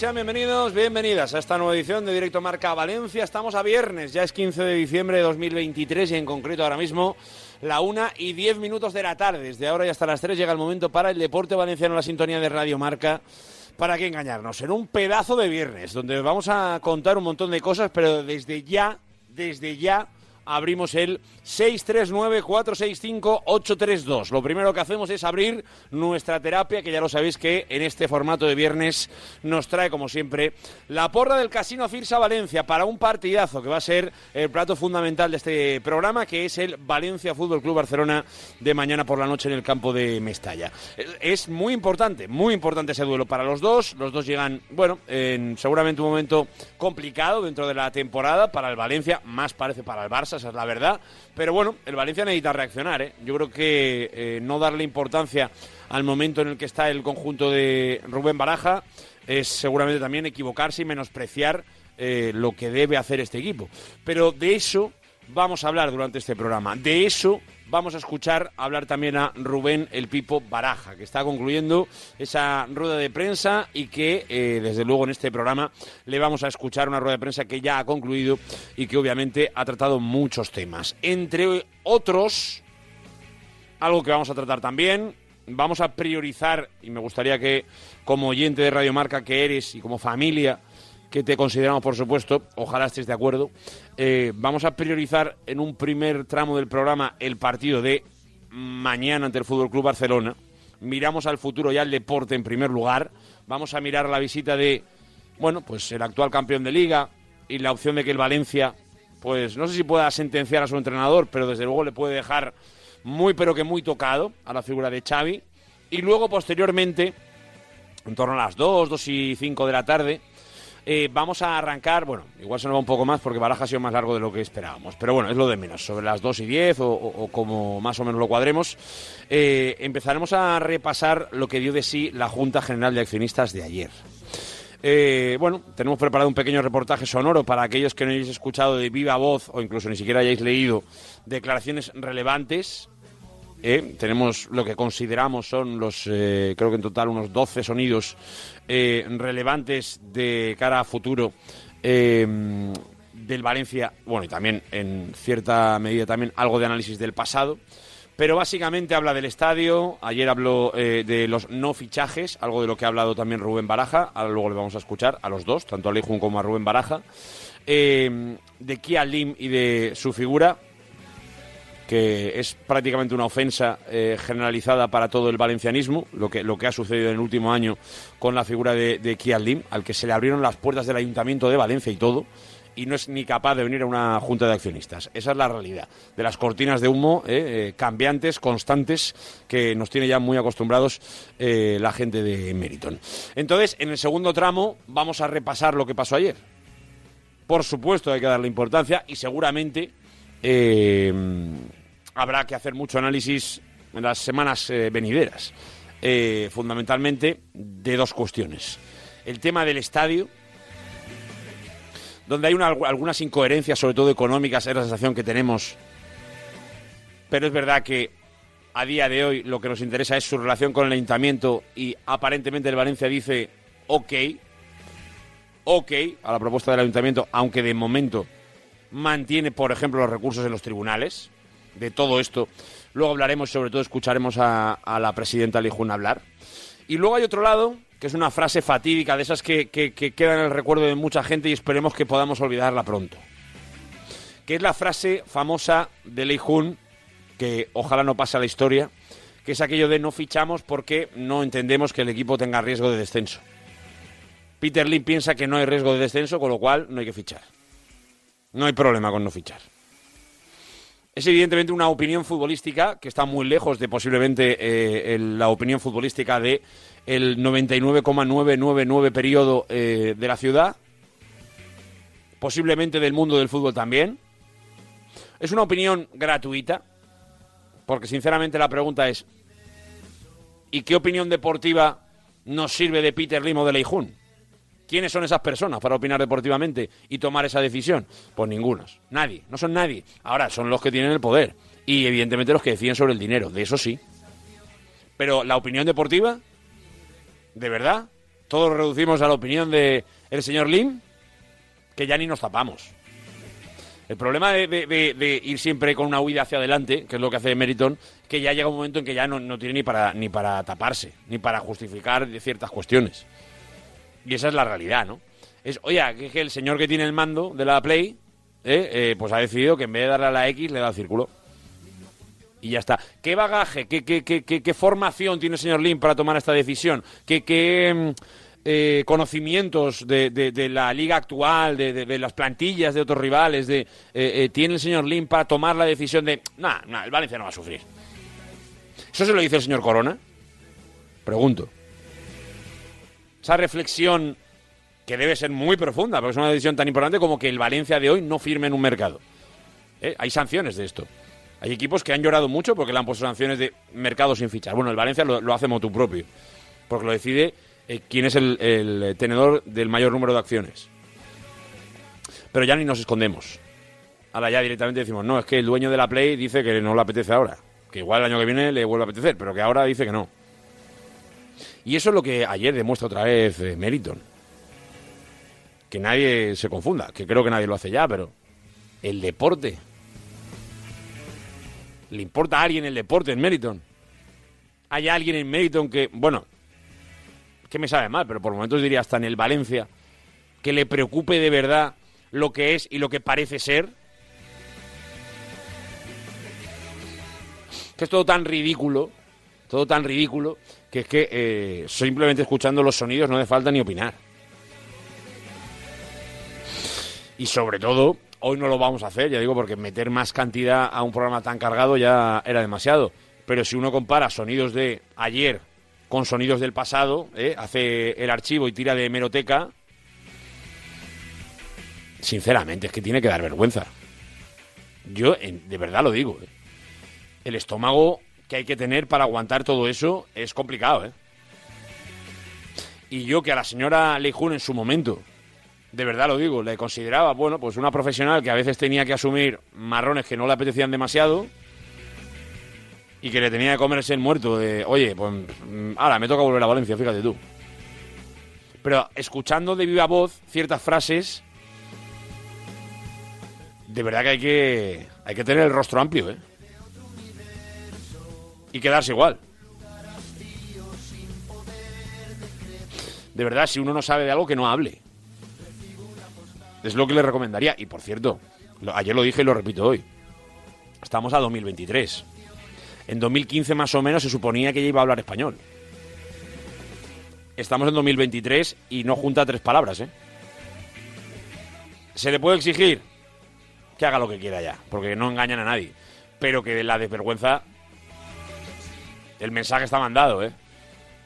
sean bienvenidos, bienvenidas a esta nueva edición de Directo Marca Valencia. Estamos a viernes, ya es 15 de diciembre de 2023 y en concreto ahora mismo la 1 y 10 minutos de la tarde. Desde ahora y hasta las 3 llega el momento para el deporte valenciano, la sintonía de Radio Marca. ¿Para qué engañarnos? En un pedazo de viernes, donde vamos a contar un montón de cosas, pero desde ya, desde ya abrimos el 639-465-832. Lo primero que hacemos es abrir nuestra terapia, que ya lo sabéis que en este formato de viernes nos trae, como siempre, la porra del Casino Firsa Valencia para un partidazo que va a ser el plato fundamental de este programa, que es el Valencia Fútbol Club Barcelona de mañana por la noche en el campo de Mestalla. Es muy importante, muy importante ese duelo para los dos. Los dos llegan, bueno, en seguramente un momento complicado dentro de la temporada para el Valencia, más parece para el Barça, esa es la verdad. Pero bueno, el Valencia necesita reaccionar. ¿eh? Yo creo que eh, no darle importancia al momento en el que está el conjunto de Rubén Baraja es seguramente también equivocarse y menospreciar eh, lo que debe hacer este equipo. Pero de eso vamos a hablar durante este programa. De eso vamos a escuchar hablar también a Rubén el Pipo Baraja, que está concluyendo esa rueda de prensa y que, eh, desde luego, en este programa le vamos a escuchar una rueda de prensa que ya ha concluido y que obviamente ha tratado muchos temas. Entre otros, algo que vamos a tratar también, vamos a priorizar, y me gustaría que como oyente de Radio Marca que eres y como familia, que te consideramos, por supuesto, ojalá estés de acuerdo, eh, vamos a priorizar en un primer tramo del programa el partido de mañana ante el Fútbol Club Barcelona. Miramos al futuro ya el deporte en primer lugar. Vamos a mirar la visita de, bueno, pues el actual campeón de liga y la opción de que el Valencia, pues no sé si pueda sentenciar a su entrenador, pero desde luego le puede dejar muy pero que muy tocado a la figura de Xavi. Y luego, posteriormente, en torno a las 2, 2 y 5 de la tarde, eh, vamos a arrancar, bueno, igual se nos va un poco más porque Baraja ha sido más largo de lo que esperábamos, pero bueno, es lo de menos, sobre las 2 y 10 o, como más o menos lo cuadremos, eh, empezaremos a repasar lo que dio de sí la Junta General de Accionistas de ayer. Eh, bueno, tenemos preparado un pequeño reportaje sonoro para aquellos que no hayáis escuchado de viva voz o incluso ni siquiera hayáis leído declaraciones relevantes eh, tenemos lo que consideramos son los, eh, creo que en total unos 12 sonidos eh, relevantes de cara a futuro eh, del Valencia, bueno, y también en cierta medida también algo de análisis del pasado. Pero básicamente habla del estadio, ayer habló de los no fichajes, algo de lo que ha hablado también Rubén Baraja, ahora luego le vamos a escuchar a los dos, tanto a Leijun como a Rubén Baraja, de Kia Lim y de su figura, que es prácticamente una ofensa eh, generalizada para todo el valencianismo, lo que, lo que ha sucedido en el último año con la figura de, de Kian Lim, al que se le abrieron las puertas del Ayuntamiento de Valencia y todo, y no es ni capaz de venir a una junta de accionistas. Esa es la realidad de las cortinas de humo eh, eh, cambiantes, constantes, que nos tiene ya muy acostumbrados la gente de Meriton. Entonces, en el segundo tramo vamos a repasar lo que pasó ayer. Por supuesto hay que darle importancia y seguramente habrá que hacer mucho análisis en las semanas eh, venideras. Eh, fundamentalmente de dos cuestiones. El tema del estadio, donde hay una- algunas incoherencias, sobre todo económicas, es la sensación que tenemos. Pero es verdad que a día de hoy lo que nos interesa es su relación con el ayuntamiento y aparentemente el Valencia dice ok, ok a la propuesta del ayuntamiento, aunque de momento mantiene, por ejemplo, los recursos en los tribunales. De todo esto, luego hablaremos, sobre todo escucharemos a, la presidenta Lijun hablar. Y luego hay otro lado, que es una frase fatídica, de esas que, que, que quedan en el recuerdo de mucha gente y esperemos que podamos olvidarla pronto. Que es la frase famosa de Lijun, que ojalá no pase a la historia, que es aquello de no fichamos porque no entendemos que el equipo tenga riesgo de descenso. Peter Lim piensa que no hay riesgo de descenso, con lo cual no hay que fichar. No hay problema con no fichar. Es evidentemente una opinión futbolística que está muy lejos de posiblemente eh, la opinión futbolística de el 99,999 periodo eh, de la ciudad. posiblemente del mundo del fútbol también. Es una opinión gratuita, porque sinceramente la pregunta es, ¿y qué opinión deportiva nos sirve de Peter Lim o de Leijun? ¿Quiénes son esas personas para opinar deportivamente y tomar esa decisión? Pues ningunos. Nadie. No son nadie. Ahora, son los que tienen el poder. Y evidentemente los que deciden sobre el dinero. De eso sí. Pero la opinión deportiva, ¿de verdad? Todos reducimos a la opinión de el señor Lim, que ya ni nos tapamos. El problema de, ir siempre con una huida hacia adelante, que es lo que hace Meriton, que ya llega un momento en que ya no, no tiene ni para, ni para taparse, ni para justificar ciertas cuestiones. Y esa es la realidad, ¿no? Es, oye, que, que el señor que tiene el mando de la Play, ¿eh? Eh, pues ha decidido que en vez de darle a la X, le da al círculo. Y ya está. ¿Qué bagaje, qué, qué, qué, qué formación tiene el señor Lim para tomar esta decisión? ¿Qué, mm, eh, conocimientos de, de, la liga actual, de, las plantillas de otros rivales, de, tiene el señor Lim para tomar la decisión de, nah, nah, el Valencia no va a sufrir? ¿Eso se lo dice el señor Corona? Pregunto esa reflexión que debe ser muy profunda, porque es una decisión tan importante como que el Valencia de hoy no firme en un mercado. ¿Eh? Hay sanciones de esto. Hay equipos que han llorado mucho porque le han puesto sanciones de mercado sin fichar. Bueno, el Valencia lo, hace motu propio, porque lo decide eh, quién es el, tenedor del mayor número de acciones. Pero ya ni nos escondemos. Ahora ya directamente decimos, no, es que el dueño de la Play dice que no le apetece ahora. Que igual el año que viene le vuelve a apetecer, pero que ahora dice que no. Y eso es lo que ayer demuestra otra vez eh, Meriton. Que nadie se confunda, que creo que nadie lo hace ya, pero el deporte. ¿Le importa a alguien el deporte en Meriton? ¿Hay alguien en Meriton que, bueno, que me sabe mal, pero por momentos diría hasta en el Valencia, que le preocupe de verdad lo que es y lo que parece ser? Que es todo tan ridículo, todo tan ridículo, que es que eh, simplemente escuchando los sonidos no hace falta ni opinar. Y sobre todo, hoy no lo vamos a hacer, ya digo, porque meter más cantidad a un programa tan cargado ya era demasiado. Pero si uno compara sonidos de ayer con sonidos del pasado, ¿eh? hace el archivo y tira de hemeroteca, sinceramente es que tiene que dar vergüenza. Yo de verdad lo digo. ¿eh? El estómago que hay que tener para aguantar todo eso es complicado, ¿eh? Y yo que a la señora Leijun en su momento, de verdad lo digo, le consideraba, bueno, pues una profesional que a veces tenía que asumir marrones que no le apetecían demasiado y que le tenía que comerse el muerto de, oye, pues mm, ahora me toca volver a Valencia, fíjate tú. Pero escuchando de viva voz ciertas frases, de verdad que hay que, hay que tener el rostro amplio, ¿eh? Y quedarse igual. De verdad, si uno no sabe de algo, que no hable. Es lo que le recomendaría. Y por cierto, ayer lo dije y lo repito hoy. Estamos a 2023. En 2015 más o menos se suponía que ella iba a hablar español. Estamos en 2023 y no junta tres palabras, ¿eh? Se le puede exigir que haga lo que quiera ya, porque no engañan a nadie. Pero que la desvergüenza el mensaje está mandado, ¿eh?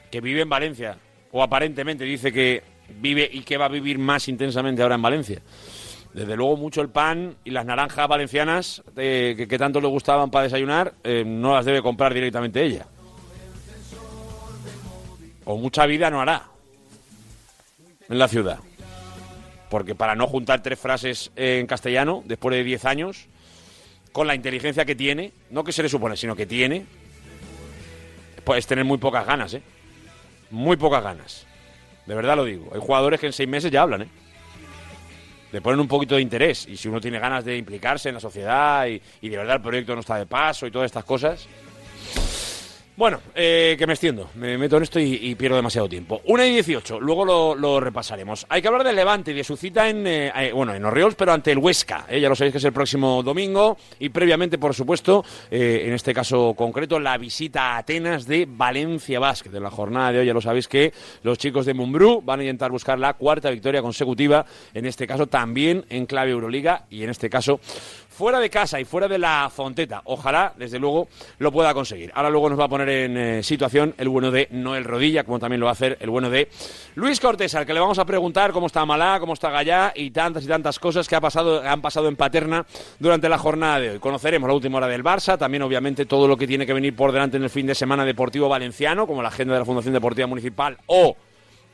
Que vive en Valencia, o aparentemente dice que vive y que va a vivir más intensamente ahora en Valencia. Desde luego mucho el pan y las naranjas valencianas eh, que, tanto le gustaban para desayunar, eh, no las debe comprar directamente ella. O mucha vida no hará en la ciudad. Porque para no juntar tres frases en castellano, después de diez años, con la inteligencia que tiene, no que se le supone, sino que tiene, puedes tener muy pocas ganas, ¿eh? Muy pocas ganas. De verdad lo digo. Hay jugadores que en seis meses ya hablan, ¿eh? Le ponen un poquito de interés. Y si uno tiene ganas de implicarse en la sociedad y, y de verdad el proyecto no está de paso y todas estas cosas, bueno, eh, que me extiendo, me meto en esto y, pierdo demasiado tiempo. Una y 18, luego lo, repasaremos. Hay que hablar del Levante y de su cita en, eh, eh, bueno, en Orriols, pero ante el Huesca. ya lo sabéis que es el próximo domingo y previamente, por supuesto, en este caso concreto, la visita a Atenas de Valencia Basket. De la jornada de hoy ya lo sabéis que los chicos de Mumbrú van a intentar buscar la cuarta victoria consecutiva, en este caso también en clave Euroliga y en este caso fuera de casa y fuera de la Fonteta. Ojalá, desde luego, lo pueda conseguir. Ahora luego nos va a poner en eh, situación el bueno de Noel Rodilla, como también lo va a hacer el bueno de Luis Cortés, al que le vamos a preguntar cómo está Malá, cómo está Gallá y tantas y tantas cosas que ha pasado, han pasado en Paterna durante la jornada de hoy. Conoceremos la última hora del Barça, también obviamente todo lo que tiene que venir por delante en el fin de semana deportivo valenciano, como la agenda de la Fundación Deportiva Municipal o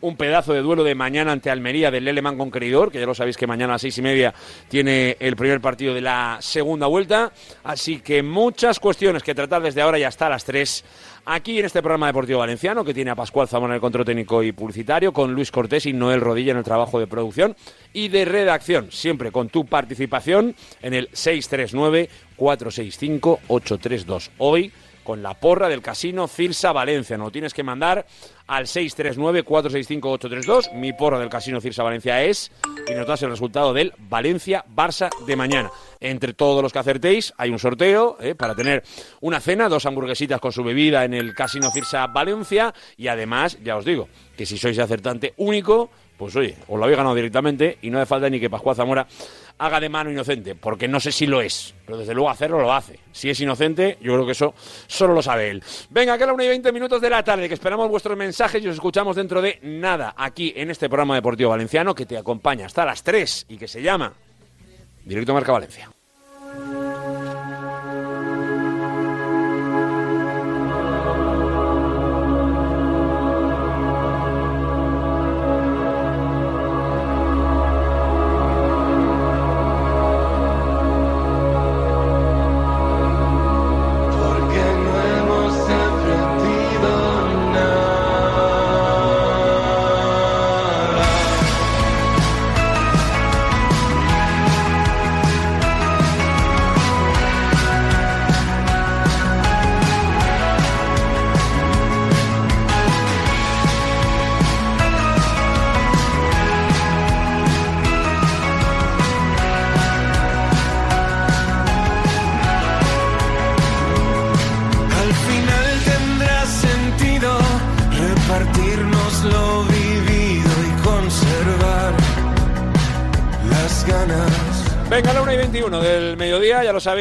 un pedazo de duelo de mañana ante Almería del Leleman con Queridor, que ya lo sabéis que mañana a las seis y media tiene el primer partido de la segunda vuelta. Así que muchas cuestiones que tratar desde ahora y hasta las tres aquí en este programa deportivo valenciano que tiene a Pascual Zamora en el control técnico y publicitario, con Luis Cortés y Noel Rodilla en el trabajo de producción y de redacción, siempre con tu participación en el 639 465 832. Hoy con la porra del casino Cirsa Valencia. No tienes que mandar al 639-465-832. Mi porra del casino Cirsa Valencia es, y nos das el resultado del Valencia-Barça de mañana. Entre todos los que acertéis, hay un sorteo ¿eh? para tener una cena, dos hamburguesitas con su bebida en el casino Cirsa Valencia. Y además, ya os digo, que si sois acertante único, pues oye, os lo habéis ganado directamente y no hace falta ni que Pascual Zamora haga de mano inocente, porque no sé si lo es, pero desde luego hacerlo lo hace. Si es inocente, yo creo que eso solo lo sabe él. Venga, que a la 1 y 20 minutos de la tarde, que esperamos vuestros mensajes y os escuchamos dentro de nada, aquí en este programa deportivo valenciano que te acompaña hasta las 3 y que se llama Directo Marca Valencia.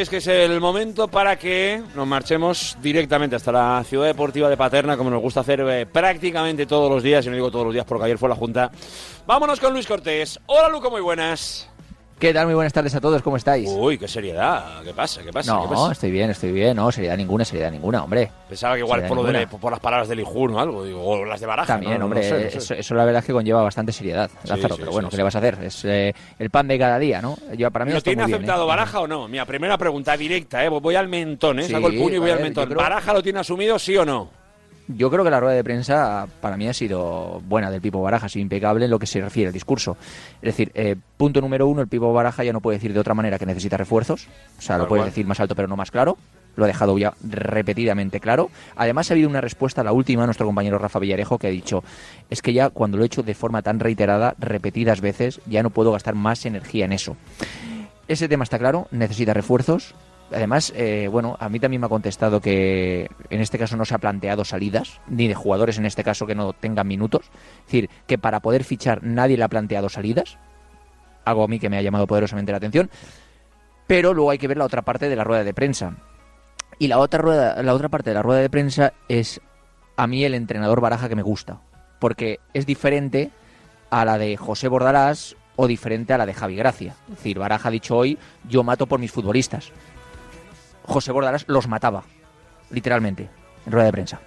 Sabéis que es el momento para que nos marchemos directamente hasta la ciudad deportiva de Paterna, como nos gusta hacer eh, prácticamente todos los días, y no digo todos los días porque ayer fue la Junta. Vámonos con Luis Cortés. Hola Luco, muy buenas. ¿Qué tal? Muy buenas tardes a todos, ¿cómo estáis? Uy, qué seriedad. ¿Qué pasa? ¿Qué pasa? No, estoy bien, estoy bien. No, seriedad ninguna, seriedad ninguna, hombre. Pensaba que igual por, lo de, por, las palabras del Ijun o algo, digo, o las de Baraja. También, hombre, Eso, la verdad es que conlleva bastante seriedad, Lázaro, pero bueno, ¿qué le vas a hacer? Es eh, el pan de cada día, ¿no? Yo, para mí ¿Lo tiene aceptado ¿eh? Baraja o no? Mira, primera pregunta directa, ¿eh? Voy al mentón, ¿eh? Saco el puño y voy al mentón. ¿Baraja lo tiene asumido, sí o no? Yo creo que la rueda de prensa para mí ha sido buena del Pipo Baraja, ha sido impecable en lo que se refiere al discurso. Es decir, eh, punto número uno, el Pipo Baraja ya no puede decir de otra manera que necesita refuerzos, o sea, lo puede decir más alto pero no más claro, lo ha dejado ya repetidamente claro. Además ha habido una respuesta, la última, nuestro compañero Rafa Villarejo, que ha dicho, es que ya cuando lo he hecho de forma tan reiterada, repetidas veces, ya no puedo gastar más energía en eso. Ese tema está claro, necesita refuerzos, Además, eh, bueno, a mí también me ha contestado que en este caso no se ha planteado salidas, ni de jugadores en este caso que no tengan minutos. Es decir, que para poder fichar nadie le ha planteado salidas. Algo a mí que me ha llamado poderosamente la atención. Pero luego hay que ver la otra parte de la rueda de prensa. Y la otra, rueda, la otra parte de la rueda de prensa es a mí el entrenador Baraja que me gusta. Porque es diferente a la de José Bordalás o diferente a la de Javi Gracia. Es decir, Baraja ha dicho hoy, yo mato por mis futbolistas. José Bordalas los mataba, literalmente, en rueda de prensa.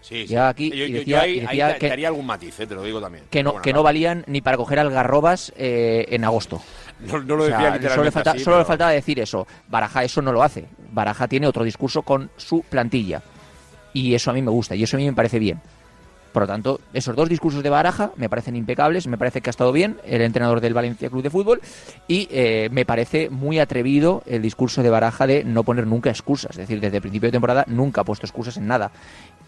Sí, sí. aquí yo, decía, que haría algún matiz, eh, te lo digo también. Que no, que no valían ni para coger algarrobas eh, en agosto. No, lo decía literalmente Solo, le, falta, solo le faltaba decir eso. Baraja eso no lo hace. Baraja tiene otro discurso con su plantilla. Y eso a mí me gusta, y eso a mí me parece bien. Por lo tanto, esos dos discursos de Baraja me parecen impecables, me parece que ha estado bien el entrenador del Valencia Club de Fútbol y eh, me parece muy atrevido el discurso de Baraja de no poner nunca excusas, es decir, desde el principio de temporada nunca ha puesto excusas en nada.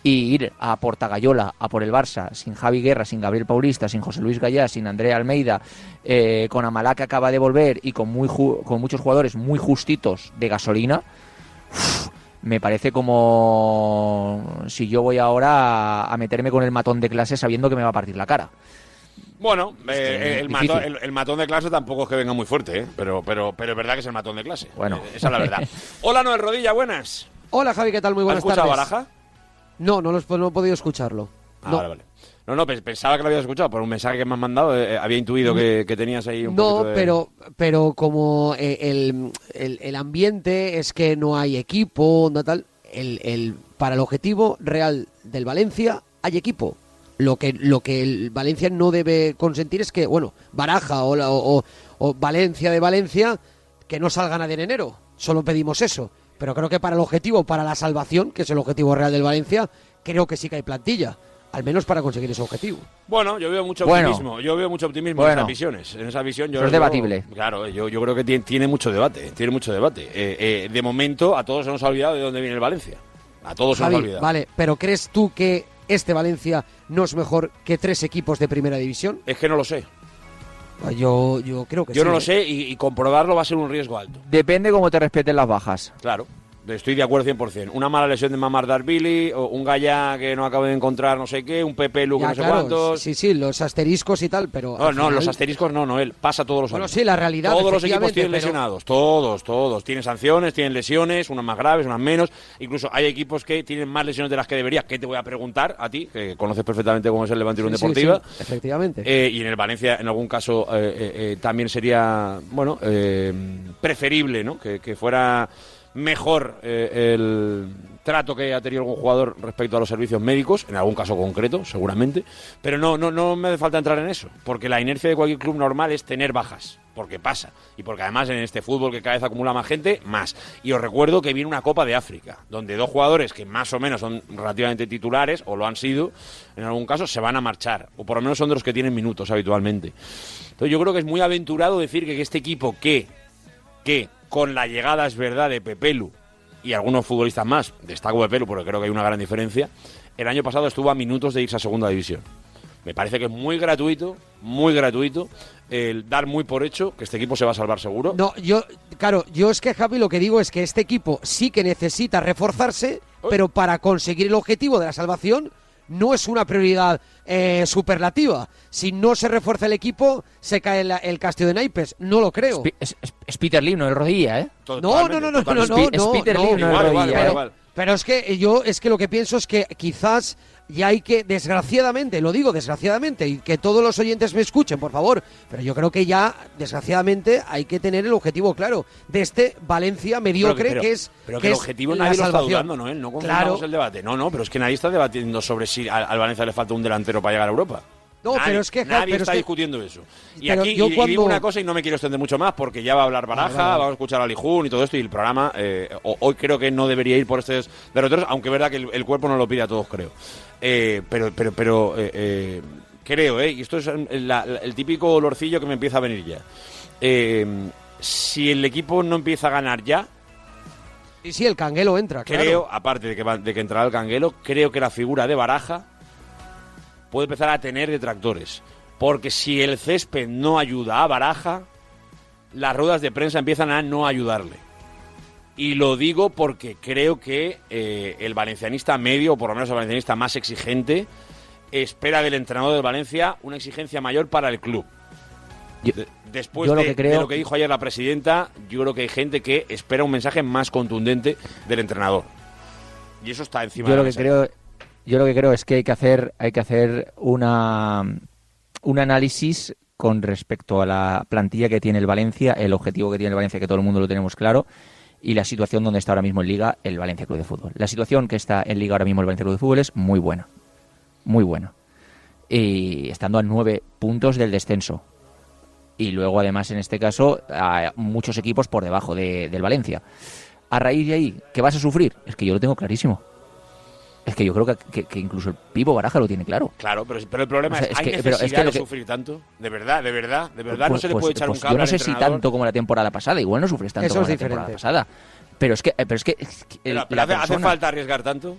Y ir a Portagayola, a por el Barça, sin Javi Guerra, sin Gabriel Paulista, sin José Luis Gallá, sin Andrea Almeida, eh, con Amalá que acaba de volver y con, muy con muchos jugadores muy justitos de gasolina, me parece como si yo voy ahora a, meterme con el matón de clase sabiendo que me va a partir la cara. Bueno, eh, el, matón, el- el matón de clase tampoco es que venga muy fuerte, ¿eh? pero, pero, pero es verdad que es el matón de clase. Bueno. Eh, esa es la verdad. Hola, Noel Rodilla, buenas. Hola Javi, ¿qué tal? Muy ¿Has buenas escuchado tardes. Baraja? No, no, los- no he podido escucharlo. Ah, no. vale, vale. No, no, pens- pensaba que lo habías escuchado por un mensaje que me has mandado. eh, eh, había intuido que, que tenías ahí un No, de... pero, pero como eh, el, el- el ambiente es que no hay equipo, no tal, el, el- para el objetivo real del Valencia hay equipo. Lo que, lo que el Valencia no debe consentir es que, bueno, Baraja o, la- o- Valencia de Valencia, que no salgan a de enero. Solo pedimos eso. Pero creo que para el objetivo, para la salvación, que es el objetivo real del Valencia, creo que sí que hay plantilla. Al menos para conseguir ese objetivo. Bueno, yo veo mucho Bueno. optimismo. Yo veo mucho optimismo en Bueno. esas visiones. En esa visión yo Eso es veo- debatible. Claro, yo, yo creo que tiene, tiene mucho debate. Tiene mucho debate. Eh, eh, de momento, a todos se nos ha olvidado de dónde viene el Valencia. A todos se nos ha olvidado. vale, pero ¿crees tú que este Valencia no es mejor que tres equipos de primera división? Es que no lo sé. Yo, yo creo que Yo sí. no lo ¿eh? sé y, y comprobarlo va a ser un riesgo alto. Depende cómo te respeten las bajas. Claro. Estoy de acuerdo 100%. Una mala lesión de Mamar Darbilly, o un Gallá que no acabo de encontrar no sé qué, un Pepe Lu que Ya, no sé claro, cuántos. Sí, sí, los asteriscos y tal, pero. No, no, final- los asteriscos no, Noel. Pasa todos los Bueno, años. sí, la realidad. Todos los equipos tienen pero- lesionados, todos, todos. Tienen sanciones, tienen lesiones, unas más graves, unas menos. Incluso hay equipos que tienen más lesiones de las que debería. ¿Qué te voy a preguntar a ti, que conoces perfectamente cómo es el Levante Sí, sí, Deportiva? sí, efectivamente. Eh, y en el Valencia, en algún caso, eh, eh, eh, también sería, bueno, eh, preferible, ¿no? Que, que fuera mejor eh, el trato que ha tenido algún jugador respecto a los servicios médicos, en algún caso concreto, seguramente. Pero no, no, no me hace falta entrar en eso, porque la inercia de cualquier club normal es tener bajas, porque pasa. Y porque además en este fútbol que cada vez acumula más gente, más. Y os recuerdo que viene una Copa de África, donde dos jugadores que más o menos son relativamente titulares, o lo han sido, en algún caso, se van a marchar, o por lo menos son de los que tienen minutos habitualmente. Entonces yo creo que es muy aventurado decir que este equipo que, que con la llegada, es verdad, de Pepelu y algunos futbolistas más, destaco Pepelu porque creo que hay una gran diferencia, el año pasado estuvo a minutos de irse a segunda división. Me parece que es muy gratuito, muy gratuito, el dar muy por hecho que este equipo se va a salvar seguro. No, yo, claro, yo es que Javi lo que digo es que este equipo sí que necesita reforzarse, pero para conseguir el objetivo de la salvación no es una prioridad eh, superlativa. Si no se refuerza el equipo, se cae el, el castillo de naipes. No lo creo. Es, es- es Peter Lim, no es rodilla, ¿eh? No, Totalmente, no, no, no, no, no. Es no, Peter no, Lim, no es igual, rodilla. ¿eh? Pero es que yo es que lo que pienso es que quizás ya hay que, desgraciadamente, lo digo desgraciadamente, y que todos los oyentes me escuchen, por favor, pero yo creo que ya, desgraciadamente, hay que tener el objetivo claro de este Valencia mediocre Pero que es pero que que el es objetivo nadie lo está dudando, ¿no? No confundamos Claro. el debate. No, no, pero es que nadie está debatiendo sobre si al, al Valencia le falta un delantero para llegar a Europa. No, Nadie- pero es que, nadie pero está es que- discutiendo eso. Y aquí yo y- y digo una cosa y no me quiero extender mucho más porque ya va a hablar Baraja, vamos a escuchar a Lijun y todo esto y el programa eh, ho- hoy creo que no debería ir por estos derroteros, aunque es verdad que el, el cuerpo no lo pide a todos, creo. Eh, pero pero pero eh, creo, ¿eh? Y esto es el, la- la- el típico olorcillo que me empieza a venir ya. Si el equipo no empieza a ganar ya, Sí, sí, el canguelo entra, claro. creo, aparte de que, va- de que entrará el canguelo, creo que la figura de Baraja puede empezar a tener detractores. Porque si el césped no ayuda a Baraja, las ruedas de prensa empiezan a no ayudarle. Y lo digo porque creo que eh, el valencianista medio, o por lo menos el valencianista más exigente, espera del entrenador del Valencia una exigencia mayor para el club. Yo- Después yo lo de, que creo- de lo que dijo ayer la presidenta, yo creo que hay gente que espera un mensaje más contundente del entrenador. Y eso está encima yo de la lo que creo yo lo que creo es que hay que hacer hay que hacer una un análisis con respecto a la plantilla que tiene el Valencia el objetivo que tiene el Valencia que todo el mundo lo tenemos claro y la situación donde está ahora mismo en Liga el Valencia Club de Fútbol la situación que está en Liga ahora mismo el Valencia Club de Fútbol es muy buena muy buena y estando a nueve puntos del descenso y luego además en este caso a muchos equipos por debajo de- del Valencia a raíz de ahí, ¿qué vas a sufrir? Es que yo lo tengo clarísimo. Es que yo creo que, que- que incluso el Pivo Baraja lo tiene claro. Claro, pero, pero el problema O sea, es, es ¿hay que- pero es necesidad que de que- sufrir tanto? De verdad, de verdad, de verdad, no Pues- se le pues- puede echar pues un cable Yo no sé si tanto como la temporada pasada, igual no sufres tanto Eso como es la temporada diferente. pasada. Pero es que, eh, pero es que, es que el- Pero, hace, falta arriesgar tanto?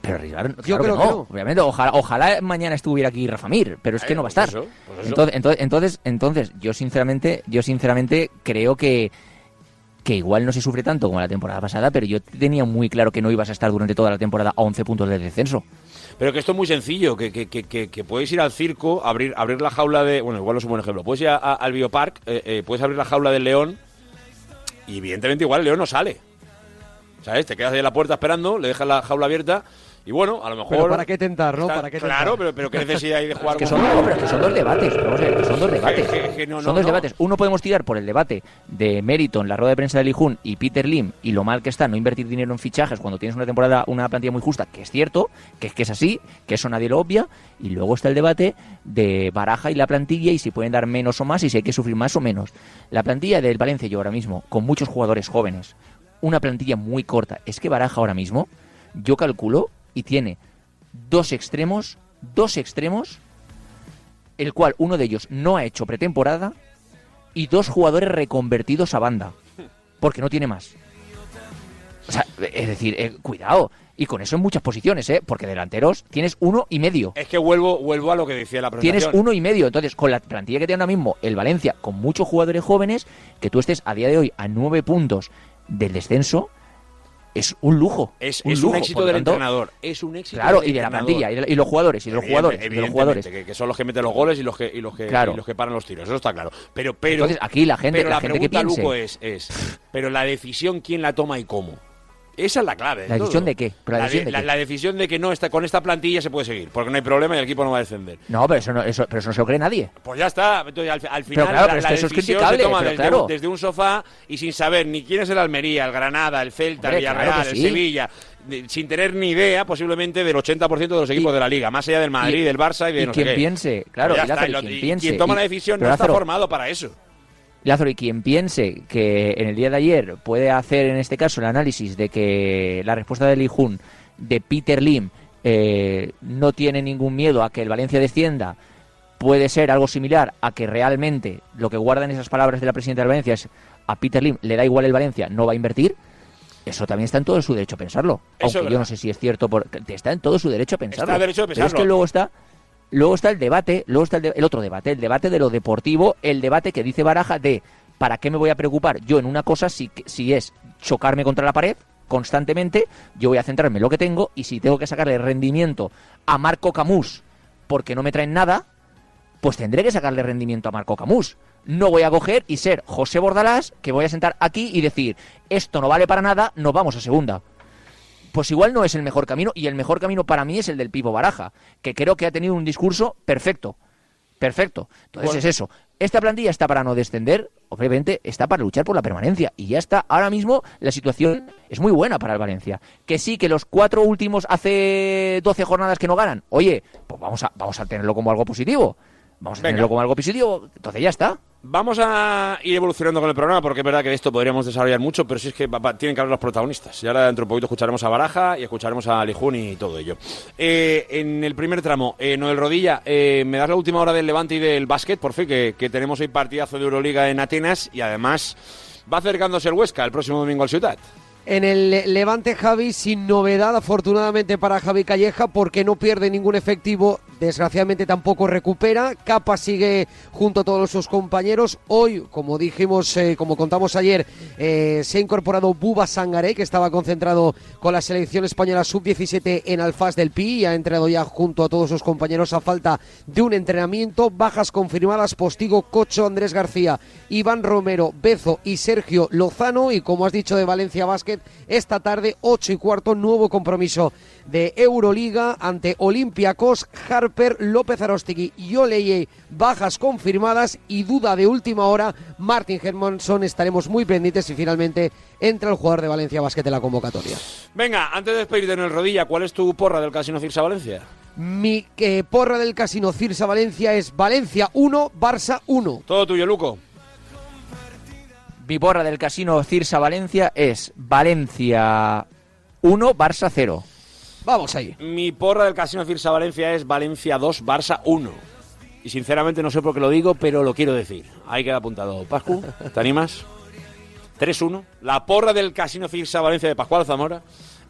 Pero arriesgar, Yo creo que que no. no. Obviamente, ojalá, ojalá mañana estuviera aquí Rafa Mir, pero es que no va a pues estar. eso, pues eso. entonces, entonces, entonces, entonces, yo sinceramente, yo sinceramente creo que que igual no se sufre tanto como la temporada pasada, pero yo tenía muy claro que no ibas a estar durante toda la temporada a 11 puntos de descenso. Pero que esto es muy sencillo, que, que, que, que puedes ir al circo, abrir, abrir la jaula de... Bueno, igual es un buen ejemplo. Puedes ir al biopark, eh, eh, puedes abrir la jaula del león y evidentemente igual el león no sale. ¿Sabes? Te quedas ahí en la puerta esperando, le dejas la jaula abierta y bueno, a lo mejor. Pero ¿Para qué tentar, no? ¿Para qué claro, pero, pero qué necesidad hay de jugar que son, pero que son dos debates. Vamos a ver, que son dos debates. son dos debates. Uno podemos tirar por el debate de mérito en la rueda de prensa de Lijun y Peter Lim y lo mal que está no invertir dinero en fichajes cuando tienes una temporada, una plantilla muy justa, que es cierto, que, que es así, que eso nadie lo obvia. Y luego está el debate de Baraja y la plantilla y si pueden dar menos o más y si hay que sufrir más o menos. La plantilla del Valencia, yo ahora mismo, con muchos jugadores jóvenes, una plantilla muy corta. Es que Baraja ahora mismo, yo calculo y tiene dos extremos, dos extremos, el cual uno de ellos no ha hecho pretemporada y dos jugadores reconvertidos a banda, porque no tiene más. O sea, es decir, eh, cuidado. Y con eso en muchas posiciones, ¿eh? Porque delanteros tienes uno y medio. Es que vuelvo, vuelvo a lo que decía la presentación. Tienes uno y medio. Entonces, con la plantilla que tiene ahora mismo el Valencia, con muchos jugadores jóvenes, que tú estés a día de hoy a nueve puntos del descenso, es un lujo. Es un, éxito del entrenador. Es un éxito. Claro, y de la plantilla, y, los jugadores, y de los jugadores, y los jugadores. Que, son los que meten los goles y los que, y los que, y los que paran los tiros. Eso está claro. Pero, pero. Entonces, aquí la gente, pero la, gente que piense. es, es, pero la decisión, ¿quién la toma y cómo? Esa es la clave. ¿La decisión de qué? La, decisión de que no está con esta plantilla se puede seguir, porque no hay problema y el equipo no va a descender. No, pero eso no, eso, pero eso no se lo cree nadie. Pues ya está. al, final la, decisión se toma desde, un sofá y sin saber ni quién es el Almería, el Granada, el Celta, el Villarreal, el Sevilla sin tener ni idea posiblemente del 80% de los equipos de la liga, más allá del Madrid, del Barça y de no quien sé piense, claro, quien piense, quien toma la decisión no está formado para eso. Lázaro, y quien piense que en el día de ayer puede hacer en este caso el análisis de que la respuesta de Lijun de Peter Lim eh, no tiene ningún miedo a que el Valencia descienda, puede ser algo similar a que realmente lo que guardan esas palabras de la presidenta del Valencia es a Peter Lim le da igual el Valencia, no va a invertir. Eso también está en todo su derecho a pensarlo. Aunque yo no sé si es cierto, porque está en todo su derecho a pensarlo. derecho a pensarlo. Pero es que luego está Luego está el debate, luego está el, otro debate, el debate de lo deportivo, el debate que dice Baraja de ¿para qué me voy a preocupar yo en una cosa si, si es chocarme contra la pared constantemente? Yo voy a centrarme en lo que tengo y si tengo que sacarle rendimiento a Marco Camus porque no me traen nada, pues tendré que sacarle rendimiento a Marco Camus. No voy a coger y ser José Bordalás, que voy a sentar aquí y decir, esto no vale para nada, nos vamos a segunda pues igual no es el mejor camino y el mejor camino para mí es el del Pipo Baraja, que creo que ha tenido un discurso perfecto. Perfecto. Entonces es eso. Esta plantilla está para no descender, obviamente está para luchar por la permanencia. Y ya está. Ahora mismo la situación es muy buena para el Valencia. Que sí, que los cuatro últimos hace 12 jornadas que no ganan. Oye, pues vamos a, vamos a tenerlo como algo positivo. Vamos a tenerlo como algo positivo. Entonces ya está. Vamos a ir evolucionando con el programa porque es verdad que de esto podríamos desarrollar mucho, pero sí es que tienen que hablar los protagonistas. Y ahora dentro de un poquito escucharemos a Baraja y escucharemos a Lijun y todo ello. Eh, en el primer tramo, eh, Noel Rodilla, eh, me das la última hora del Levante y del básquet, por fin, que, que tenemos hoy partidazo de Euroliga en Atenas y además va acercándose el Huesca el próximo domingo al Ciudad. En el Levante Javi, sin novedad afortunadamente para Javi Calleja, porque no pierde ningún efectivo, desgraciadamente tampoco recupera. Capa sigue junto a todos sus compañeros. Hoy, como dijimos, eh, como contamos ayer, eh, se ha incorporado Buba Sangaré, que estaba concentrado con la selección española sub-17 en Alfaz del Pi y ha entrenado ya junto a todos sus compañeros a falta de un entrenamiento. Bajas confirmadas, Postigo, Cocho, Andrés García, Iván Romero, Bezo y Sergio Lozano. Y como has dicho de Valencia Vázquez, esta tarde, 8 y cuarto, nuevo compromiso de Euroliga ante Olympiacos, Harper, López Arostegui y Oleye, bajas confirmadas y duda de última hora, Martin Hermanson, estaremos muy pendientes y finalmente entra el jugador de Valencia Basket en la convocatoria. Venga, antes de despedirte en el rodilla, ¿cuál es tu porra del Casino Cirsa Valencia? Mi eh, porra del Casino Cirsa Valencia es Valencia 1, Barça 1. Todo tuyo, Luco. Mi porra del casino Cirsa Valencia es Valencia 1, Barça 0. Vamos ahí. Mi porra del casino Cirsa Valencia es Valencia 2, Barça 1. Y sinceramente no sé por qué lo digo, pero lo quiero decir. Ahí queda apuntado. Pascu, ¿te animas? 3-1. La porra del casino Cirsa Valencia de Pascual Zamora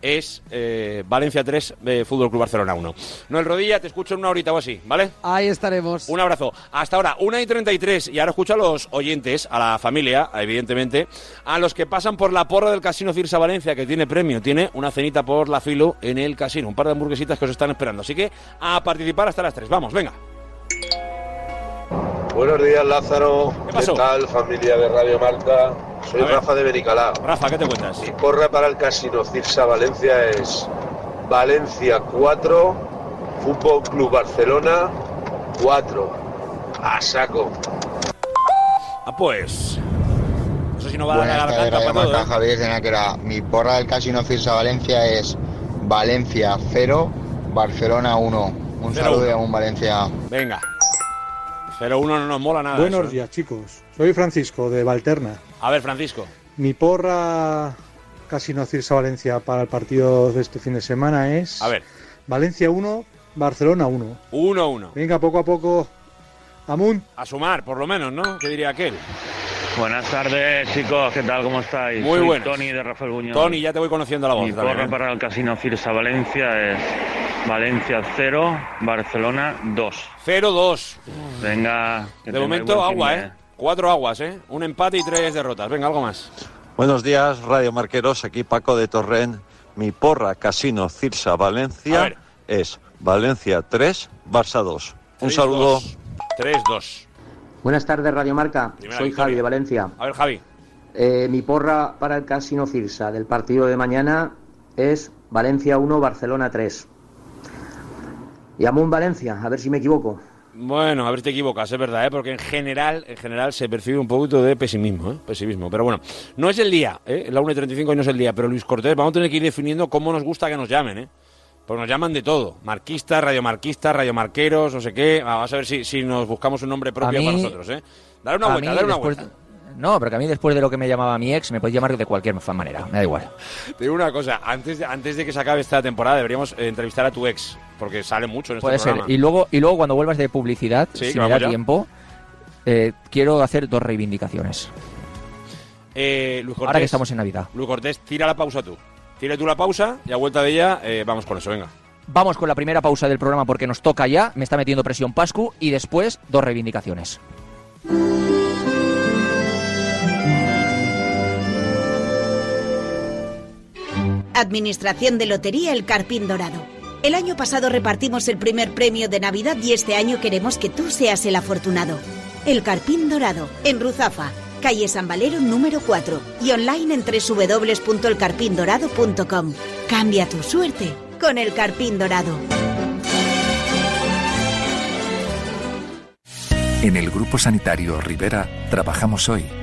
es eh, Valencia 3, eh, Fútbol Club Barcelona 1. Noel Rodilla, te escucho en una horita o así, ¿vale? Ahí estaremos. Un abrazo. Hasta ahora, 1 y 33. Y ahora escucho a los oyentes, a la familia, evidentemente, a los que pasan por la porra del Casino Cirsa Valencia, que tiene premio. Tiene una cenita por la filo en el casino. Un par de hamburguesitas que os están esperando. Así que a participar hasta las 3. Vamos, venga. Buenos días, Lázaro. ¿Qué pasó? tal, familia de Radio Marca? Soy A. Rafa de Bericalá. Rafa, ¿qué te cuentas? Mi porra para el Casino Cirsa Valencia es Valencia 4, Fútbol Club Barcelona 4. A saco. Ah, pues. Eso sí no va a dar la Buenas tardes, garganta Radio para todo. Marca, ¿eh? Javier de Náquera. Mi porra del Casino Cirsa Valencia es Valencia 0, Barcelona 1. Un saludo y un Valencia. Venga. 0-1 no nos mola nada. Buenos eso, ¿eh? días, chicos. Soy Francisco de Valterna. A ver, Francisco. Mi porra Casino Cirsa Valencia para el partido de este fin de semana es A ver. Valencia 1, Barcelona 1. 1-1. Venga, poco a poco. Amun. A sumar, por lo menos, ¿no? ¿Qué diría aquel? Buenas tardes, chicos. ¿Qué tal? ¿Cómo estáis? Muy buenas. Tony de Rafael Buñón. Tony, ya te voy conociendo la voz. Mi porra ¿eh? para el Casino Cirsa Valencia es Valencia 0, Barcelona 2. 0-2. Venga. De momento, agua, ¿eh? Cuatro aguas, ¿eh? Un empate y tres derrotas. Venga, algo más. Buenos días, Radio Marqueros. Aquí Paco de Torrent. Mi porra Casino Cirsa Valencia es Valencia 3, Barça 2. Un 3-2. saludo. 3-2. Buenas tardes, Radio Marca. Primera Soy victoria. Javi de Valencia. A ver, Javi. Eh, mi porra para el Casino Cirsa del partido de mañana es Valencia 1, Barcelona 3. Y Amun Valencia, a ver si me equivoco. Bueno, a ver si te equivocas, es verdad, ¿eh? porque en general, en general se percibe un poquito de pesimismo, ¿eh? pesimismo. Pero bueno, no es el día, ¿eh? la 1 y 35 y no es el día, pero Luis Cortés, vamos a tener que ir definiendo cómo nos gusta que nos llamen, ¿eh? Porque nos llaman de todo, marquistas, radiomarquistas, radiomarqueros, no sé qué. Vamos a ver si, si nos buscamos un nombre propio A mí- para nosotros, ¿eh? Dale una A vuelta, mí, dale una después- vuelta. No, porque a mí después de lo que me llamaba mi ex, me podéis llamar de cualquier manera, me da igual. Te digo una cosa, antes de, antes de que se acabe esta temporada deberíamos eh, entrevistar a tu ex, porque sale mucho en este Puede ser. Y luego, y luego cuando vuelvas de publicidad, Sí, si que me da ya. tiempo, eh, quiero hacer dos reivindicaciones. Eh, Luis Cortés, Ahora que estamos en Navidad. Luis Cortés, tira la pausa tú. Tira tú la pausa y a vuelta de ella vamos con eso, venga. Vamos con la primera pausa del programa porque nos toca ya, me está metiendo presión Pascu y después dos reivindicaciones. Administración de Lotería El Carpín Dorado. El año pasado repartimos el primer premio de Navidad y este año queremos que tú seas el afortunado. El Carpín Dorado, en Ruzafa, calle San Valero número 4 y online en www.elcarpindorado.com. Cambia tu suerte con El Carpín Dorado. En el Grupo Sanitario Rivera trabajamos hoy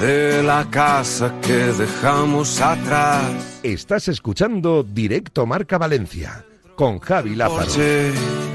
de la casa que dejamos atrás. Estás escuchando Directo Marca Valencia con Javi Lázaro.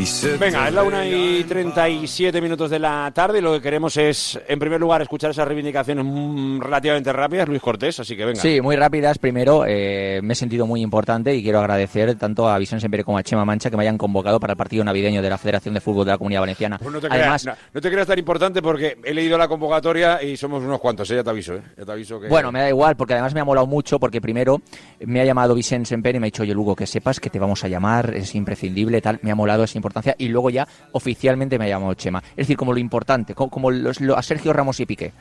Venga, es la 1 ve y 37 minutos de la tarde y lo que queremos es, en primer lugar, escuchar esas reivindicaciones mm, relativamente rápidas, Luis Cortés, así que venga. Sí, muy rápidas. Primero, eh, me he sentido muy importante y quiero agradecer tanto a Vicente Sempere como a Chema Mancha que me hayan convocado para el partido navideño de la Federación de Fútbol de la Comunidad Valenciana. Pues no te, Además, creas, no, no te creas tan importante porque he leído la convocatoria y somos unos cuantos, ¿eh? ya te aviso, ¿eh? ya te aviso que... Bueno, me da igual, porque además me ha molado mucho, porque primero me ha llamado Vicente Semper y me ha dicho, oye, Lugo, que sepas que te vamos a llamar, es imprescindible, tal, me ha molado esa importancia, y luego ya oficialmente me ha llamado Chema. Es decir, como lo importante, co- como, los- lo- a Sergio Ramos y Piqué.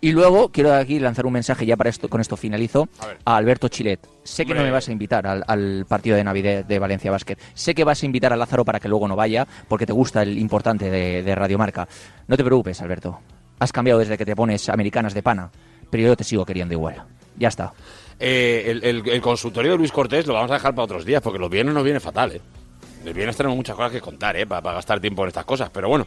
Y luego quiero aquí lanzar un mensaje, ya para esto, con esto finalizo, a, Alberto Chilet. Sé que no me vas a invitar al, al partido de Navidad de Valencia Basket. Sé que vas a invitar a Lázaro para que luego no vaya, porque te gusta el importante de, de Radio Marca. No te preocupes, Alberto. Has cambiado desde que te pones americanas de pana, pero yo te sigo queriendo igual. Ya está. Eh, el, el- el consultorio de Luis Cortés lo vamos a dejar para otros días porque los viernes nos viene fatal, ¿eh? Viernes tenemos muchas cosas que contar, ¿eh? Para, para gastar tiempo en estas cosas, pero bueno.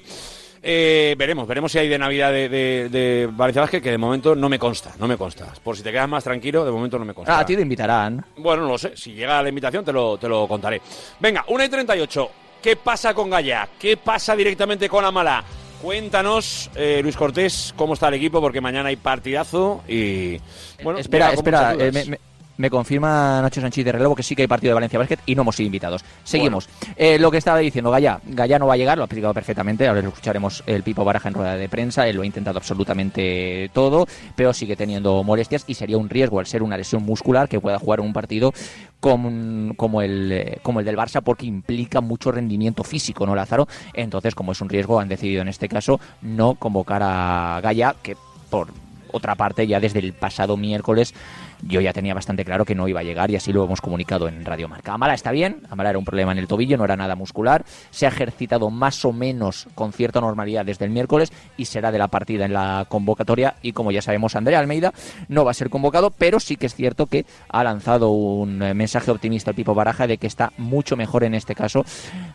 Eh, veremos, veremos si hay de Navidad de, de, de Valencia Basket, que de momento no me consta, no me consta. Por si te quedas más tranquilo, de momento no me consta. Ah, a ti te invitarán. Bueno, no lo sé. Si llega la invitación, te lo, te lo contaré. Venga, 1 y 38. ¿Qué pasa con Gaya? ¿Qué pasa directamente con Amala? Cuéntanos, eh, Luis Cortés, cómo está el equipo, porque mañana hay partidazo y. Bueno, espera, con espera, muchas eh, me, me- me confirma Nacho Sánchez de relevo que sí que hay partido de Valencia Basket y no hemos sido invitados. Seguimos. Eh, lo que estaba diciendo, Gaya, Gaya no va a llegar, lo ha explicado perfectamente, ahora lo escucharemos el Pipo Baraja en rueda de prensa, él lo ha intentado absolutamente todo, pero sigue teniendo molestias y sería un riesgo al ser una lesión muscular que pueda jugar un partido como, como, el, como el del Barça porque implica mucho rendimiento físico, ¿no, Lázaro? Entonces, como es un riesgo, han decidido en este caso no convocar a Gaya, que por otra parte, ya desde el pasado miércoles yo ya tenía bastante claro que no iba a llegar y así lo hemos comunicado en Radio Marca. Amala está bien, Amala era un problema en el tobillo, no era nada muscular, se ha ejercitado más o menos con cierta normalidad desde el miércoles y será de la partida en la convocatoria y como ya sabemos Andrea Almeida no va a ser convocado, pero sí que es cierto que ha lanzado un eh, mensaje optimista al Pipo Baraja de que está mucho mejor en este caso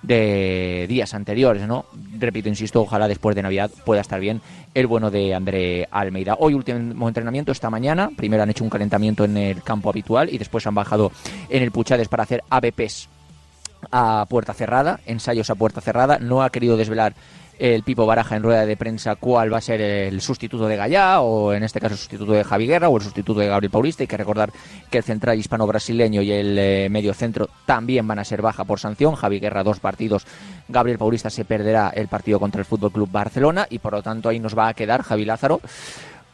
de días anteriores, ¿no? Repito, insisto, ojalá después de Navidad pueda estar bien el bueno de André Almeida. Hoy último entrenamiento esta mañana, primero han hecho un calentamiento en el campo habitual y después han bajado en el Puchades para hacer ABPs a puerta cerrada, ensayos a puerta cerrada, no ha querido desvelar el Pipo Baraja en rueda de prensa cuál va a ser el sustituto de Gallá o en este caso el sustituto de Javi Guerra o el sustituto de Gabriel Paulista. Hay que recordar que el central hispano-brasileño y el eh, medio centro también van a ser baja por sanción. Javi Guerra dos partidos, Gabriel Paulista se perderá el partido contra el Fútbol Club Barcelona y por lo tanto ahí nos va a quedar Javi Lázaro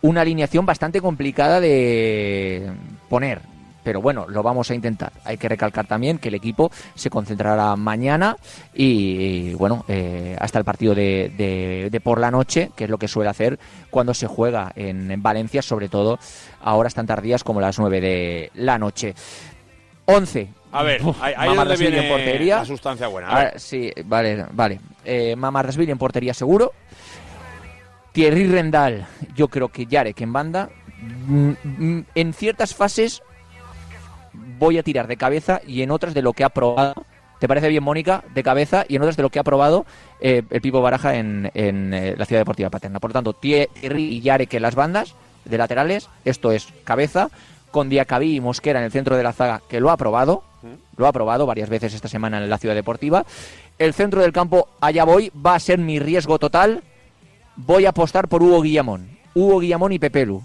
una alineación bastante complicada de poner. Pero bueno, lo vamos a intentar. Hay que recalcar también que el equipo se concentrará mañana y, bueno, eh, hasta el partido de, de- de por la noche, que es lo que suele hacer cuando se juega en, en Valencia, sobre todo a horas tan tardías como las 9 de la noche. 11. A ver, ahí, ahí es donde Mamardashvili viene en portería. la sustancia buena. A Ah, ver. sí, vale, vale. Eh, Mamardashvili en portería seguro. Thierry Rendal, yo creo que Yarek en banda. Mm, mm, En ciertas fases voy a tirar de cabeza y en otras de lo que ha probado. ¿Te parece bien, Mónica? De cabeza y en otras de lo que ha probado eh, el Pipo Baraja en, en, eh, la Ciudad Deportiva Paterna. Por lo tanto, Thierry y Yarek en las bandas de laterales. Esto es cabeza. Con Diacabí y Mosquera en el centro de la zaga, que lo ha probado. Lo ha probado varias veces esta semana en la Ciudad Deportiva. El centro del campo, allá voy, va a ser mi riesgo total. Voy a apostar por Hugo Guillamón. Hugo Guillamón y Pepelu.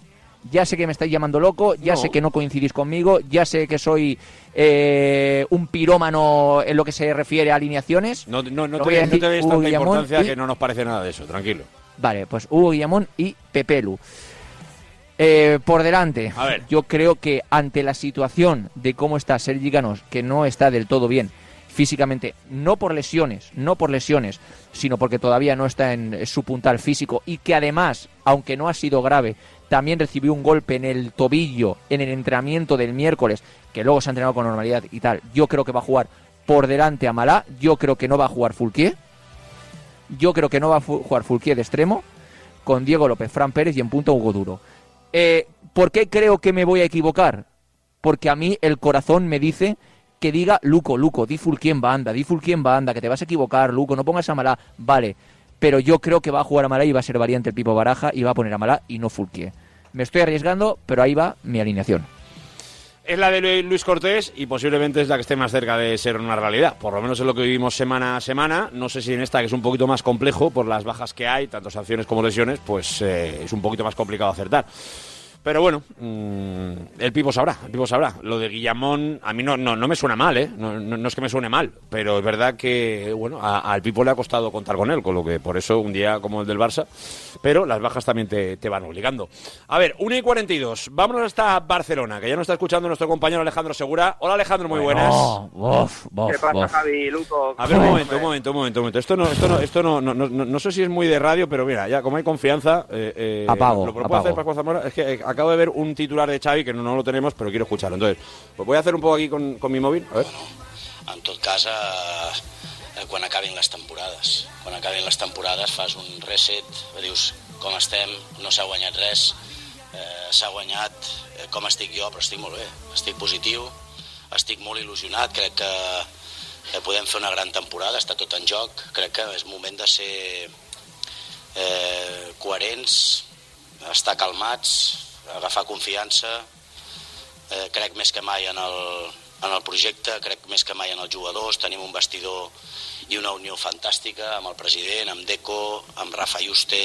Ya sé que me estáis llamando loco, ya No. sé que no coincidís conmigo, ya sé que soy eh, un pirómano en lo que se refiere a alineaciones. No, no, no te, voy a no te tanta Guillamón importancia y- que no nos parece nada de eso, tranquilo. Vale, pues Hugo Guillamón y Pepelu. Eh, por delante, A ver. yo creo que ante la situación de cómo está Sergi Ganos, que no está del todo bien físicamente, no por lesiones, no por lesiones, sino porque todavía no está en su puntal físico y que además, aunque no ha sido grave, también recibió un golpe en el tobillo en el entrenamiento del miércoles, que luego se ha entrenado con normalidad y tal. Yo creo que va a jugar por delante a Malá, yo creo que no va a jugar Fulquier, yo creo que no va a jugar Fulquier de extremo, con Diego López, Fran Pérez y en punto Hugo Duro. Eh, ¿Por qué creo que me voy a equivocar? Porque a mí el corazón me dice que diga Luco, Luco, di Fulquier en banda, di Fulquier en banda, que te vas a equivocar, Luco, no pongas a Malá. Vale, pero yo creo que va a jugar a Malá y va a ser variante el Pipo Baraja y va a poner a Malá y no Fulquier. Me estoy arriesgando, pero ahí va mi alineación. Es la de Lu- Luis Cortés y posiblemente es la que esté más cerca de ser una realidad. Por lo menos es lo que vivimos semana a semana. No sé si en esta, que es un poquito más complejo por las bajas que hay, tanto sanciones como lesiones, pues eh, es un poquito más complicado acertar. Pero bueno, mm, el Pipo sabrá, el Pipo sabrá. Lo de Guillamón a mí no, no, no me suena mal, ¿eh? No, no- no es que me suene mal, pero es verdad que, bueno, a- al Pipo le ha costado contar con él, con lo que por eso un día como el del Barça, pero las bajas también te, te van obligando. A ver, 1 y 42, vámonos hasta Barcelona, que ya nos está escuchando nuestro compañero Alejandro Segura. Hola Alejandro, muy buenas. ¿Qué pasa, Javi, Luco? A ver, un momento, un momento, un momento, un momento. Esto no, esto no, esto no, no, no, no- no sé si es muy de radio, pero mira, ya como hay confianza, eh, eh, Apago, lo puede apago. hacer Pascual Zamora es que eh, acabo de ver un titular de Xavi que no, no lo tenemos, pero quiero escucharlo. Entonces, pues voy a hacer un poco aquí con, con mi móvil. A ver. En tot cas, eh, eh, quan acabin les temporades. Quan acabin les temporades fas un reset, dius com estem, no s'ha guanyat res, eh, s'ha guanyat eh, com estic jo, però estic molt bé, estic positiu, estic molt il·lusionat, crec que, que podem fer una gran temporada, està tot en joc, crec que és moment de ser eh, coherents, estar calmats, agafar confiança, eh, crec més que mai en el, en el projecte, crec més que mai en els jugadors, tenim un vestidor i una unió fantàstica amb el president, amb Deco, amb Rafa Juste,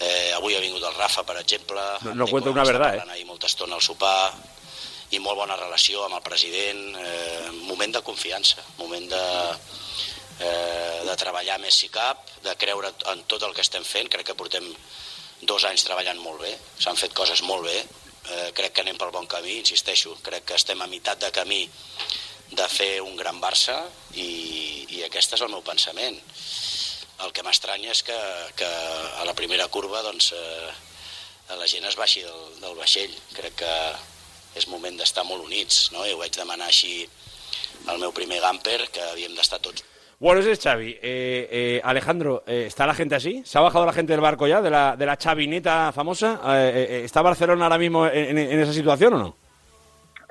eh, avui ha vingut el Rafa, per exemple, No, no cuento una verdad, eh? ahir molta estona al sopar i molt bona relació amb el president, eh, moment de confiança, moment de, eh, de treballar més si cap, de creure en tot el que estem fent, crec que portem dos anys treballant molt bé, s'han fet coses molt bé, eh, crec que anem pel bon camí, insisteixo, crec que estem a meitat de camí de fer un gran Barça i, i aquest és el meu pensament. El que m'estranya és que, que a la primera curva doncs, eh, la gent es baixi del, del vaixell. Crec que és moment d'estar molt units, no? Ho vaig demanar així al meu primer gamper, que havíem d'estar tots Bueno, ese es Xavi. Eh, eh, Alejandro, eh, ¿está la gente así? ¿Se ha bajado la gente del barco ya, de la, de la chavineta famosa? ¿Está Barcelona ahora mismo en, en esa situación o no?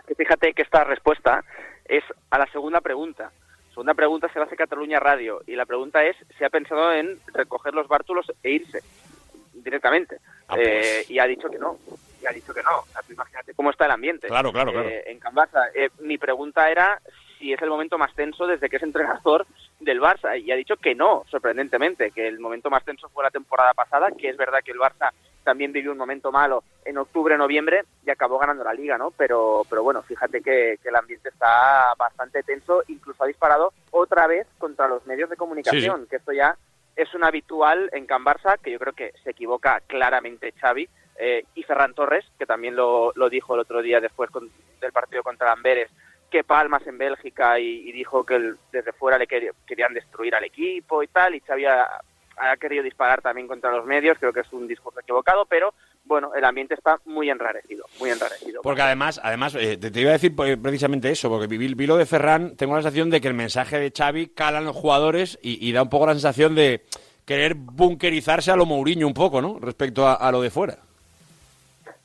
que fíjate que esta respuesta es a la segunda pregunta. Segunda pregunta se la hace Cataluña Radio y la pregunta es si ha pensado en recoger los bártulos e irse directamente. Ah, pues. Y ha dicho que no. Y ha dicho que no. O sea, imagínate cómo está el ambiente. Claro, claro, claro. en. Eh, mi pregunta era si es el momento más tenso desde que es entrenador del Barça. Y ha dicho que no, sorprendentemente, que el momento más tenso fue la temporada pasada, que es verdad que el Barça también vivió un momento malo en octubre, noviembre y acabó ganando la liga, ¿no? Pero, pero bueno, fíjate que, que el ambiente está bastante tenso, incluso ha disparado otra vez contra los medios de comunicación, Sí, sí. que esto ya es un habitual en Can Barça, que yo creo que se equivoca claramente Xavi, eh, y Ferran Torres, que también lo, lo dijo el otro día después con- del partido contra Amberes, que palmas en Bélgica y, y dijo que el- desde fuera le quer- querían destruir al equipo y tal, y Xavi ha, ha querido disparar también contra los medios, creo que es un discurso equivocado, pero bueno, el ambiente está muy enrarecido, muy enrarecido. Porque además, además eh, te, te iba a decir precisamente eso, porque vi, vi lo de Ferran, tengo la sensación de que el mensaje de Xavi cala en los jugadores y, y da un poco la sensación de querer bunkerizarse a lo Mourinho un poco, ¿no? Respecto a, a lo de fuera.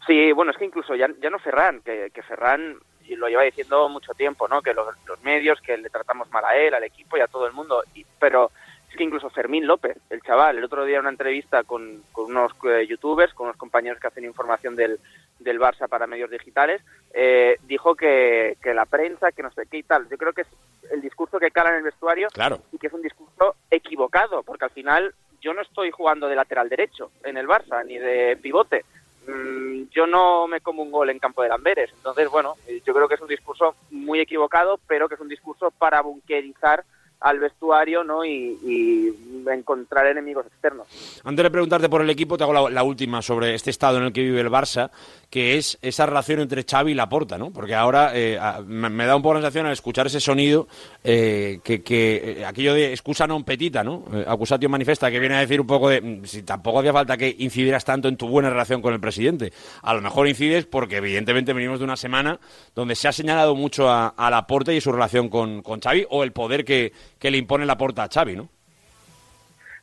Sí, bueno, es que incluso ya, ya no Ferran, que, que Ferran y lo lleva diciendo mucho tiempo, ¿no? Que los, los medios, que le tratamos mal a él, al equipo y a todo el mundo. Y, pero es que incluso Fermín López, el chaval, el otro día en una entrevista con, con unos eh, youtubers, con unos compañeros que hacen información del, del Barça para medios digitales, eh, dijo que, que la prensa, que no sé qué y tal. Yo creo que es el discurso que cala en el vestuario Claro. y que es un discurso equivocado, porque al final yo no estoy jugando de lateral derecho en el Barça, ni de pivote. Mm, Yo no me como un gol en campo de Lamberes. Entonces, bueno, eh, yo creo que es un discurso muy equivocado, pero que es un discurso para bunkerizar al vestuario ¿no? y, encontrar enemigos externos. Antes de preguntarte por el equipo, te hago la, última sobre este estado en el que vive el Barça, que es esa relación entre Xavi y Laporta, ¿no? Porque ahora eh, me, me da un poco la sensación al escuchar ese sonido eh, que, eh, aquello de excusa non petita, ¿no? Acusatio manifesta, que viene a decir un poco de mm, si tampoco hacía falta que incidieras tanto en tu buena relación con el presidente. A lo mejor incides porque evidentemente venimos de una semana donde se ha señalado mucho a, a Laporta y su relación con, con Xavi o el poder que, que le impone Laporta a Xavi, ¿no?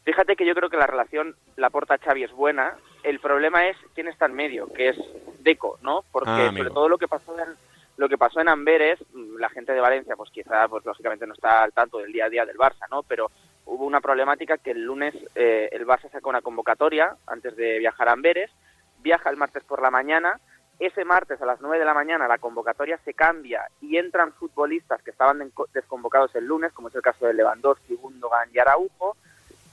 Fíjate que yo creo que la relación Laporta-Xavi es buena. El problema es quién está en medio, que es Deco, ¿no? Porque Ah, sobre todo lo que pasó en lo que pasó en Amberes, mm, la gente de Valencia, pues quizá, pues lógicamente no está al tanto del día a día del Barça, ¿no? Pero hubo una problemática que el lunes eh, el Barça sacó una convocatoria antes de viajar a Amberes, viaja el martes por la mañana, ese martes a las 9 de la mañana la convocatoria se cambia y entran futbolistas que estaban desconvocados el lunes, como es el caso de Lewandowski, Gundogan y Araujo,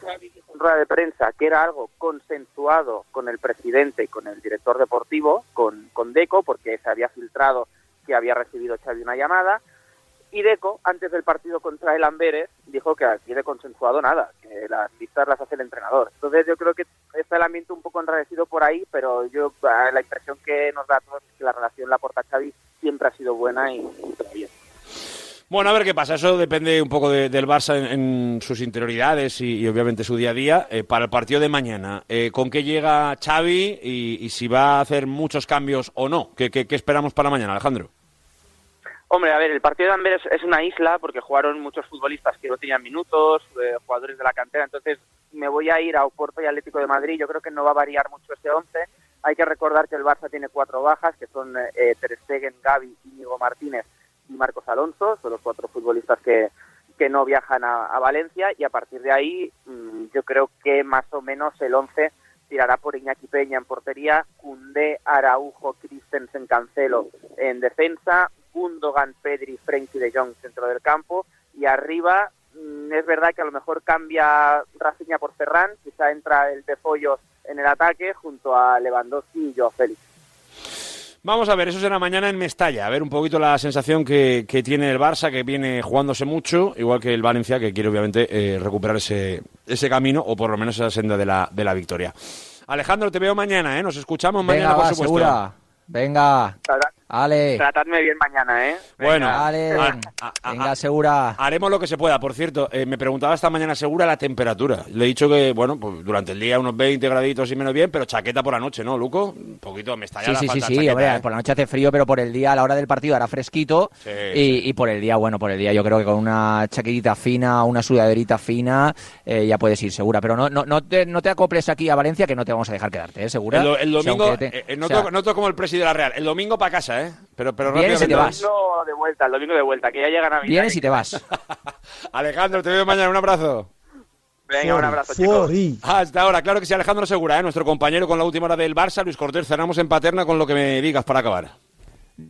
en rueda de prensa que era algo consensuado con el presidente y con el director deportivo, con, con Deco, porque se había filtrado que había recibido Xavi una llamada. Y Deco, antes del partido contra el Amberes, dijo que aquí de consensuado nada, que las listas las hace el entrenador. Entonces yo creo que está el ambiente un poco enrarecido por ahí, pero yo ah, la impresión que nos da a todos es que la relación Laporta-Xavi siempre ha sido buena y, y bien. Bueno, a ver qué pasa. Eso depende un poco de- del Barça en, sus interioridades y, obviamente su día a día. Eh, para el partido de mañana, eh, ¿con qué llega Xavi y, si va a hacer muchos cambios o no? ¿Qué, qué- qué esperamos para mañana, Alejandro? Hombre, a ver, el partido de Amberes es una isla porque jugaron muchos futbolistas que no tenían minutos, eh, jugadores de la cantera, entonces me voy a ir a Oporto y Atlético de Madrid, yo creo que no va a variar mucho ese 11. Hay que recordar que el Barça tiene cuatro bajas, que son eh, Ter Stegen, Gavi, Íñigo Martínez y Marcos Alonso, son los cuatro futbolistas que que no viajan a, Valencia. Y a partir de ahí mm, yo creo que más o menos el 11 tirará por Iñaki Peña en portería, Cundé, Araujo, Christensen, Cancelo en defensa, Gundogan, Pedri, Frenkie de Jong centro del campo y arriba mm, es verdad que a lo mejor cambia Rafinha por Ferran, quizá entra el de Follos en el ataque junto a Lewandowski y Joao Félix. Vamos a ver, eso será mañana en Mestalla. A ver un poquito la sensación que, que tiene el Barça, que viene jugándose mucho, igual que el Valencia, que quiere obviamente eh, recuperar ese, ese camino o por lo menos esa senda de la, de la victoria. Alejandro, te veo mañana, ¿eh? Nos escuchamos mañana, Venga, por va, supuesto. segura. Venga. Ale. Tratadme bien mañana, ¿eh? Bueno, Ale. a- Venga, segura. Haremos lo que se pueda. Por cierto, eh, me preguntaba esta mañana segura la temperatura. Le he dicho que, bueno, pues durante el día unos 20 graditos y menos bien, pero chaqueta por la noche, ¿no, Luco? Un poquito, me está ya Sí, la sí, sí, falta sí, chaqueta, hombre, ¿eh? por la noche hace frío, pero por el día, a la hora del partido, hará fresquito. Sí, y, y por el día, bueno, por el día yo creo que con una chaquetita fina, una sudaderita fina, eh, ya puedes ir segura. Pero no, no, no, te, no te acoples aquí a Valencia, que no te vamos a dejar quedarte, ¿eh? Segura. El, O sea, domingo, te- eh, eh, no, o sea, toco, no toco como el presidente de la Real. El domingo para casa, ¿eh? Pero, pero Vienes y te vas. El domingo de vuelta, el domingo de vuelta, que ya llega Navidad. Vienes y te vas. Alejandro, te veo mañana. Un abrazo. Venga, un abrazo, chicos. Hasta ahora, claro que sí, Alejandro Segura, ¿eh? nuestro compañero con la última hora del Barça. Luis Cortés, cerramos en Paterna con lo que me digas para acabar.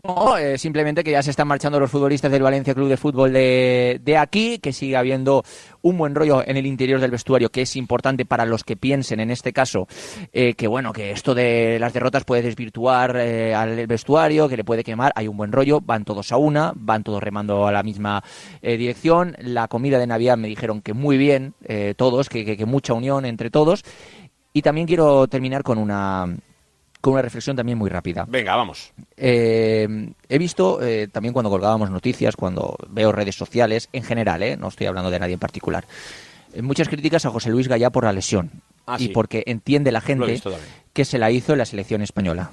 No, eh, simplemente que ya se están marchando los futbolistas del Valencia Club de Fútbol de, de aquí, que sigue habiendo un buen rollo en el interior del vestuario, que es importante para los que piensen, en este caso, eh, que bueno, que esto de las derrotas puede desvirtuar eh, al vestuario, que le puede quemar, hay un buen rollo, van todos a una, van todos remando a la misma eh, dirección, la comida de Navidad me dijeron que muy bien, eh, todos, que, que- que mucha unión entre todos, y también quiero terminar con una, con una reflexión también muy rápida. Venga, vamos. Eh, he visto eh, también cuando colgábamos noticias, cuando veo redes sociales, en general, eh, no estoy hablando de nadie en particular, muchas críticas a José Luis Gallá por la lesión. Ah, y sí. porque entiende la gente que se la hizo en la selección española.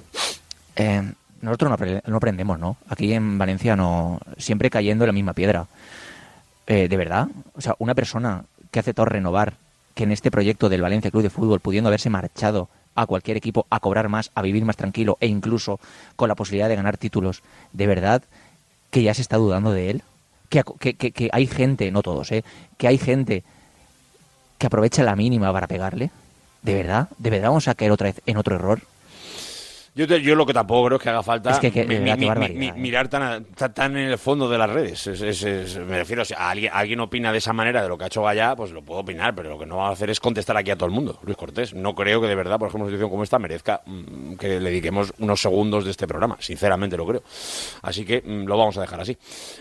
Nosotros no, no aprendemos, ¿no? Aquí en Valencia no, siempre cayendo en la misma piedra. Eh, ¿De verdad? O sea, una persona que ha aceptado renovar, que en este proyecto del Valencia Club de Fútbol, pudiendo haberse marchado a cualquier equipo a cobrar más, a vivir más tranquilo e incluso con la posibilidad de ganar títulos, ¿de verdad que ya se está dudando de él? Que, que- que hay gente, no todos, ¿eh? Que hay gente que aprovecha la mínima para pegarle. ¿De verdad? ¿De verdad vamos a caer otra vez en otro error? Yo, te- yo lo que tampoco creo es que haga falta Es que- que- mi- de mi- verdad, qué mi- barbaridad, mi- mirar tan, a- tan, tan en el fondo de las redes. Es- es- es- me refiero, si alguien, alguien opina de esa manera de lo que ha hecho Gallá, pues lo puedo opinar, pero lo que no va a hacer es contestar aquí a todo el mundo, Luis Cortés. No creo que de verdad, por ejemplo, una situación como esta merezca mm, que le dediquemos unos segundos de este programa. Sinceramente lo creo. Así que mm, lo vamos a dejar así.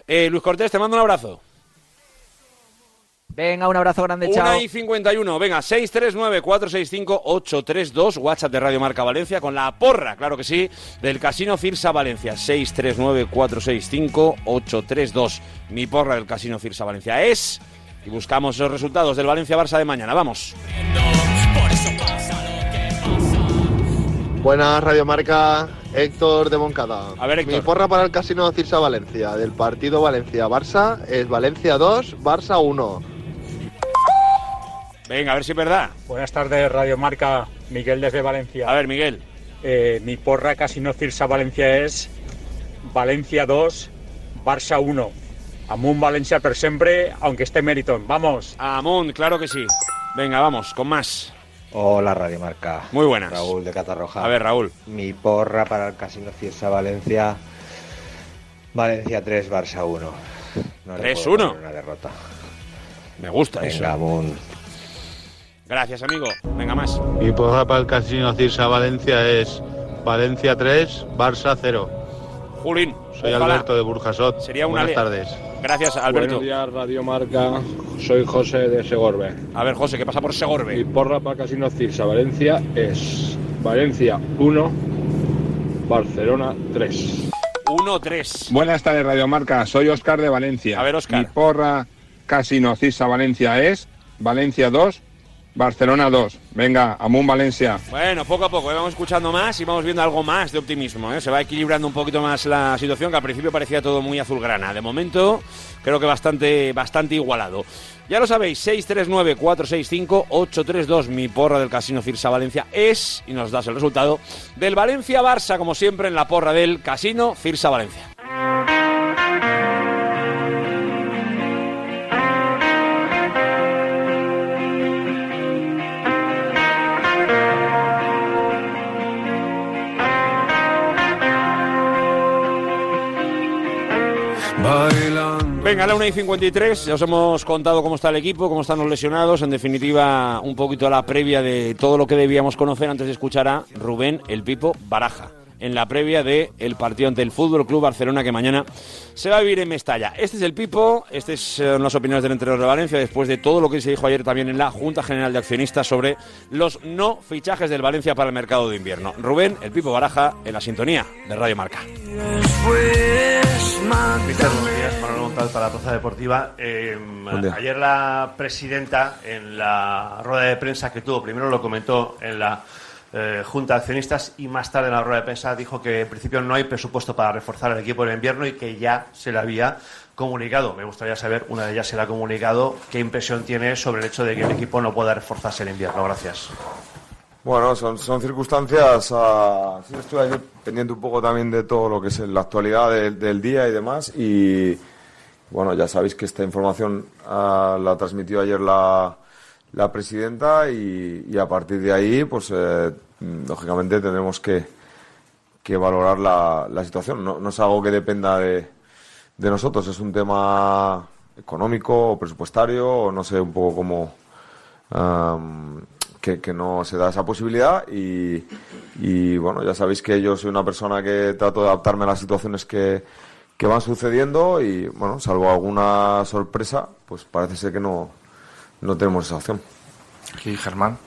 Eh, Luis Cortés, te mando un abrazo. Venga, un abrazo grande, chao. 1 y 51, venga, 639-465-832, WhatsApp de Radio Marca Valencia, con la porra, claro que sí, del Casino Firsa Valencia, 639-465-832. Mi porra del Casino Firsa Valencia es, y buscamos los resultados del Valencia-Barça de mañana, vamos. Buenas, Radio Marca, Héctor de Moncada. A ver, Héctor. Mi porra para el Casino Cirsa Valencia, del partido Valencia-Barça, es Valencia 2, Barça 1. Venga, a ver si es verdad. Buenas tardes, Radio Marca. Miguel desde Valencia. A ver, Miguel. Eh, mi porra Casino Cirsa Valencia es Valencia 2, Barça 1. Amun Valencia per siempre, aunque esté Meriton. Vamos. Amun, claro que sí. Venga, vamos, con más. Hola Radio Marca. Muy buenas. Raúl de Catarroja. A ver, Raúl. Mi porra para el Casino Fiesta Valencia. Valencia 3, Barça 1. No le 3-1. puedo poner Una derrota. Me gusta Venga, eso. Amun. Gracias, amigo. Venga, más. Mi porra para el Casino Cirsa Valencia es Valencia 3, Barça 0. Julín. Soy ojalá. Alberto de Burjasot. Sería una Buenas tardes. Gracias, Alberto. Buenos días, Radio Marca. Soy José de Segorbe. A ver, José, ¿qué pasa por Segorbe? Mi porra para Casino Cirsa Valencia es Valencia 1, Barcelona 3. 1-3. Buenas tardes, Radio Marca. Soy Oscar de Valencia. A ver, Óscar. Mi porra Casino Cisa Valencia es Valencia 2, Barcelona 2. Venga, Amun Valencia. Bueno, poco a poco, ¿eh? vamos escuchando más y vamos viendo algo más de optimismo. ¿eh? Se va equilibrando un poquito más la situación, que al principio parecía todo muy azulgrana. De momento, creo que bastante, bastante igualado. Ya lo sabéis, 639-465-832, mi porra del Casino Cirsa Valencia es, y nos das el resultado, del Valencia-Barça, como siempre, en la porra del Casino Cirsa Valencia. Venga, a la 1 y 53, ya os hemos contado cómo está el equipo, cómo están los lesionados, en definitiva un poquito la previa de todo lo que debíamos conocer antes de escuchar a Rubén el Pipo Baraja en la previa del el partido ante el Fútbol Club Barcelona que mañana se va a vivir en Mestalla. Este es el Pipo, estas son las opiniones del entrenador de Valencia después de todo lo que se dijo ayer también en la Junta General de Accionistas sobre los no fichajes del Valencia para el mercado de invierno. Rubén, el Pipo Baraja en la sintonía de Radio Marca. Mister, buenos días, Manuel Montal para la Plaza Deportiva. Eh, día. ayer la presidenta en la rueda de prensa que tuvo, primero lo comentó en la eh, Junta de Accionistas y más tarde en la rueda de prensa dijo que en principio no hay presupuesto para reforzar el equipo en invierno y que ya se le había comunicado. Me gustaría saber, una de ellas se le ha comunicado, qué impresión tiene sobre el hecho de que el equipo no pueda reforzarse en invierno. Gracias. Bueno, son, son circunstancias. ayer pendiente un poco también de todo lo que es la actualidad del- del día y demás. Y bueno, ya sabéis que esta información ah, la transmitió ayer la, la presidenta y, y a partir de ahí, pues eh, lógicamente tendremos que, que valorar la, la situación. No, no es algo que dependa de, de nosotros, es un tema económico o presupuestario, o no sé un poco cómo. que no se da esa posibilidad y, y, bueno, ya sabéis que yo soy una persona que trato de adaptarme a las situaciones que, que van sucediendo y bueno, salvo alguna sorpresa, pues parece ser que no, no tenemos esa opción. Aquí Germán.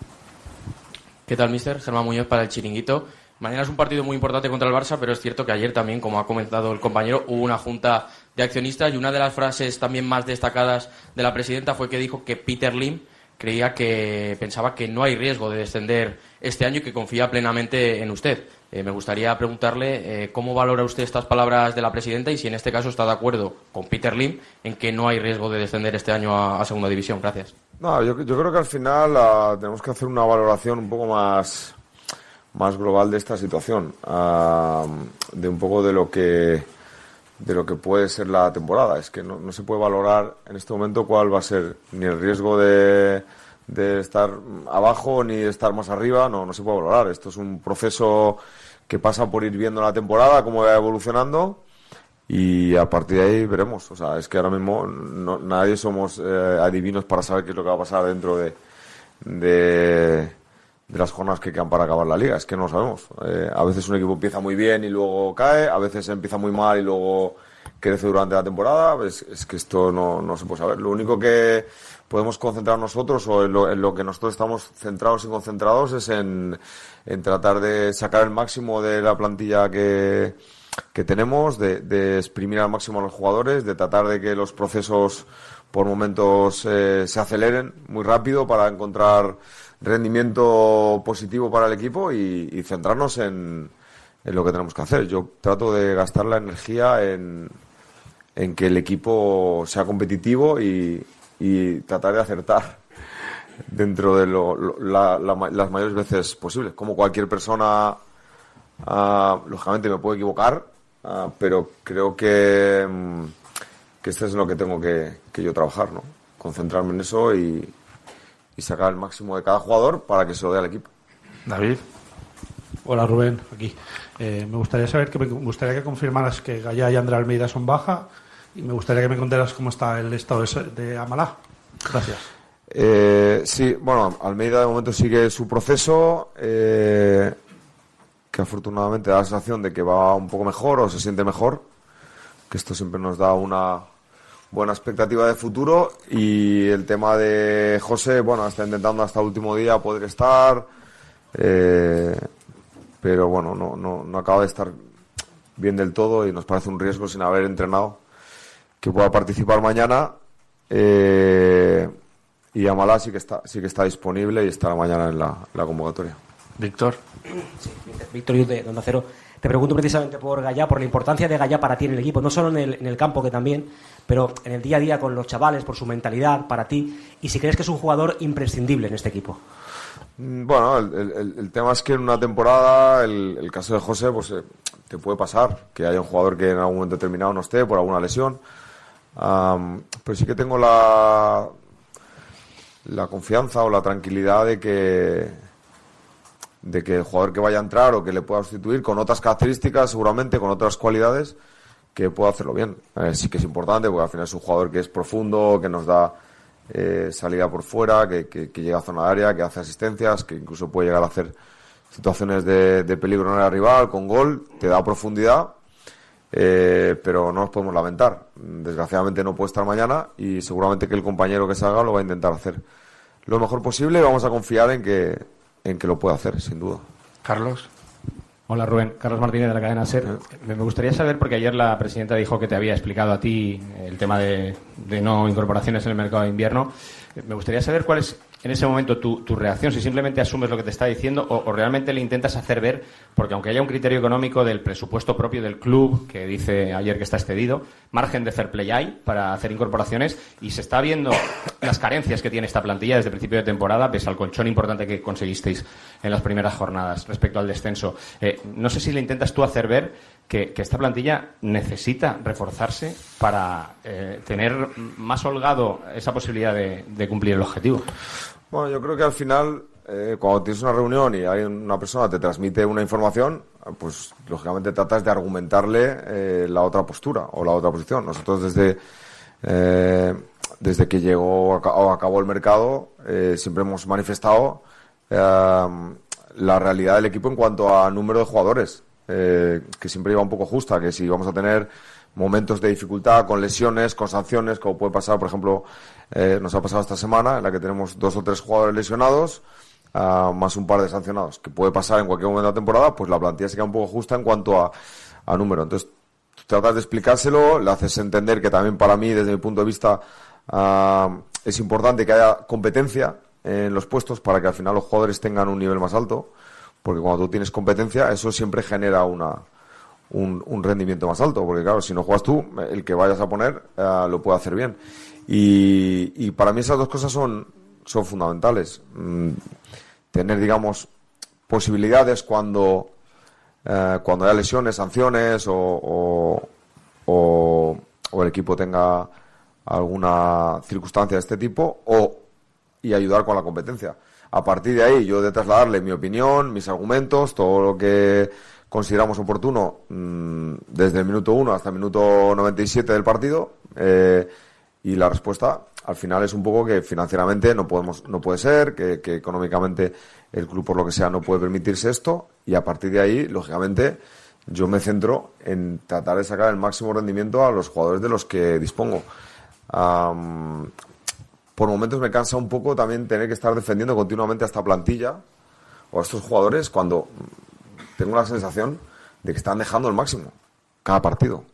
¿Qué tal, mister? Germán Muñoz para el Chiringuito. Mañana es un partido muy importante contra el Barça, pero es cierto que ayer también, como ha comentado el compañero, hubo una junta de accionistas y una de las frases también más destacadas de la presidenta fue que dijo que Peter Lim creía que pensaba que no hay riesgo de descender este año y que confía plenamente en usted. Eh, me gustaría preguntarle eh, cómo valora usted estas palabras de la presidenta y si en este caso está de acuerdo con Peter Lim en que no hay riesgo de descender este año a, a segunda división. Gracias. No, yo, yo creo que al final ah, tenemos que hacer una valoración un poco más, más global de esta situación, ah, de un poco de lo que de lo que puede ser la temporada. Es que no, no se puede valorar en este momento cuál va a ser ni el riesgo de, de estar abajo ni de estar más arriba. No, no se puede valorar. Esto es un proceso que pasa por ir viendo la temporada, cómo va evolucionando y a partir de ahí veremos. O sea, es que ahora mismo no- nadie somos eh, adivinos para saber qué es lo que va a pasar dentro de, de, las jornadas que quedan para acabar la liga. Es que no lo sabemos. Eh, a veces un equipo empieza muy bien y luego cae, a veces empieza muy mal y luego crece durante la temporada. Es, es que esto no, no se puede saber. Lo único que podemos concentrar nosotros o en lo, en lo que nosotros estamos centrados y concentrados es en, en tratar de sacar el máximo de la plantilla que, que tenemos, de, de exprimir al máximo a los jugadores, de tratar de que los procesos por momentos eh, se aceleren muy rápido para encontrar rendimiento positivo para el equipo y, centrarnos en, lo que tenemos que hacer. Yo trato de gastar la energía en, en que el equipo sea competitivo y, y tratar de acertar dentro de lo- lo- la- la las mayores veces posibles. Como cualquier persona, ah, lógicamente me puedo equivocar, ah, pero creo que, mm, que esto es lo que tengo que, que yo trabajar, ¿no? Concentrarme en eso y, y sacar el máximo de cada jugador para que se lo dé al equipo. David. Hola Rubén, aquí. Eh, me gustaría saber que me gustaría que confirmaras que Gaya y André Almeida son baja y me gustaría que me contaras cómo está el estado de, de Amalá. Gracias. Eh, sí, bueno, Almeida de momento sigue su proceso, eh, que afortunadamente da la sensación de que va un poco mejor o se siente mejor, que esto siempre nos da una buena expectativa de futuro. Y el tema de José, bueno, está intentando hasta el último día poder estar, eh, pero bueno, no, no, no acaba de estar bien del todo y nos parece un riesgo sin haber entrenado que pueda participar mañana. Eh, y Amalá sí que está, sí que está disponible y estará mañana en la, la convocatoria. Víctor. Víctor Yud de Onda. Te pregunto precisamente por Gallá, por la importancia de Gallá para ti en el equipo, no solo en el, en el campo que también, pero en el día a día con los chavales, por su mentalidad, para ti, y si crees que es un jugador imprescindible en este equipo. Mm, Bueno, el, tema es que en una temporada, el, caso de José, pues eh, te puede pasar que haya un jugador que en algún momento determinado no esté por alguna lesión. Pero sí que tengo la, la confianza o la tranquilidad de que, de que el jugador que vaya a entrar o que le pueda sustituir con otras características, seguramente con otras cualidades, que pueda hacerlo bien. Sí que es importante porque al final es un jugador que es profundo, que nos da eh, salida por fuera, que, llega a zona de área, que hace asistencias, que incluso puede llegar a hacer situaciones de, peligro en el rival con gol, te da profundidad, eh, pero no nos podemos lamentar. Desgraciadamente no puede estar mañana y seguramente que el compañero que salga lo va a intentar hacer lo mejor posible vamos a confiar en que, en que lo pueda hacer, sin duda. Carlos. Hola Rubén, Carlos Martínez de la cadena SER. Me me gustaría saber, porque ayer la presidenta dijo que te había explicado a ti el tema de, de no incorporaciones en el mercado de invierno. Me gustaría saber cuál es en ese momento tu, tu reacción, si simplemente asumes lo que te está diciendo o, realmente le intentas hacer ver, porque aunque haya un criterio económico del presupuesto propio del club, que dice ayer que está excedido, margen de fair play hay para hacer incorporaciones y se está viendo las carencias que tiene esta plantilla desde el principio de temporada, pese al colchón importante que conseguisteis en las primeras jornadas respecto al descenso. Eh, no sé si le intentas tú hacer ver que, esta plantilla necesita reforzarse para eh, tener más holgado esa posibilidad de cumplir el objetivo. Bueno, yo creo que al final, eh, cuando tienes una reunión y hay una persona te transmite una información, pues lógicamente tratas de argumentarle eh, la otra postura o la otra posición. Nosotros desde, eh, desde que llegó o acabó el mercado eh, siempre hemos manifestado la realidad del equipo en cuanto a número de jugadores, que siempre iba un poco justa, que si vamos a tener momentos de dificultad con lesiones, con sanciones, como puede pasar, por ejemplo, eh, nos ha pasado esta semana, en la que tenemos dos o tres jugadores lesionados, ah, más un par de sancionados, que puede pasar en cualquier momento de la temporada, pues la plantilla se queda un poco justa en cuanto a, número. Entonces, tú tratas de explicárselo, le haces entender que también para mí, desde mi punto de vista, ah, es importante que haya competencia en los puestos para que al final los jugadores tengan un nivel más alto, porque cuando tú tienes competencia, eso siempre genera una, un, un rendimiento más alto, porque claro, si no juegas tú, el que vayas a poner eh, lo puede hacer bien. Y, y para mí esas dos cosas son, son fundamentales. Mm, tener, digamos, posibilidades cuando, eh, cuando haya lesiones, sanciones o, o, o- o el equipo tenga alguna circunstancia de este tipo o y ayudar con la competencia. A partir de ahí, yo de trasladarle mi opinión, mis argumentos, todo lo que consideramos oportuno mm, desde el minuto 1 hasta el minuto 97 del partido. eh, y la respuesta al final es un poco que financieramente no podemos no puede ser, que, que económicamente el club por lo que sea no puede permitirse esto y a partir de ahí, lógicamente, yo me centro en tratar de sacar el máximo rendimiento a los jugadores de los que dispongo. Por momentos me cansa un poco también tener que estar defendiendo continuamente a esta plantilla o a estos jugadores cuando tengo la sensación de que están dejando el máximo cada partido,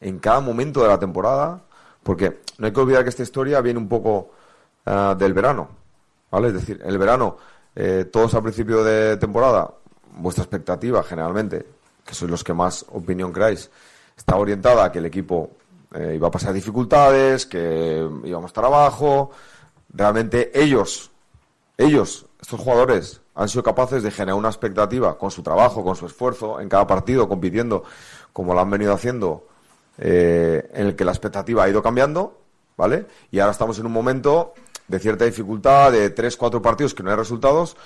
en cada momento de la temporada, porque no hay que olvidar que esta historia viene un poco ah, del verano, ¿vale? Es decir, el verano, eh, todos a principio de temporada, vuestra expectativa generalmente, que sois los que más opinión creáis, está orientada a que el equipo eh, iba a pasar dificultades, que íbamos a estar abajo. Realmente ellos, ellos, estos jugadores, han sido capaces de generar una expectativa con su trabajo, con su esfuerzo, en cada partido, compitiendo como lo han venido haciendo, eh, en el que la expectativa ha ido cambiando, ¿vale? Y ahora estamos en un momento de cierta dificultad, de tres, cuatro partidos que no hay resultados.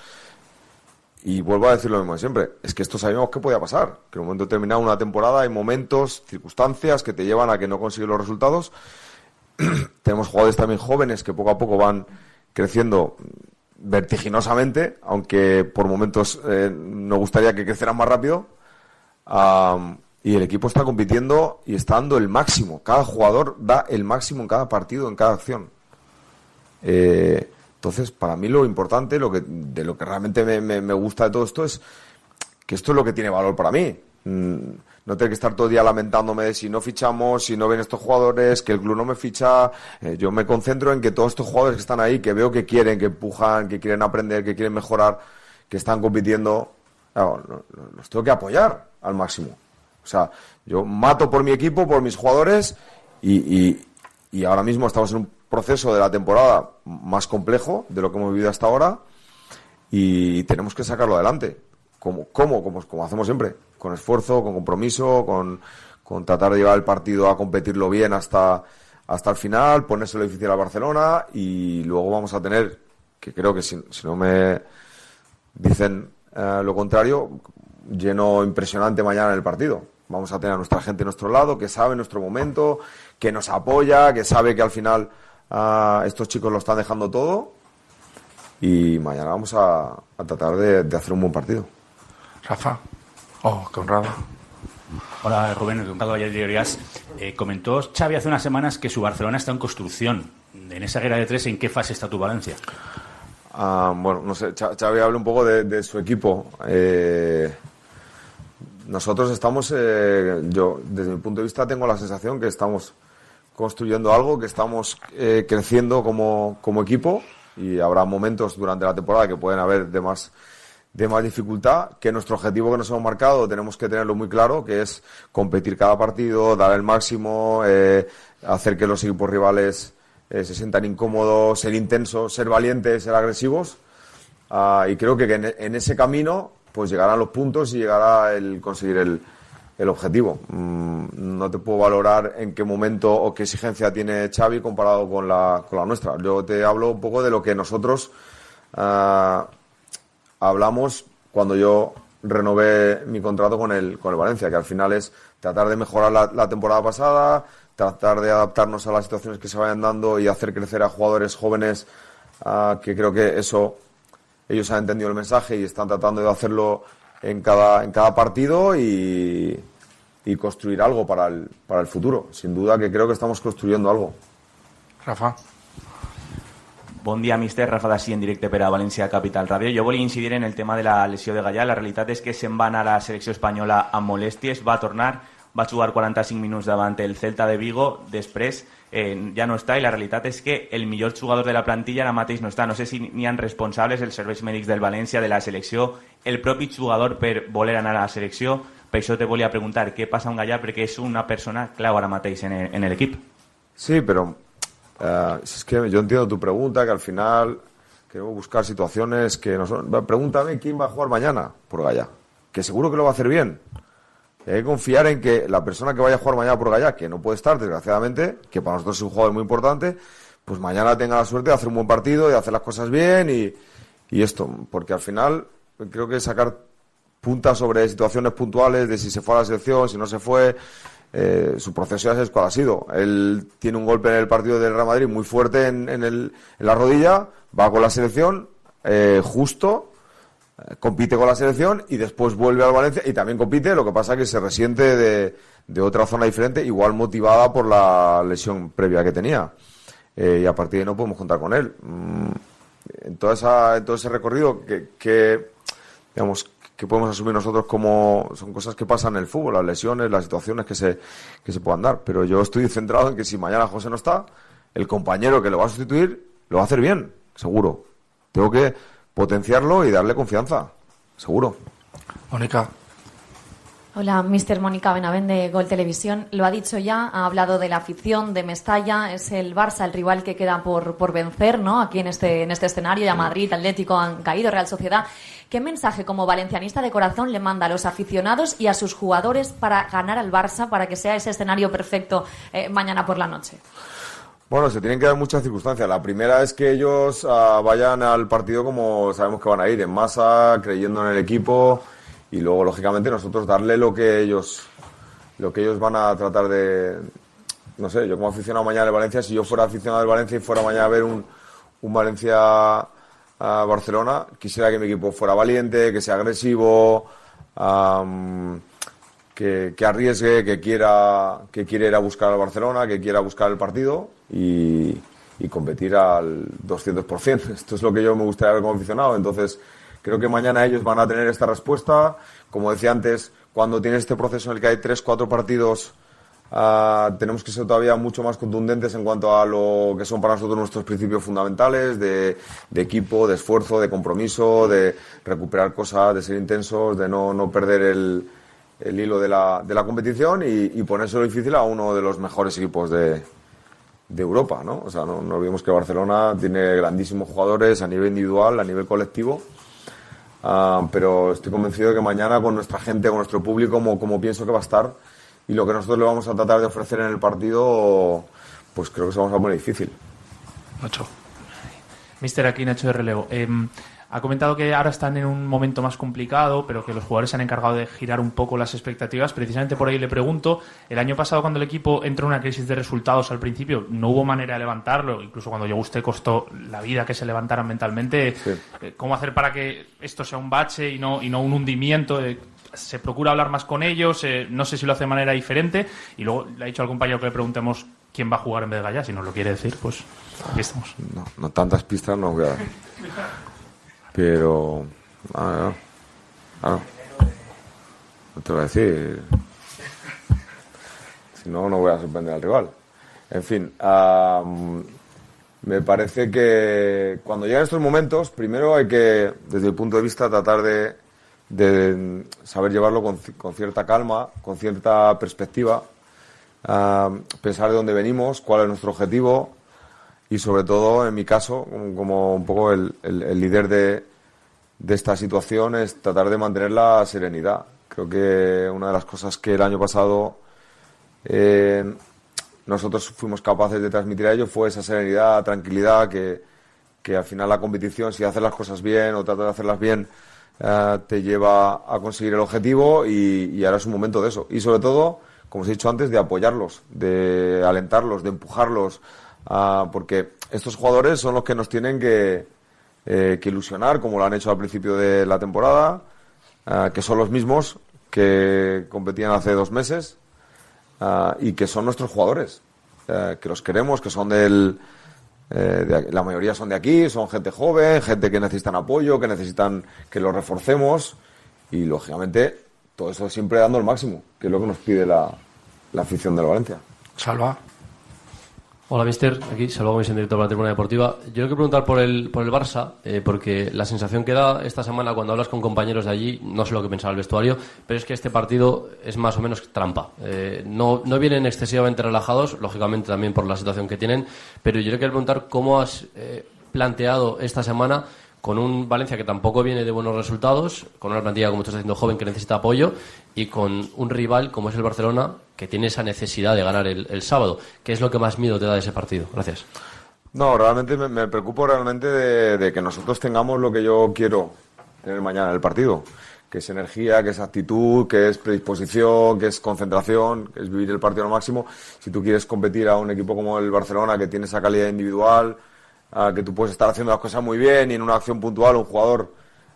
Y vuelvo a decir lo mismo de siempre, es que esto sabíamos que podía pasar, que en un momento determinado una temporada hay momentos, circunstancias que te llevan a que no consigues los resultados. Tenemos jugadores también jóvenes que poco a poco van creciendo vertiginosamente, aunque por momentos eh, nos gustaría que crecieran más rápido. Y el equipo está compitiendo y está dando el máximo. Cada jugador da el máximo en cada partido, en cada acción. Eh, entonces, para mí lo importante, lo que, de lo que realmente me, me- me gusta de todo esto es que esto es lo que tiene valor para mí. Mm, No tener que estar todo el día lamentándome de si no fichamos, si no ven estos jugadores, que el club no me ficha. Eh, yo me concentro en que todos estos jugadores que están ahí, que veo que quieren, que empujan, que quieren aprender, que quieren mejorar, que están compitiendo, los tengo que apoyar al máximo. O sea, yo mato por mi equipo, por mis jugadores y ahora mismo estamos en un proceso de la temporada más complejo de lo que hemos vivido hasta ahora y tenemos que sacarlo adelante. Como como Como, como hacemos siempre, con esfuerzo, con compromiso, con, con tratar de llevar el partido a competirlo bien hasta, hasta el final, ponérselo difícil a Barcelona y luego vamos a tener, que creo que si, si no me dicen eh, lo contrario, lleno impresionante mañana en el partido. vamos a tener a nuestra gente a nuestro lado, que sabe nuestro momento, que nos apoya, que sabe que al final ah, estos chicos lo están dejando todo. Y mañana vamos a, a tratar de, de hacer un buen partido. Rafa. Oh, qué honrado. Hola Rubén, educado ayer de Orias. Eh, comentó Xavi hace unas semanas que su Barcelona está en construcción. En esa guerra de tres, ¿en qué fase está tu Valencia? Ah, bueno, no sé, Xavi habla un poco de, de su equipo. Eh, nosotros estamos, eh, yo desde mi punto de vista tengo la sensación que estamos construyendo algo, que estamos eh, creciendo como, como equipo y habrá momentos durante la temporada que pueden haber de más, de más dificultad, que nuestro objetivo que nos hemos marcado tenemos que tenerlo muy claro, que es competir cada partido, dar el máximo, eh, hacer que los equipos rivales eh, se sientan incómodos, ser intensos, ser valientes, ser agresivos. Ah, y creo que en, ese camino pues llegarán los puntos y llegará el conseguir el, el objetivo. Mm, no te puedo valorar en qué momento o qué exigencia tiene Xavi comparado con la, con la nuestra. Yo te hablo un poco de lo que nosotros ah, hablamos cuando yo renové mi contrato con el, con el Valencia, que al final es tratar de mejorar la, la temporada pasada, tratar de adaptarnos a las situaciones que se vayan dando y hacer crecer a jugadores jóvenes, ah, que creo que eso ellos han entendido el mensaje y están tratando de hacerlo en cada, en cada partido y, y construir algo para el, para el futuro. Sin duda que creo que estamos construyendo algo. Rafa. Bon dia, mister. Rafa Dassi en directe per a València Capital Ràdio. Jo volia incidir en el tema de la lesió de Gallà. La realitat és que se'n va anar a la selecció espanyola amb molèsties, va tornar, va jugar 45 minuts davant el Celta de Vigo, després eh, ja no està i la realitat és que el millor jugador de la plantilla ara mateix no està. No sé si n'hi ha responsables, els serveis mèdics del València, de la selecció, el propi jugador per voler anar a la selecció. Per això te volia preguntar què passa amb Gallà perquè és una persona clau ara mateix en l'equip. Sí, pero eh, es que yo entiendo tu pregunta, que al final queremos buscar situaciones que no son... Va, Pregúntame quién va a jugar mañana por Gallá, que seguro que lo va a hacer bien. Hay que confiar en que la persona que vaya a jugar mañana por Gallá, que no puede estar, desgraciadamente, que para nosotros es un jugador muy importante, pues mañana tenga la suerte de hacer un buen partido, de hacer las cosas bien y, y esto, porque al final creo que sacar puntas sobre situaciones puntuales de si se fue a la selección, si no se fue. Eh, su proceso ya sabes cuál ha sido. Él tiene un golpe en el partido del Real Madrid muy fuerte en, en el- en la rodilla, va con la selección, eh, justo, eh, compite con la selección y después vuelve al Valencia y también compite, lo que pasa que se resiente de, de otra zona diferente, igual motivada por la lesión previa que tenía. Y a partir de ahí no podemos contar con él. Mm, en, toda esa, en todo ese recorrido que, que, digamos, que podemos asumir nosotros como son cosas que pasan en el fútbol, las lesiones, las situaciones que se, que se puedan dar. Pero yo estoy centrado en que si mañana José no está, el compañero que lo va a sustituir lo va a hacer bien, seguro. Tengo que potenciarlo y darle confianza, seguro. Mónica. Hola, Mr. Mónica Benavén de Gol Televisión. Lo ha dicho ya, ha hablado de la afición de Mestalla, es el Barça el rival que queda por, por vencer, ¿no? Aquí en este, en este escenario, ya Madrid, Atlético han caído, Real Sociedad. ¿Qué mensaje como valencianista de corazón le manda a los aficionados y a sus jugadores para ganar al Barça, para que sea ese escenario perfecto eh, mañana por la noche? Bueno, se tienen que dar muchas circunstancias. La primera es que ellos ah, vayan al partido como sabemos que van a ir, en masa, creyendo en el equipo y luego, lógicamente, nosotros darle lo que ellos, lo que ellos van a tratar de... No sé, yo como aficionado mañana del Valencia, si yo fuera aficionado del Valencia y fuera mañana a ver un, un Valencia-Barcelona, quisiera que mi equipo fuera valiente, que sea agresivo, am, que, arriesgue, que quiera, que quiera ir a buscar al Barcelona, que quiera buscar el partido y, y competir al 200%. Esto es lo que yo me gustaría ver como aficionado. Entonces, creo que mañana ellos van a tener esta respuesta. Como decía antes, cuando tienes este proceso en el que hay tres, cuatro partidos, ah, tenemos que ser todavía mucho más contundentes en cuanto a lo que son para nosotros nuestros principios fundamentales de, equipo, de esfuerzo, de compromiso, de recuperar cosas, de ser intensos, de no, no perder el, el hilo de la, de la competición y, y ponérselo difícil a uno de los mejores equipos de, de Europa, ¿no? O sea, no, no olvidemos que Barcelona tiene grandísimos jugadores a nivel individual, a nivel colectivo, Ah, pero estoy convencido de que mañana con nuestra gente, con nuestro público, como, como pienso que va a estar, y lo que nosotros le vamos a tratar de ofrecer en el partido, pues creo que se vamos a poner difícil. Nacho. Mister, aquí Nacho de relevo. Eh, Ha comentado que ahora están en un momento más complicado, pero que los jugadores se han encargado de girar un poco las expectativas. Precisamente por ahí le pregunto, el año pasado cuando el equipo entró en una crisis de resultados al principio, no hubo manera de levantarlo, incluso cuando llegó usted costó la vida que se levantaran mentalmente. Eh, ¿Cómo hacer para que esto sea un bache y no, y no un hundimiento? Se procura hablar más con ellos, eh, no sé si lo hace de manera diferente. Y luego le ha dicho al compañero que le preguntemos quién va a jugar en vez de Gallá, si nos lo quiere decir, pues aquí estamos. No, no tantas pistas no voy a dar. Pero. ah, ah, no te voy a decir. Si no, no voy a sorprender al rival. En fin, ah, me parece que cuando llegan estos momentos, primero hay que, desde el punto de vista, tratar de, saber llevarlo con, con cierta calma, con cierta perspectiva, ah, pensar de dónde venimos, cuál es nuestro objetivo y sobre todo, en mi caso, como, un poco el, el- líder de, de esta situación, es tratar de mantener la serenidad. Creo que una de las cosas que el año pasado eh, nosotros fuimos capaces de transmitir a ellos fue esa serenidad, tranquilidad, que, que al final la competición, si haces las cosas bien o tratas de hacerlas bien, eh, te lleva a conseguir el objetivo y ahora es un momento de eso. Y sobre todo, como os he dicho antes, de apoyarlos, de alentarlos, de empujarlos, ah, porque estos jugadores son los que nos tienen que, eh, que ilusionar, como lo han hecho al principio de la temporada, ah, que son los mismos que competían hace dos meses ah, y que son nuestros jugadores, eh, que los queremos, que son del... eh, de la mayoría son de aquí, son gente joven, gente que necesitan apoyo, que necesitan que los reforcemos y, lógicamente, todo eso siempre dando el máximo, que es lo que nos pide la, la afición del Valencia. Salva. Hola, mister. Aquí, Salva Gómez en directo para la Tribuna Deportiva. Yo quiero preguntar por el, por el Barça, eh, porque la sensación que da esta semana cuando hablas con compañeros de allí, no sé lo que pensaba el vestuario, pero es que este partido es más o menos trampa. Eh, no, no vienen excesivamente relajados, lógicamente también por la situación que tienen, pero yo quiero preguntar cómo has eh, planteado esta semana con un Valencia que tampoco viene de buenos resultados, con una plantilla, como estás diciendo, joven que necesita apoyo, y con un rival como es el Barcelona, que tiene esa necesidad de ganar el, sábado. ¿Qué es lo que más miedo te da de ese partido? Gracias. No, realmente me, preocupo realmente de, que nosotros tengamos lo que yo quiero tener mañana en el partido, que es energía, que es actitud, que es predisposición, que es concentración, que es vivir el partido al máximo. Si tú quieres competir a un equipo como el Barcelona, que tiene esa calidad individual, ah, que tú puedes estar haciendo las cosas muy bien y en una acción puntual un jugador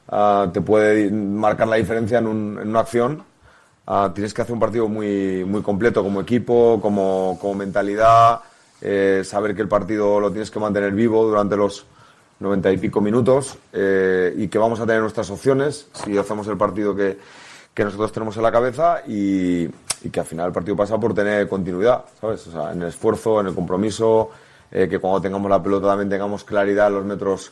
ah, te puede marcar la diferencia en, un- en una acción, ah, tienes que hacer un partido muy, muy completo como equipo, como, como mentalidad, eh, saber que el partido lo tienes que mantener vivo durante los noventa y pico minutos eh, y que vamos a tener nuestras opciones si hacemos el partido que, que nosotros tenemos en la cabeza y, que al final el partido pasa por tener continuidad, ¿sabes? En el esfuerzo, en el compromiso, eh, que cuando tengamos la pelota también tengamos claridad en los metros,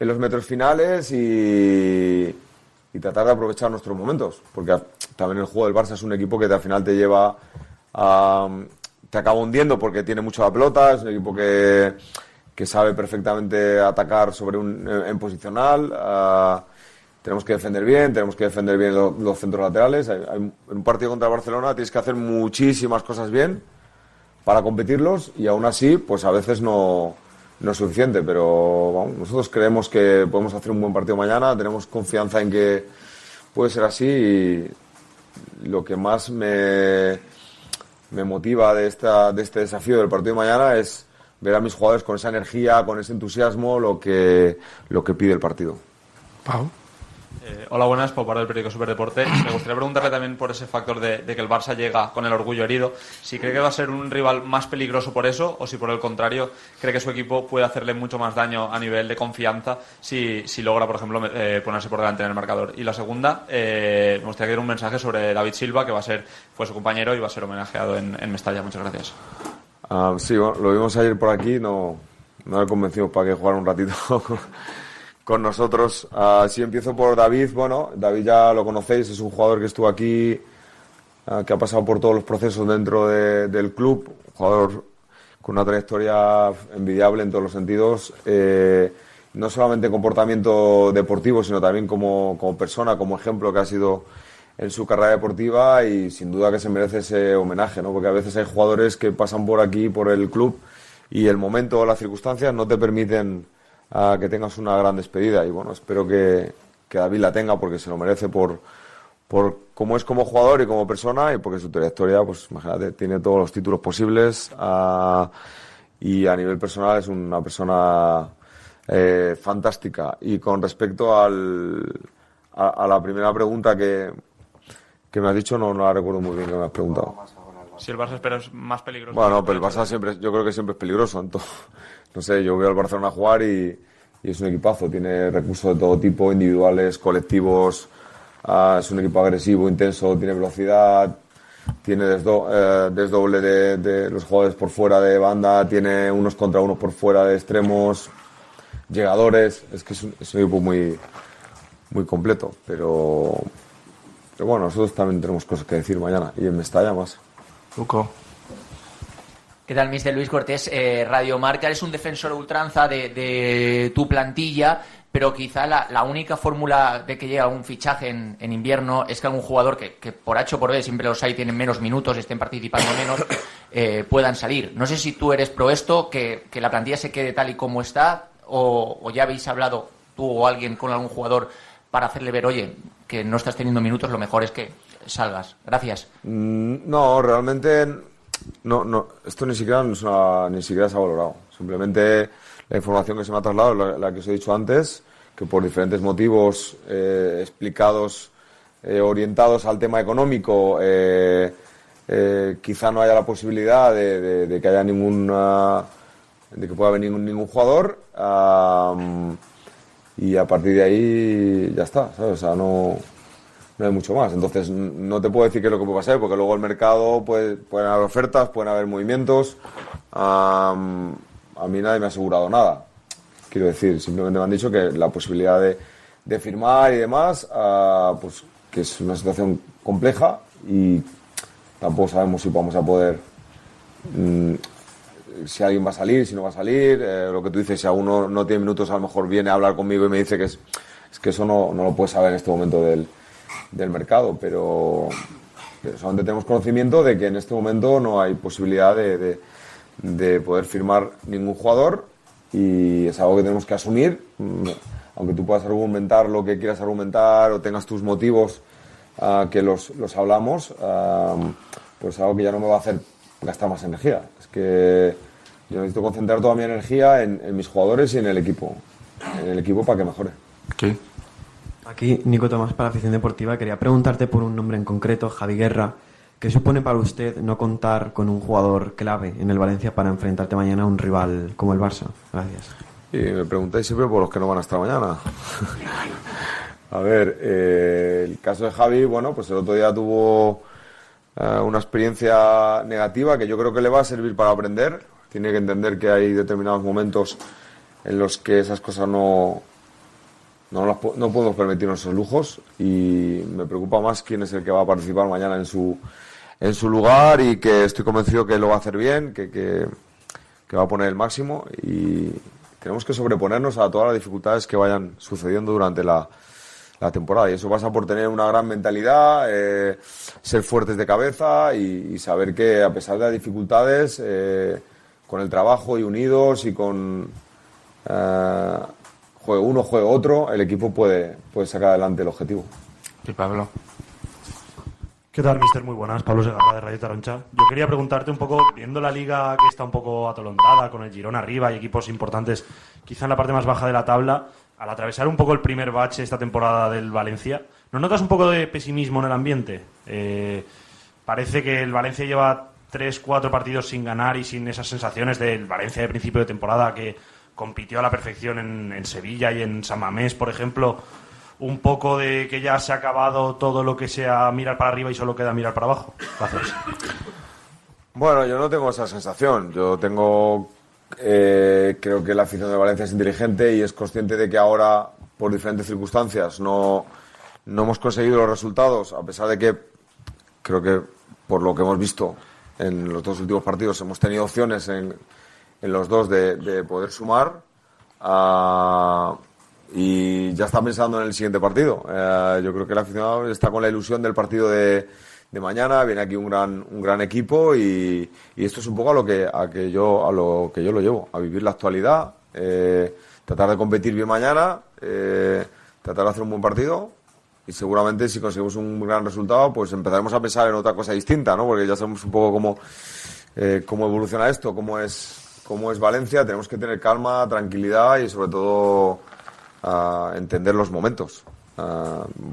en los metros finales y, y tratar de aprovechar nuestros momentos, porque también el juego del Barça es un equipo que al final te lleva a... te acaba hundiendo porque tiene mucho la pelota, es un equipo que, que sabe perfectamente atacar sobre un, en, en posicional, ah, tenemos que defender bien, tenemos que defender bien lo- los centros laterales, en un partido contra el Barcelona tienes que hacer muchísimas cosas bien para competirlos y aún así, pues a veces no, no es suficiente, pero nosotros creemos que podemos hacer un buen partido mañana, tenemos confianza en que puede ser así y lo que más me, me motiva de, esta, de este desafío del partido de mañana es ver a mis jugadores con esa energía, con ese entusiasmo, lo que, lo que pide el partido. Pau. Eh, hola, buenas, Pau Pardo del periódico Superdeporte. Me gustaría preguntarle también por ese factor de, que el Barça llega con el orgullo herido. Si cree que va a ser un rival más peligroso por eso o si por el contrario cree que su equipo puede hacerle mucho más daño a nivel de confianza si, logra, por ejemplo, eh, ponerse por delante en el marcador. Y la segunda, eh, me gustaría que un mensaje sobre David Silva, que va a ser fue su compañero y va a ser homenajeado en, en Mestalla. Muchas gracias. Ah, sí, lo vimos ayer por aquí, no, no le convencimos para que jugara un ratito con, nosotros. Ah, si empiezo por David, bueno, David ya lo conocéis, es un jugador que estuvo aquí, ah, que ha pasado por todos los procesos dentro de- del club, jugador con una trayectoria envidiable en todos los sentidos, eh, no solamente en comportamiento deportivo, sino también como, como persona, como ejemplo que ha sido en su carrera deportiva y sin duda que se merece ese homenaje, ¿no? Porque a veces hay jugadores que pasan por aquí, por el club, y el momento o las circunstancias no te permiten a que tengas una gran despedida. Y bueno, espero que, que David la tenga porque se lo merece por, por cómo es como jugador y como persona y porque su trayectoria, pues imagínate, tiene todos los títulos posibles ah, y a nivel personal es una persona eh, fantástica. Y con respecto al, a, a la primera pregunta que, que me has dicho, no, no la recuerdo muy bien que me has preguntado. Si el Barça espera es más peligroso. Bueno, pero el Barça siempre, yo creo que siempre es peligroso. entonces, no sé, yo veo al Barcelona jugar y, es un equipazo. Tiene recursos de todo tipo, individuales, colectivos. ah, es un equipo agresivo, intenso, tiene velocidad, tiene desdo- eh, desdoble de, de los jugadores por fuera de banda, tiene unos contra unos por fuera de extremos, llegadores. Es que es un, es un equipo muy, muy completo. Pero, pero bueno, nosotros también tenemos cosas que decir mañana y en Mestalla más. Luco. ¿Qué tal, Mr. Luis Cortés? Eh, Radio Marca es un defensor ultranza de, de tu plantilla, pero quizá la, única fórmula de que llega un fichaje en, invierno es que algún jugador que, que por H o por B siempre los hay, tienen menos minutos, estén participando menos, eh, puedan salir. No sé si tú eres pro esto, que, que la plantilla se quede tal y como está, o, o ya habéis hablado tú o alguien con algún jugador para hacerle ver, oye, que no estás teniendo minutos, lo mejor es que salgas. Gracias. Mm, No, realmente no, no, esto ni siquiera, ni siquiera se ha valorado. Simplemente la información que se me ha trasladado, la, que os he dicho antes, que por diferentes motivos eh, explicados, eh, orientados al tema económico, eh, eh, quizá no haya la posibilidad de, que haya ninguna, de que pueda venir ningún, jugador. am, y a partir de ahí ya está, ¿sabes? O sea, no, no hay mucho más. Entonces, no te puedo decir qué es lo que puede pasar, porque luego el mercado puede, pueden haber ofertas, pueden haber movimientos. Am, a mí nadie me ha asegurado nada. Quiero decir, simplemente me han dicho que la posibilidad de, de firmar y demás, ah, pues que es una situación compleja y tampoco sabemos si vamos a poder mm, si alguien va a salir, si no va a salir, eh, lo que tú dices, si a uno no tiene minutos, a lo mejor viene a hablar conmigo y me dice que es, es que eso no, no lo puedes saber en este momento del, del mercado, pero, solamente tenemos conocimiento de que en este momento no hay posibilidad de, de- de poder firmar ningún jugador y es algo que tenemos que asumir, mm, aunque tú puedas argumentar lo que quieras argumentar o tengas tus motivos ah, que los, los hablamos, ah, pues es algo que ya no me va a hacer gastar más energía. Es que yo necesito concentrar toda mi energía en, en mis jugadores y en el equipo, en el equipo para que mejore. Aquí, Nico Tomás para Afición Deportiva. Quería preguntarte por un nombre en concreto, Javi Guerra. ¿Qué supone para usted no contar con un jugador clave en el Valencia para enfrentarte mañana a un rival como el Barça? Gracias. Y me preguntáis siempre por los que no van a estar mañana. a ver, eh, el caso de Javi, bueno, pues el otro día tuvo eh, una experiencia negativa que yo creo que le va a servir para aprender. Tiene que entender que hay determinados momentos en los que esas cosas no, no, las no podemos permitirnos esos lujos y me preocupa más quién es el que va a participar mañana en su, en su lugar y que estoy convencido que lo va a hacer bien, que, que, va a poner el máximo y tenemos que sobreponernos a todas las dificultades que vayan sucediendo durante la, la temporada. Y eso pasa por tener una gran mentalidad, eh, ser fuertes de cabeza y, y saber que a pesar de las dificultades, eh, con el trabajo y unidos y con eh, juegue uno, juegue otro, el equipo puede, puede sacar adelante el objetivo. Y Pablo. ¿Qué tal, mister? Muy buenas. Pablo Segarra de Radio Taroncha. Yo quería preguntarte un poco, viendo la liga que está un poco atolondrada, con el Girón arriba y equipos importantes, quizá en la parte más baja de la tabla, al atravesar un poco el primer bache esta temporada del Valencia, ¿no notas un poco de pesimismo en el ambiente? Eh, parece que el Valencia lleva tres, cuatro partidos sin ganar y sin esas sensaciones del Valencia de principio de temporada que compitió a la perfección en, en Sevilla y en San Mamés, por ejemplo un poco de que ya se ha acabado todo lo que sea mirar para arriba y solo queda mirar para abajo. Gracias. Bueno, yo no tengo esa sensación. Yo tengo. eh, creo que la afición de Valencia es inteligente y es consciente de que ahora, por diferentes circunstancias, no, no hemos conseguido los resultados, a pesar de que creo que, por lo que hemos visto en los dos últimos partidos, hemos tenido opciones en, en los dos de, de poder sumar. ah, y ya está pensando en el siguiente partido. Eh, yo creo que el aficionado está con la ilusión del partido de, de mañana. Viene aquí un gran, un gran equipo y, y esto es un poco a lo que, a que yo, a lo que yo lo llevo, a vivir la actualidad, eh, tratar de competir bien mañana, eh, tratar de hacer un buen partido y seguramente si conseguimos un gran resultado, pues empezaremos a pensar en otra cosa distinta, ¿no? Porque ya sabemos un poco cómo, eh, cómo evoluciona esto, cómo es, cómo es Valencia. Tenemos que tener calma, tranquilidad y sobre todo entender los momentos.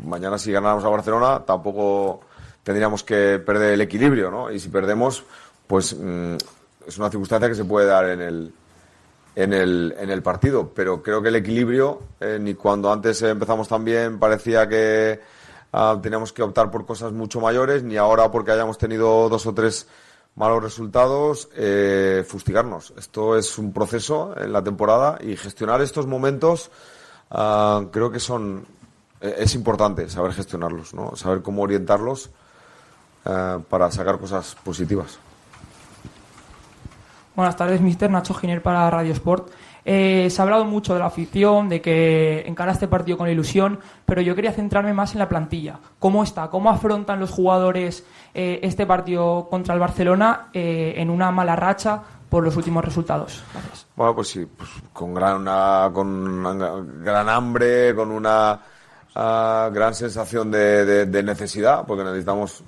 Mañana si ganáramos a Barcelona tampoco tendríamos que perder el equilibrio, ¿no? Y si perdemos, pues mm, es una circunstancia que se puede dar en el, en el, en el partido. Pero creo que el equilibrio, eh, ni cuando antes empezamos tan bien parecía que ah, teníamos que optar por cosas mucho mayores, ni ahora porque hayamos tenido dos o tres malos resultados, eh, fustigarnos. Esto es un proceso en la temporada y gestionar estos momentos ah, creo que son eh, es importante saber gestionarlos, ¿no? saber cómo orientarlos eh, para sacar cosas positivas. Buenas tardes, mister Nacho Giner para Radio Sport. Eh, se ha hablado mucho de la afición, de que encara este partido con ilusión, pero yo quería centrarme más en la plantilla. ¿Cómo está? ¿Cómo afrontan los jugadores eh, este partido contra el Barcelona eh, en una mala racha por los últimos resultados? Bueno, pues sí, pues con gran, hambre, con una ah, gran sensación de, de- de necesidad, porque necesitamos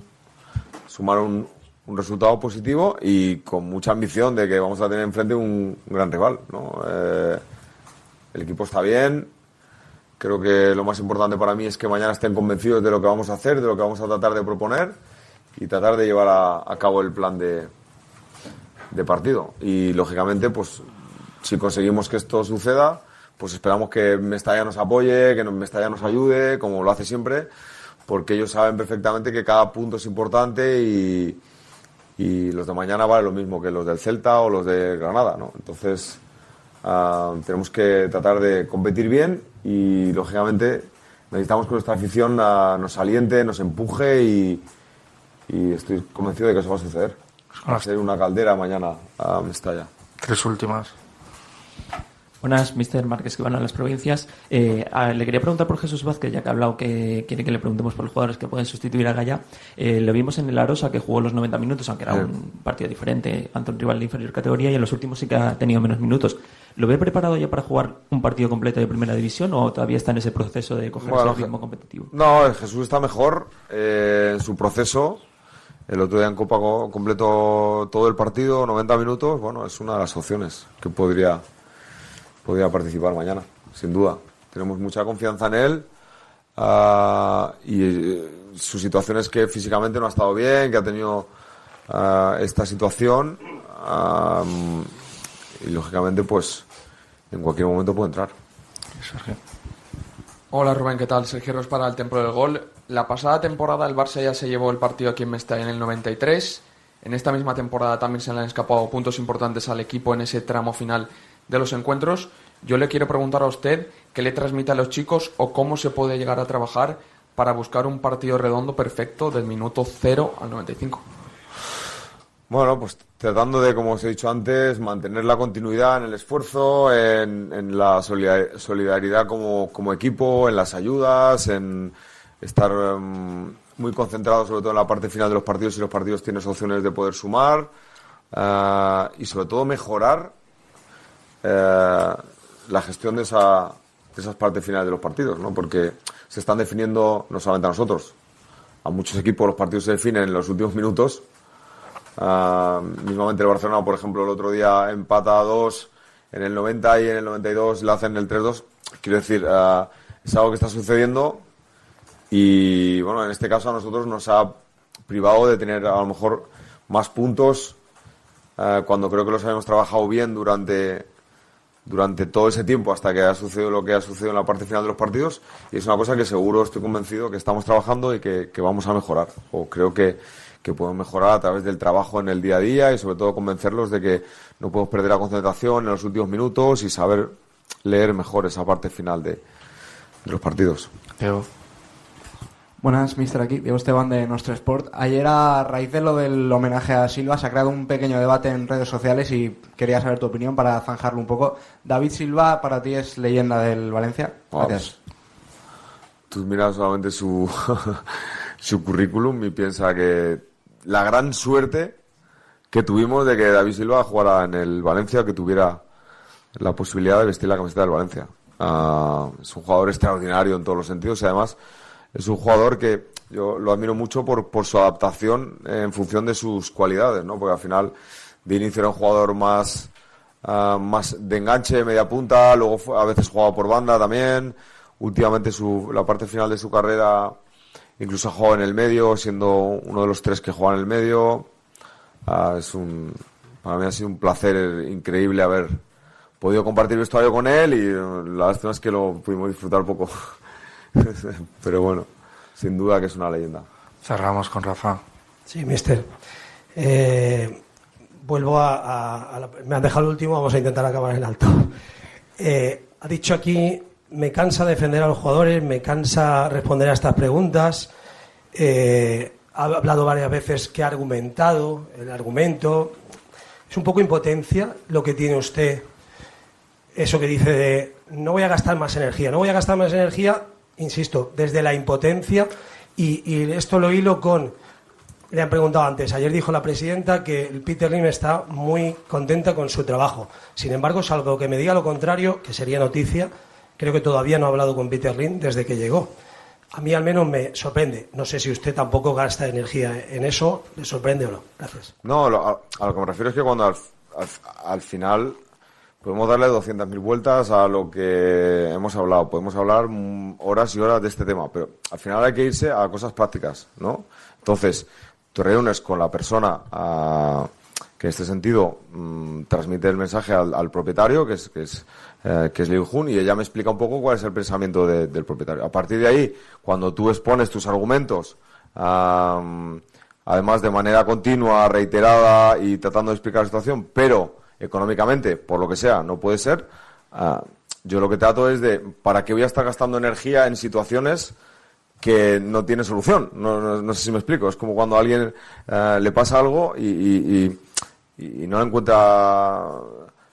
sumar un, un resultado positivo y con mucha ambición de que vamos a tener enfrente un, un gran rival. ¿no? Eh, el equipo está bien. Creo que lo más importante para mí es que mañana estén convencidos de lo que vamos a hacer, de lo que vamos a tratar de proponer y tratar de llevar a, a cabo el plan de, de partido. Y lógicamente, pues si conseguimos que esto suceda, pues esperamos que Mestalla nos apoye, que Mestalla nos ayude, como lo hace siempre, porque ellos saben perfectamente que cada punto es importante y, y los de mañana valen lo mismo que los del Celta o los de Granada, ¿no? Entonces, ah, tenemos que tratar de competir bien y, lógicamente, necesitamos que nuestra afición ah, nos aliente, nos empuje y, y estoy convencido de que eso va a suceder. Va a ser una caldera mañana a Mestalla. Tres últimas. Buenas, Mr. Márquez, que van a las provincias. Eh, a- le quería preguntar por Jesús Vázquez, ya que ha hablado que quiere que le preguntemos por los jugadores que pueden sustituir a Gaya. Eh, lo vimos en el Arosa, que jugó los 90 minutos, aunque era un partido diferente ante un rival de inferior categoría, y en los últimos sí que ha tenido menos minutos. ¿Lo ve preparado ya para jugar un partido completo de primera división o todavía está en ese proceso de coger Bueno, ese ritmo competitivo? No, Jesús está mejor eh, en su proceso. El otro día en Copa co- completó todo el partido, 90 minutos. Bueno, es una de las opciones que podría, podría participar mañana, sin duda. Tenemos mucha confianza en él. ah, y eh, su situación es que físicamente no ha estado bien, que ha tenido ah, esta situación. y lógicamente, pues en cualquier momento puede entrar. Hola Rubén, ¿qué tal? Sergio Ros para el Templo del Gol. La pasada temporada el Barça ya se llevó el partido aquí en Mestalla en el 93. En esta misma temporada también se le han escapado puntos importantes al equipo en ese tramo final de los encuentros. Yo le quiero preguntar a usted qué le transmite a los chicos o cómo se puede llegar a trabajar para buscar un partido redondo perfecto del minuto 0 al 95. Bueno, pues tratando de, como os he dicho antes, mantener la continuidad en el esfuerzo, en, en la solidar- solidaridad como, equipo, en las ayudas, en estar em, muy concentrados sobre todo en la parte final de los partidos si los partidos tienen opciones de poder sumar ah, y sobre todo mejorar eh, la gestión de, esa, de esas partes finales de los partidos, ¿no? Porque se están definiendo no solamente a nosotros, a muchos equipos los partidos se definen en los últimos minutos. Ah, mismamente el Barcelona, por ejemplo, el otro día empata a dos en el 90 y en el 92 le hacen el 3-2. Quiero decir, ah, es algo que está sucediendo y, bueno, en este caso a nosotros nos ha privado de tener a lo mejor más puntos ah, cuando creo que los habíamos trabajado bien durante, durante todo ese tiempo hasta que ha sucedido lo que ha sucedido en la parte final de los partidos y es una cosa que seguro estoy convencido que estamos trabajando y que, vamos a mejorar o creo que, que podemos mejorar a través del trabajo en el día a día y sobre todo convencerlos de que no podemos perder la concentración en los últimos minutos y saber leer mejor esa parte final de los partidos. Buenas, mister, aquí Diego Esteban de Nostro Sport. Ayer, a raíz de lo del homenaje a Silva, se ha creado un pequeño debate en redes sociales y quería saber tu opinión para zanjarlo un poco. David Silva, para ti es leyenda del Valencia. Gracias. Tú miras solamente su, su currículum y piensa que la gran suerte que tuvimos de que David Silva jugara en el Valencia, que tuviera la posibilidad de vestir la camiseta del Valencia. Ah, es un jugador extraordinario en todos los sentidos y además es un jugador que yo lo admiro mucho por, su adaptación en función de sus cualidades, ¿no? Porque al final de inicio era un jugador más, ah, más de enganche, media punta, luego a veces jugaba por banda también. Últimamente su, la parte final de su carrera incluso ha jugado en el medio, siendo uno de los tres que juega en el medio. Ah, es para mí ha sido un placer increíble haber podido compartir vestuario con él y eh, la lástima es que lo pudimos disfrutar poco. Pero bueno, sin duda que es una leyenda. Cerramos con Rafa. Sí, mister. Eh, vuelvo a, a- a la- Me han dejado el último, vamos a intentar acabar en alto. Eh, ha dicho aquí, me cansa defender a los jugadores, me cansa responder a estas preguntas. Eh, ha hablado varias veces que ha argumentado, el argumento. Es un poco impotencia lo que tiene usted, eso que dice de no voy a gastar más energía, no voy a gastar más energía, insisto, desde la impotencia y, y esto lo hilo con le han preguntado antes, ayer dijo la presidenta que Peter Lim está muy contenta con su trabajo. Sin embargo, salvo que me diga lo contrario, que sería noticia, creo que todavía no ha hablado con Peter Lim desde que llegó. A mí al menos me sorprende. No sé si usted tampoco gasta energía en eso, ¿le sorprende o no? Gracias. No, a lo que me refiero es que cuando al, al- al final podemos darle 200.000 vueltas a lo que hemos hablado, podemos hablar mm, horas y horas de este tema, pero al final hay que irse a cosas prácticas, ¿no? Entonces, te reúnes con la persona ah, que en este sentido mm, transmite el mensaje al, propietario, que es, que es, eh, que es Liu Jun, y ella me explica un poco cuál es el pensamiento de- del propietario. A partir de ahí, cuando tú expones tus argumentos, ah, además de manera continua, reiterada y tratando de explicar la situación, pero económicamente, por lo que sea, no puede ser, ah, yo lo que trato es de, ¿para qué voy a estar gastando energía en situaciones que no tiene solución. No, sé si me explico. Es como cuando a alguien eh, le pasa algo y, y- y- no encuentra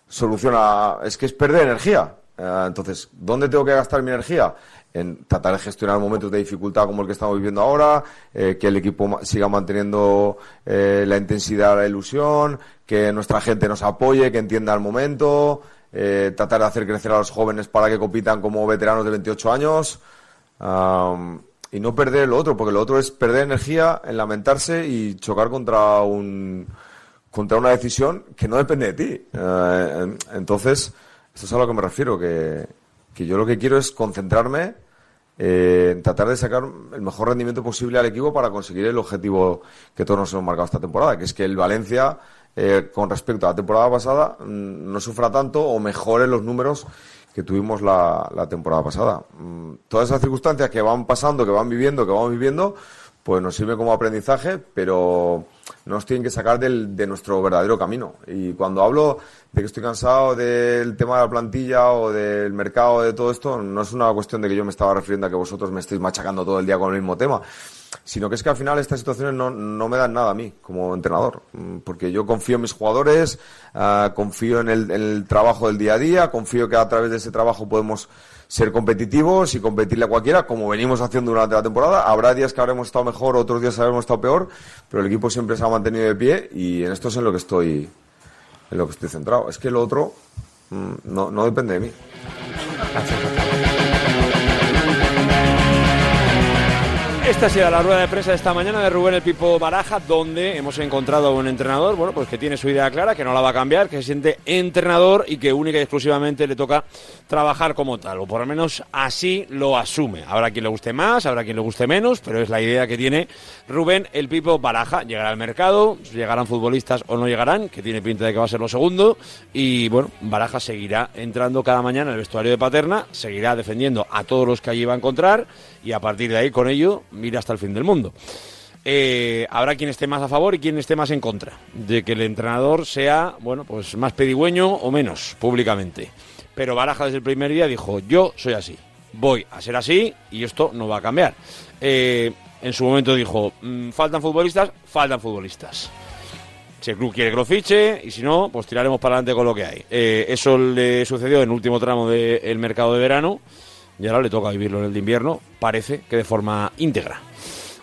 solución a... Es que es perder energía. Eh, entonces, ¿dónde tengo que gastar mi energía? En tratar de gestionar momentos de dificultad como el que estamos viviendo ahora, eh, que el equipo siga manteniendo eh, la intensidad, la ilusión, que nuestra gente nos apoye, que entienda el momento, eh, tratar de hacer crecer a los jóvenes para que compitan como veteranos de 28 años. Am, y no perder lo otro, porque lo otro es perder energía en lamentarse y chocar contra un contra una decisión que no depende de ti. Eh, en- entonces, esto es a lo que me refiero, que, que yo lo que quiero es concentrarme eh, en tratar de sacar el mejor rendimiento posible al equipo para conseguir el objetivo que todos nos hemos marcado esta temporada, que es que el Valencia, eh, con respecto a la temporada pasada, mm, no sufra tanto o mejore los números que tuvimos la, la temporada pasada. Mm, Todas esas circunstancias que van pasando, que van viviendo, que vamos viviendo, pues nos sirve como aprendizaje, pero nos tienen que sacar del, de nuestro verdadero camino. Y cuando hablo de que estoy cansado del tema de la plantilla o del mercado, de todo esto, no es una cuestión de que yo me estaba refiriendo a que vosotros me estéis machacando todo el día con el mismo tema, sino que es que al final estas situaciones no, no me dan nada a mí como entrenador, porque yo confío en mis jugadores, ah, confío en el, en el trabajo del día a día, confío que a través de ese trabajo podemos ser competitivos y competirle a cualquiera, como venimos haciendo durante la temporada. Habrá días que habremos estado mejor, otros días habremos estado peor, pero el equipo siempre se ha mantenido de pie y en esto es en lo que estoy, en lo que estoy centrado. Es que lo otro mm, no, no depende de mí. Esta ha sido la rueda de prensa de esta mañana de Rubén el Pipo Baraja, donde hemos encontrado a un entrenador, bueno, pues que tiene su idea clara, que no la va a cambiar, que se siente entrenador y que única y exclusivamente le toca trabajar como tal, o por lo menos así lo asume. Habrá quien le guste más, habrá quien le guste menos, pero es la idea que tiene Rubén el Pipo Baraja. Llegará al mercado, llegarán futbolistas o no llegarán, que tiene pinta de que va a ser lo segundo, y bueno, Baraja seguirá entrando cada mañana en el vestuario de Paterna, seguirá defendiendo a todos los que allí va a encontrar, y a partir de ahí, con ello, mira hasta el fin del mundo. Eh, habrá quien esté más a favor y quien esté más en contra de que el entrenador sea, bueno, pues más pedigüeño o menos públicamente. Pero Baraja desde el primer día dijo, yo soy así, voy a ser así y esto no va a cambiar. Eh, en su momento dijo, "Mm, faltan futbolistas, faltan futbolistas. Si el club quiere que lo fiche y si no, pues tiraremos para adelante con lo que hay. Eh, eso le sucedió en el último tramo del mercado de verano y ahora le toca vivirlo en el de invierno, parece que de forma íntegra.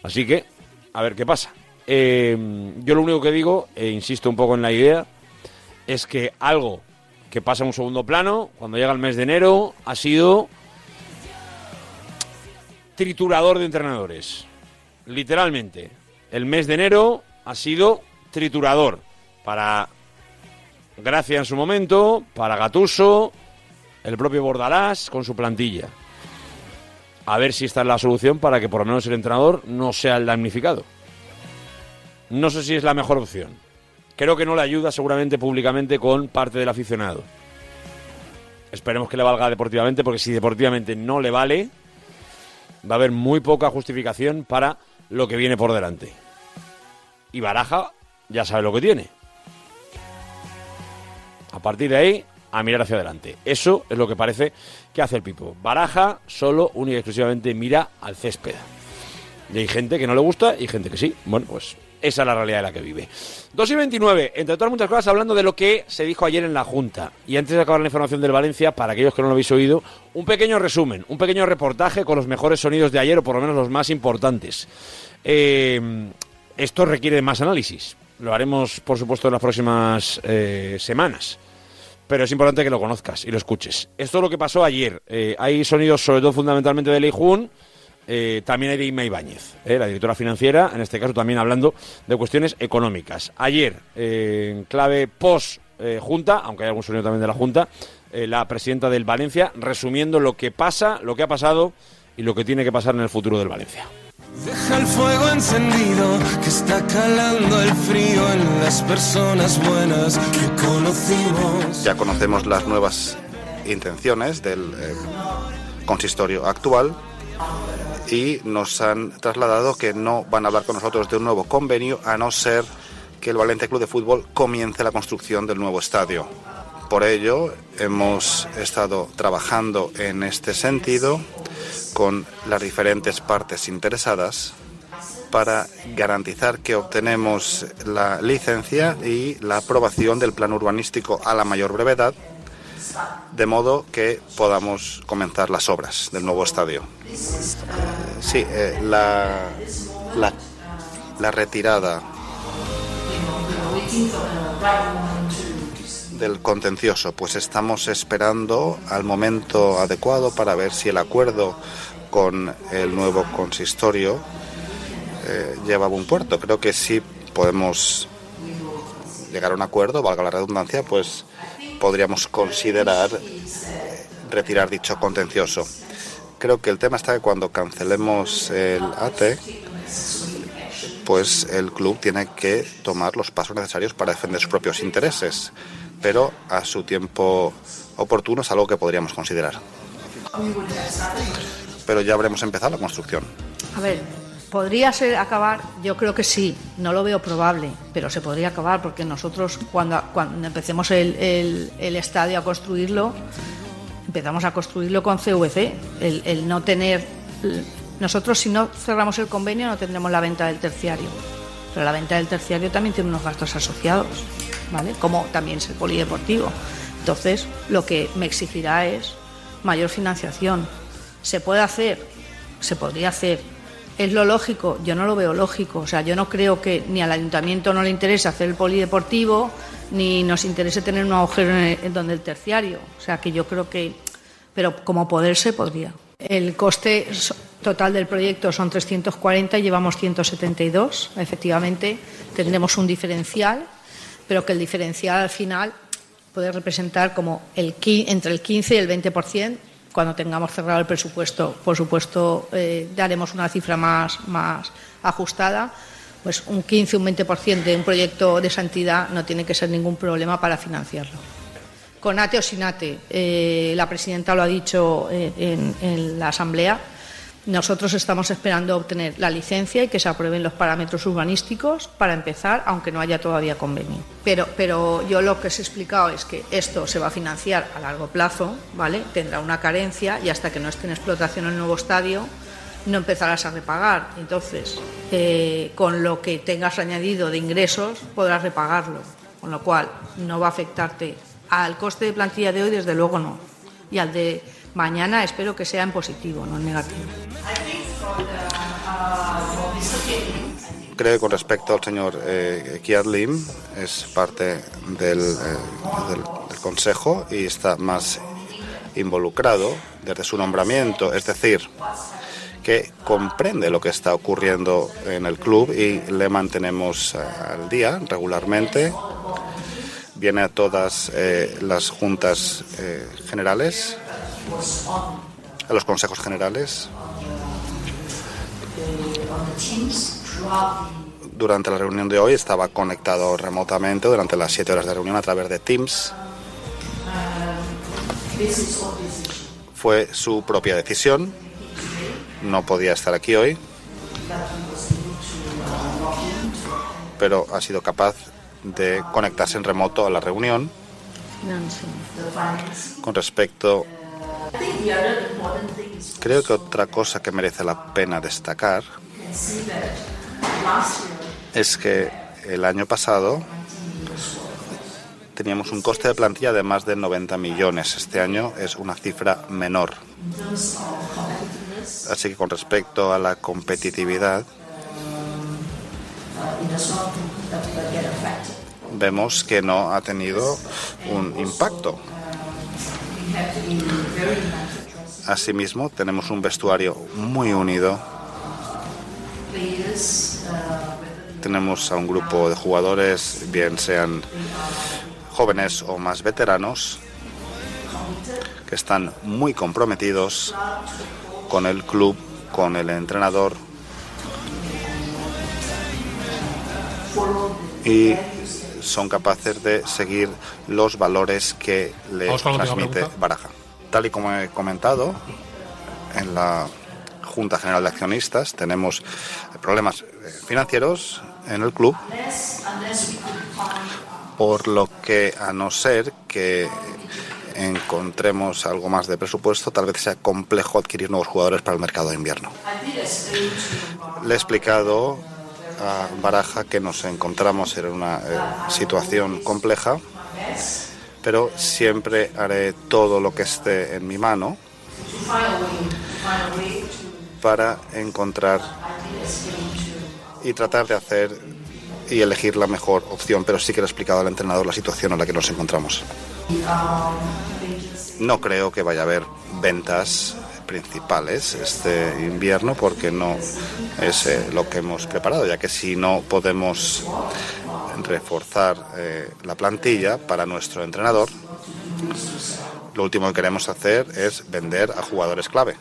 Así que, a ver qué pasa. Eh, yo lo único que digo, e insisto un poco en la idea, es que algo que pasa a un segundo plano cuando llega el mes de enero ha sido triturador de entrenadores. Literalmente. El mes de enero ha sido triturador para Gracia en su momento, para Gatuso, el propio Bordalás con su plantilla. A ver si esta es la solución para que por lo menos el entrenador no sea el damnificado. No sé si es la mejor opción. Creo que no le ayuda seguramente públicamente con parte del aficionado. Esperemos que le valga deportivamente, porque si deportivamente no le vale, va a haber muy poca justificación para lo que viene por delante. Y Baraja ya sabe lo que tiene. A partir de ahí, a mirar hacia adelante. Eso es lo que parece que hace el Pipo. Baraja solo, única y exclusivamente mira al césped. Y hay gente que no le gusta y gente que sí. Bueno, pues esa es la realidad de la que vive. 2 y 29, entre otras muchas cosas, hablando de lo que se dijo ayer en la Junta. Y antes de acabar la información del Valencia, para aquellos que no lo habéis oído, un pequeño resumen, un pequeño reportaje con los mejores sonidos de ayer, o por lo menos los más importantes. Eh, esto requiere más análisis. Lo haremos, por supuesto, en las próximas eh, semanas. Pero es importante que lo conozcas y lo escuches. Esto es lo que pasó ayer. Eh, hay sonidos, sobre todo fundamentalmente de Lei Jun, eh, también hay de Ima Ibáñez, eh, la directora financiera, en este caso también hablando de cuestiones económicas. Ayer, eh, en clave post-junta, aunque hay algún sonido también de la junta, la presidenta del Valencia resumiendo lo que pasa, lo que ha pasado y lo que tiene que pasar en el futuro del Valencia. Deja el fuego encendido que está calando el frío en las personas buenas que conocimos. Ya conocemos las nuevas intenciones del eh, consistorio actual y nos han trasladado que no van a hablar con nosotros de un nuevo convenio a no ser que el Valencia Club de Fútbol comience la construcción del nuevo estadio. Por ello, hemos estado trabajando en este sentido con las diferentes partes interesadas para garantizar que obtenemos la licencia y la aprobación del plan urbanístico a la mayor brevedad, de modo que podamos comenzar las obras del nuevo estadio. Eh, sí, eh, la, la, la retirada del contencioso, pues estamos esperando al momento adecuado para ver si el acuerdo con el nuevo consistorio eh, lleva a buen puerto. Creo que sí podemos llegar a un acuerdo, valga la redundancia, pues podríamos considerar retirar dicho contencioso. Creo que el tema está que cuando cancelemos el ATE, pues el club tiene que tomar los pasos necesarios para defender sus propios intereses, pero a su tiempo oportuno es algo que podríamos considerar. Pero ya habremos empezado la construcción. A ver, podría ser acabar, yo creo que sí, no lo veo probable, pero se podría acabar porque nosotros cuando, empecemos el estadio a construirlo, empezamos a construirlo con CVC, el, el no tener, nosotros si no cerramos el convenio no tendremos la venta del terciario, pero la venta del terciario también tiene unos gastos asociados, ¿vale? Como también es el polideportivo. Entonces, lo que me exigirá es mayor financiación. ¿Se puede hacer? Se podría hacer. ¿Es lo lógico? Yo no lo veo lógico. O sea, yo no creo que ni al ayuntamiento no le interese hacer el polideportivo, ni nos interese tener un agujero en, el- donde el terciario. O sea, que yo creo que. Pero como poder se podría. El coste total del proyecto son 340 y llevamos 172. Efectivamente, tendremos un diferencial, pero que el diferencial al final puede representar como entre el 15 y el 20%. Cuando tengamos cerrado el presupuesto, por supuesto, eh, daremos una cifra más, más ajustada. Pues un 15, un 20% de un proyecto de santidad no tiene que ser ningún problema para financiarlo. Con ATE o sin ATE, eh, la presidenta lo ha dicho eh, en la Asamblea, nosotros estamos esperando obtener la licencia y que se aprueben los parámetros urbanísticos para empezar, aunque no haya todavía convenio. Pero, pero yo lo que os he explicado es que esto se va a financiar a largo plazo, ¿vale? Tendrá una carencia y hasta que no esté en explotación el nuevo estadio no empezarás a repagar. Entonces, eh, con lo que tengas añadido de ingresos podrás repagarlo, con lo cual no va a afectarte al coste de plantilla de hoy, desde luego no. Y al de mañana espero que sea en positivo, no en negativo. creo que con respecto al señor eh, Kiat Lim, es parte del, eh, del- Consejo y está más involucrado desde su nombramiento, es decir, que comprende lo que está ocurriendo en el club y le mantenemos eh, al día regularmente. Viene a todas eh, las juntas generales, a los consejos generales. Durante la reunión de hoy estaba conectado remotamente durante las siete horas de reunión a través de Teams. Fue su propia decisión. No podía estar aquí hoy, pero ha sido capaz de conectarse en remoto a la reunión. Con respecto, creo que otra cosa que merece la pena destacar es que el año pasado teníamos un coste de plantilla de más de 90 millones. Este año es una cifra menor. Así que con respecto a la competitividad, vemos que no ha tenido un impacto. Asimismo, tenemos un vestuario muy unido. Tenemos a un grupo de jugadores, bien sean jóvenes o más veteranos, que están muy comprometidos con el club, con el entrenador y son capaces de seguir los valores que le transmite. Baraja. Tal y como he comentado, en la Junta General de Accionistas tenemos problemas eh, financieros en el club, por lo que a no ser que encontremos algo más de presupuesto, tal vez sea complejo adquirir nuevos jugadores para el mercado de invierno. Le he explicado Baraja que nos encontramos en una eh, situación compleja, pero siempre haré todo lo que esté en mi mano para encontrar y tratar de hacer y elegir la mejor opción, pero sí que le he explicado al entrenador la situación en la que nos encontramos. No creo que vaya a haber ventas principales este invierno porque no es eh, lo que hemos preparado, ya que si no podemos reforzar eh, la plantilla para nuestro entrenador, lo último que queremos hacer es vender a jugadores clave.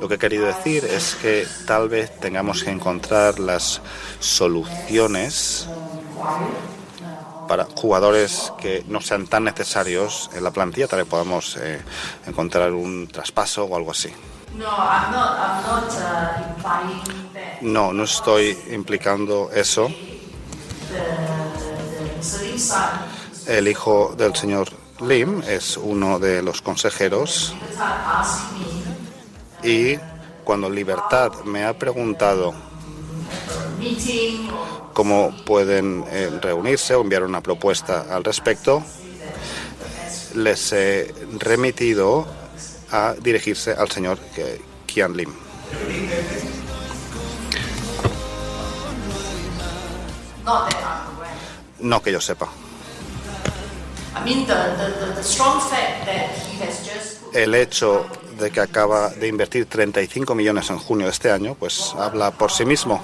Lo que he querido decir es que tal vez tengamos que encontrar las soluciones para jugadores que no sean tan necesarios en la plantilla, tal vez podamos eh, encontrar un traspaso o algo así. No, uh, No, estoy implicando eso. El hijo del señor Lim es uno de los consejeros y cuando Libertad me ha preguntado cómo pueden eh, reunirse o enviar una propuesta al respecto, les he remitido a dirigirse al señor eh, Kian Lim. No que yo sepa. El hecho de que acaba de invertir 35 millones en junio de este año, pues habla por sí mismo.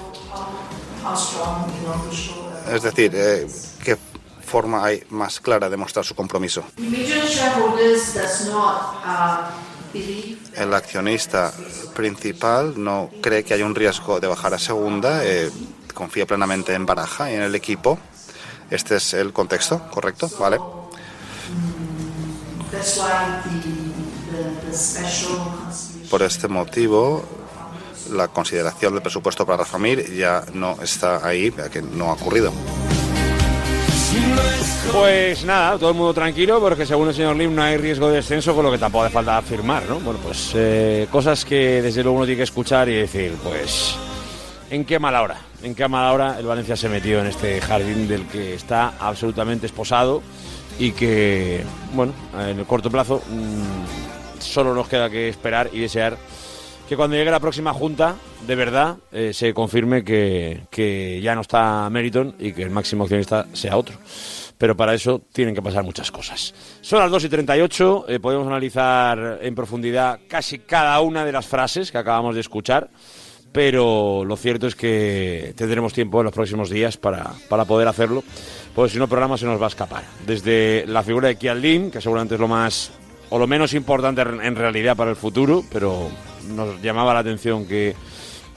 Es decir, eh, qué forma hay más clara de mostrar su compromiso. Uh, El accionista principal no cree que haya un riesgo de bajar a segunda, eh, confía plenamente en Baraja y en el equipo. Este es el contexto, ¿correcto? Vale. consideration Por este motivo, la consideración del presupuesto para Rafa Mir ya no está ahí, ya que no ha ocurrido. Pues nada, todo el mundo tranquilo porque según el señor Lim no hay riesgo de descenso, con lo que tampoco hace falta afirmar, ¿no? Bueno, pues eh, cosas que desde luego uno tiene que escuchar y decir, pues, ¿en qué mala hora? ¿En qué mala hora el Valencia se metió en este jardín del que está absolutamente esposado y que, bueno, en el corto plazo mm, solo nos queda que esperar y desear que cuando llegue la próxima junta, de verdad, eh, se confirme que, que ya no está Meriton y que el máximo accionista sea otro. Pero para eso tienen que pasar muchas cosas. Son las 2 y 38, eh, podemos analizar en profundidad casi cada una de las frases que acabamos de escuchar pero lo cierto es que tendremos tiempo en los próximos días para, para poder hacerlo, porque si no el programa se nos va a escapar. Desde la figura de Kian Lim, que seguramente es lo más o lo menos importante en realidad para el futuro, pero nos llamaba la atención que,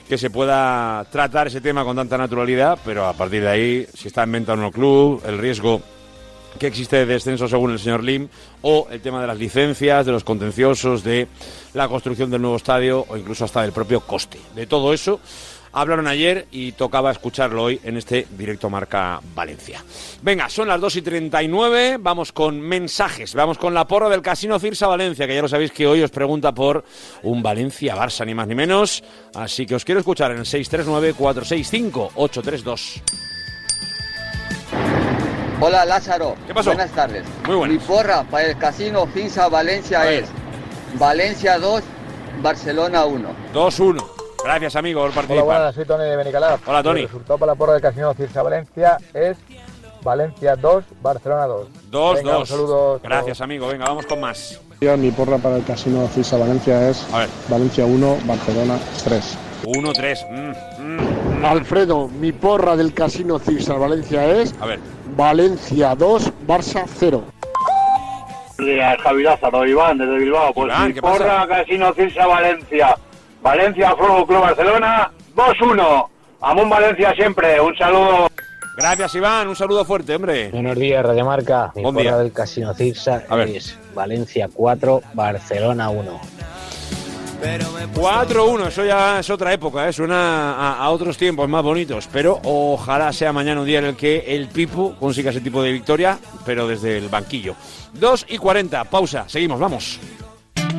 que se pueda tratar ese tema con tanta naturalidad, pero a partir de ahí, si está en venta o no el club, el riesgo que existe de descenso según el señor Lim, o el tema de las licencias, de los contenciosos, de la construcción del nuevo estadio o incluso hasta del propio coste. De todo eso hablaron ayer y tocaba escucharlo hoy en este directo Marca Valencia. Venga, son las 2 y 39, vamos con mensajes, vamos con la porra del Casino Cirsa Valencia, que ya lo sabéis que hoy os pregunta por un Valencia-Barça, ni más ni menos, así que os quiero escuchar en el 639-465-832. Hola Lázaro. ¿Qué pasó? Buenas tardes. Muy buenas. Mi porra para el casino Finsa Valencia es Valencia 2, Barcelona 1. 2-1. Gracias, amigo, por Hola, participar. buenas, soy Tony de Benicalap. Hola, Tony. El resultado para la porra del Casino Cirsa Valencia es Valencia 2, Barcelona 2. 2 Venga, un 2 saludo. Gracias, amigo. Venga, vamos con más. Mi porra para el Casino Cisa Valencia es Valencia 1, Barcelona 3. 1 3. Mm, Alfredo, mi porra del Casino Cisa Valencia es A ver. Valencia 2, Barça 0. días, Javi Lázaro, Iván, desde Bilbao. Pues Iván, mi ¿qué pasa? porra, Casino Cirsa Valencia. Valencia, Fútbol Club Barcelona, 2-1. Amón Valencia siempre, un saludo. Gracias, Iván. Un saludo fuerte, hombre. Buenos días, Radio Marca. Mi Buen día. del Casino Cirsa es Valencia 4, Barcelona 1. 4-1, eso ya es otra época, ¿eh? suena a, a otros tiempos más bonitos, pero ojalá sea mañana un día en el que el Pipo consiga ese tipo de victoria, pero desde el banquillo. 2 y 40, pausa, seguimos, vamos.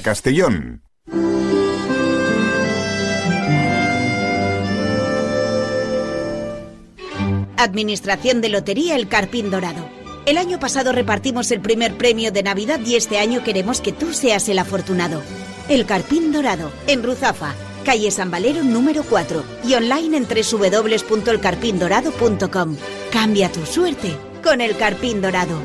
Castellón. Administración de Lotería El Carpín Dorado. El año pasado repartimos el primer premio de Navidad y este año queremos que tú seas el afortunado. El Carpín Dorado, en Ruzafa, calle San Valero número 4 y online en www.elcarpindorado.com. Cambia tu suerte con El Carpín Dorado.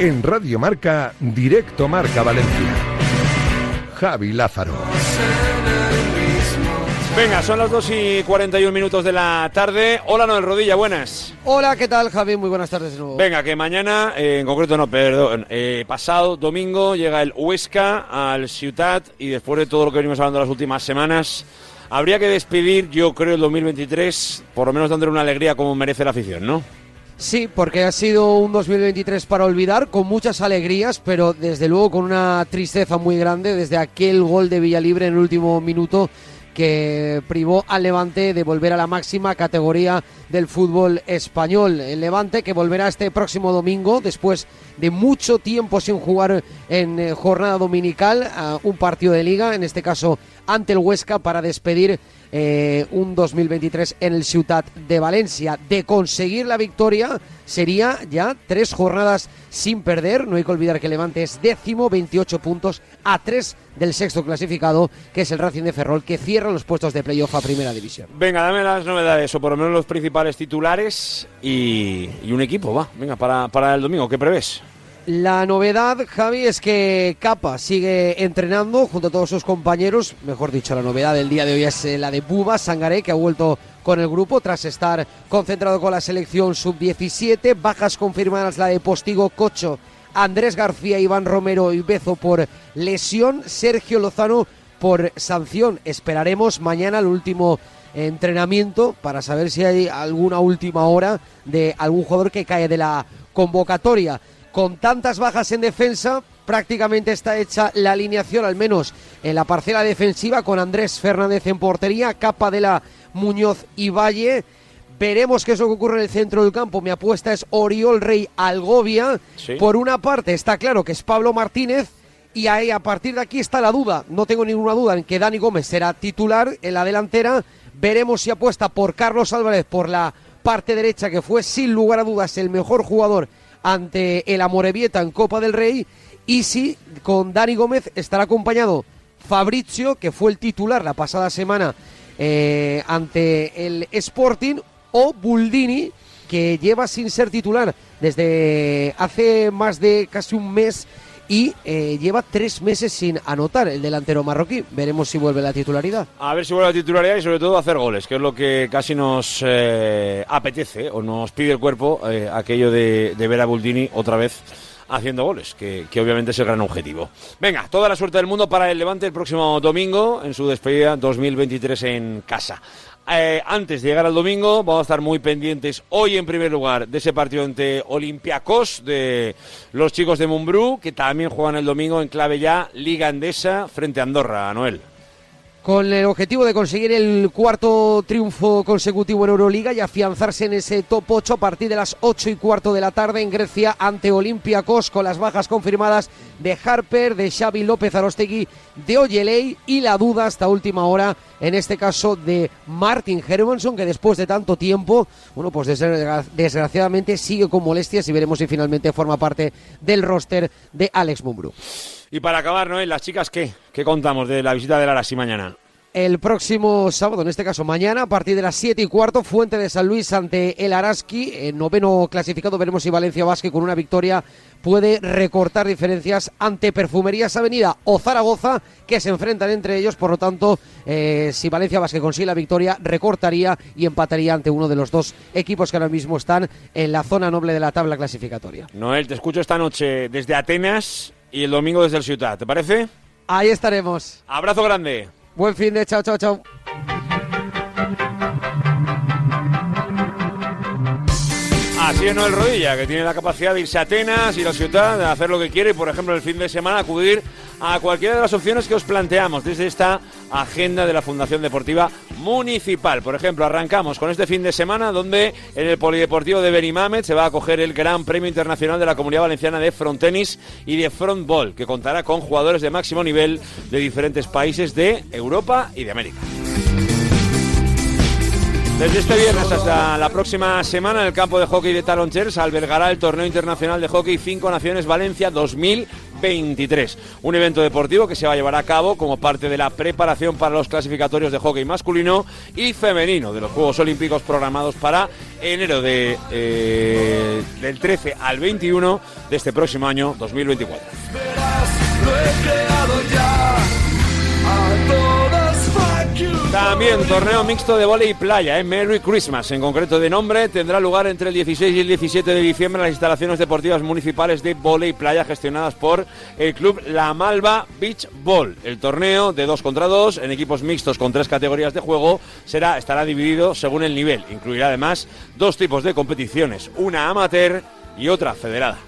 En Radio Marca, Directo Marca Valencia. Javi Lázaro. Venga, son las 2 y 41 minutos de la tarde. Hola, Noel Rodilla, buenas. Hola, ¿qué tal, Javi? Muy buenas tardes de nuevo. Venga, que mañana, eh, en concreto no, perdón, eh, pasado domingo llega el Huesca al Ciutat y después de todo lo que venimos hablando las últimas semanas, habría que despedir, yo creo, el 2023, por lo menos dándole una alegría como merece la afición, ¿no? Sí, porque ha sido un 2023 para olvidar, con muchas alegrías, pero desde luego con una tristeza muy grande desde aquel gol de Villalibre en el último minuto que privó al Levante de volver a la máxima categoría del fútbol español. El Levante que volverá este próximo domingo después de mucho tiempo sin jugar en eh, jornada dominical a un partido de liga, en este caso ante el Huesca para despedir eh, un 2023 en el Ciutat de Valencia. De conseguir la victoria sería ya tres jornadas sin perder. No hay que olvidar que Levante es décimo, 28 puntos a tres del sexto clasificado, que es el Racing de Ferrol, que cierra los puestos de playoff a primera división. Venga, dame las novedades, o por lo menos los principales titulares y, un equipo, va. Venga, para, para el domingo, ¿qué prevés? La novedad, Javi, es que Capa sigue entrenando junto a todos sus compañeros. Mejor dicho, la novedad del día de hoy es eh, la de Buba Sangaré, que ha vuelto con el grupo tras estar concentrado con la selección sub-17. Bajas confirmadas la de Postigo Cocho, Andrés García, Iván Romero y Bezo por lesión. Sergio Lozano por sanción. Esperaremos mañana el último entrenamiento para saber si hay alguna última hora de algún jugador que cae de la convocatoria. Con tantas bajas en defensa, prácticamente está hecha la alineación, al menos en la parcela defensiva, con Andrés Fernández en portería, Capa de la Muñoz y Valle. Veremos qué es lo que ocurre en el centro del campo. Mi apuesta es Oriol Rey Algovia. Sí. Por una parte, está claro que es Pablo Martínez. Y ahí, a partir de aquí está la duda. No tengo ninguna duda en que Dani Gómez será titular en la delantera. Veremos si apuesta por Carlos Álvarez por la parte derecha, que fue sin lugar a dudas el mejor jugador ante el Amorebieta en Copa del Rey. Y si con Dani Gómez estará acompañado Fabrizio, que fue el titular la pasada semana eh, ante el Sporting, o Buldini, que lleva sin ser titular desde hace más de casi un mes y eh, lleva tres meses sin anotar el delantero marroquí. Veremos si vuelve la titularidad. A ver si vuelve la titularidad y sobre todo hacer goles, que es lo que casi nos eh, apetece o nos pide el cuerpo, eh, aquello de, ver a Buldini otra vez haciendo goles, que obviamente es el gran objetivo. Venga, toda la suerte del mundo para el Levante el próximo domingo en su despedida 2023 en casa. Eh, antes de llegar al domingo, vamos a estar muy pendientes hoy en primer lugar de ese partido entre Olympiacos, de los chicos de Mumbrú, que también juegan el domingo en clave ya Liga Andesa frente a Andorra, Noel. Con el objetivo de conseguir el cuarto triunfo consecutivo en Euroliga y afianzarse en ese top 8 a partir de las 8 y cuarto de la tarde en Grecia ante Olympiacos con las bajas confirmadas de Harper, de Xavi López Arostegui, de Oyelei y la duda hasta última hora, en este caso de Martin Hermanson, que después de tanto tiempo, bueno, pues desgra- desgraciadamente sigue con molestias y veremos si finalmente forma parte del roster de Alex Mumbrú. Y para acabar, Noel, las chicas, ¿qué? ¿Qué contamos de la visita del Arasi mañana? el próximo sábado, en este caso mañana, a partir de las 7 y cuarto, Fuente de San Luis ante el Araski, en noveno clasificado, veremos si Valencia Basque con una victoria puede recortar diferencias ante Perfumerías Avenida o Zaragoza, que se enfrentan entre ellos, por lo tanto, eh, si Valencia Basque consigue la victoria, recortaría y empataría ante uno de los dos equipos que ahora mismo están en la zona noble de la tabla clasificatoria. Noel, te escucho esta noche desde Atenas y el domingo desde el Ciutat, ¿te parece? Ahí estaremos. Abrazo grande. Buen fin de chao, chao, chao. Así es Noel Rodilla, que tiene la capacidad de irse a Atenas, ir a Ciudad, de hacer lo que quiere y, por ejemplo, el fin de semana acudir a cualquiera de las opciones que os planteamos desde esta agenda de la Fundación Deportiva Municipal. Por ejemplo, arrancamos con este fin de semana donde en el Polideportivo de Benimamet se va a acoger el Gran Premio Internacional de la Comunidad Valenciana de Frontenis y de Frontball, que contará con jugadores de máximo nivel de diferentes países de Europa y de América. Desde este viernes hasta la próxima semana, el campo de hockey de Talonchers albergará el Torneo Internacional de Hockey Cinco Naciones Valencia 2023. Un evento deportivo que se va a llevar a cabo como parte de la preparación para los clasificatorios de hockey masculino y femenino de los Juegos Olímpicos programados para enero de, eh, del 13 al 21 de este próximo año 2024. Lo he creado ya a todas fuck you. También torneo mixto de volei y playa, ¿eh? Merry Christmas, en concreto de nombre, tendrá lugar entre el 16 y el 17 de diciembre en las instalaciones deportivas municipales de volei y playa gestionadas por el club La Malva Beach Ball. El torneo de 2 contra 2 en equipos mixtos con tres categorías de juego será, estará dividido según el nivel. Incluirá además dos tipos de competiciones, una amateur y otra federada.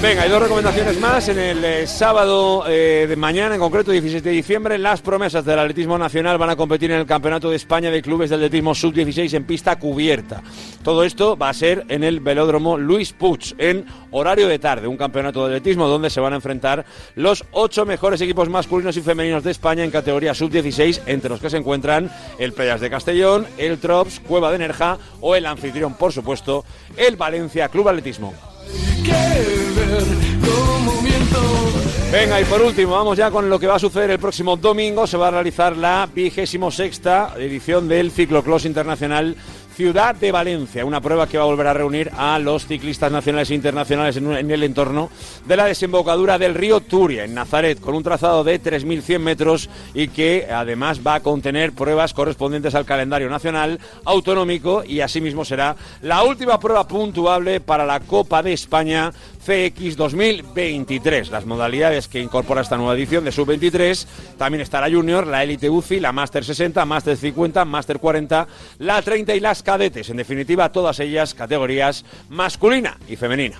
Venga, hay dos recomendaciones más. En el eh, sábado eh, de mañana, en concreto 17 de diciembre, las promesas del atletismo nacional van a competir en el Campeonato de España de Clubes de Atletismo Sub-16 en pista cubierta. Todo esto va a ser en el velódromo Luis Puig, en horario de tarde. Un campeonato de atletismo donde se van a enfrentar los ocho mejores equipos masculinos y femeninos de España en categoría Sub-16, entre los que se encuentran el Playas de Castellón, el Trops, Cueva de Nerja o el anfitrión, por supuesto, el Valencia Club Atletismo. Venga, y por último, vamos ya con lo que va a suceder el próximo domingo. Se va a realizar la vigésimo sexta edición del Ciclocross Internacional Ciudad de Valencia, una prueba que va a volver a reunir a los ciclistas nacionales e internacionales en, el entorno de la desembocadura del río Turia, en Nazaret, con un trazado de 3.100 metros y que además va a contener pruebas correspondientes al calendario nacional, autonómico y asimismo será la última prueba puntuable para la Copa de España CX 2023. Las modalidades que incorpora esta nueva edición de Sub-23 también está la Junior, la Elite UCI, la Master 60, Master 50, Master 40, la 30 y las cadetes. En definitiva, todas ellas categorías masculina y femenina.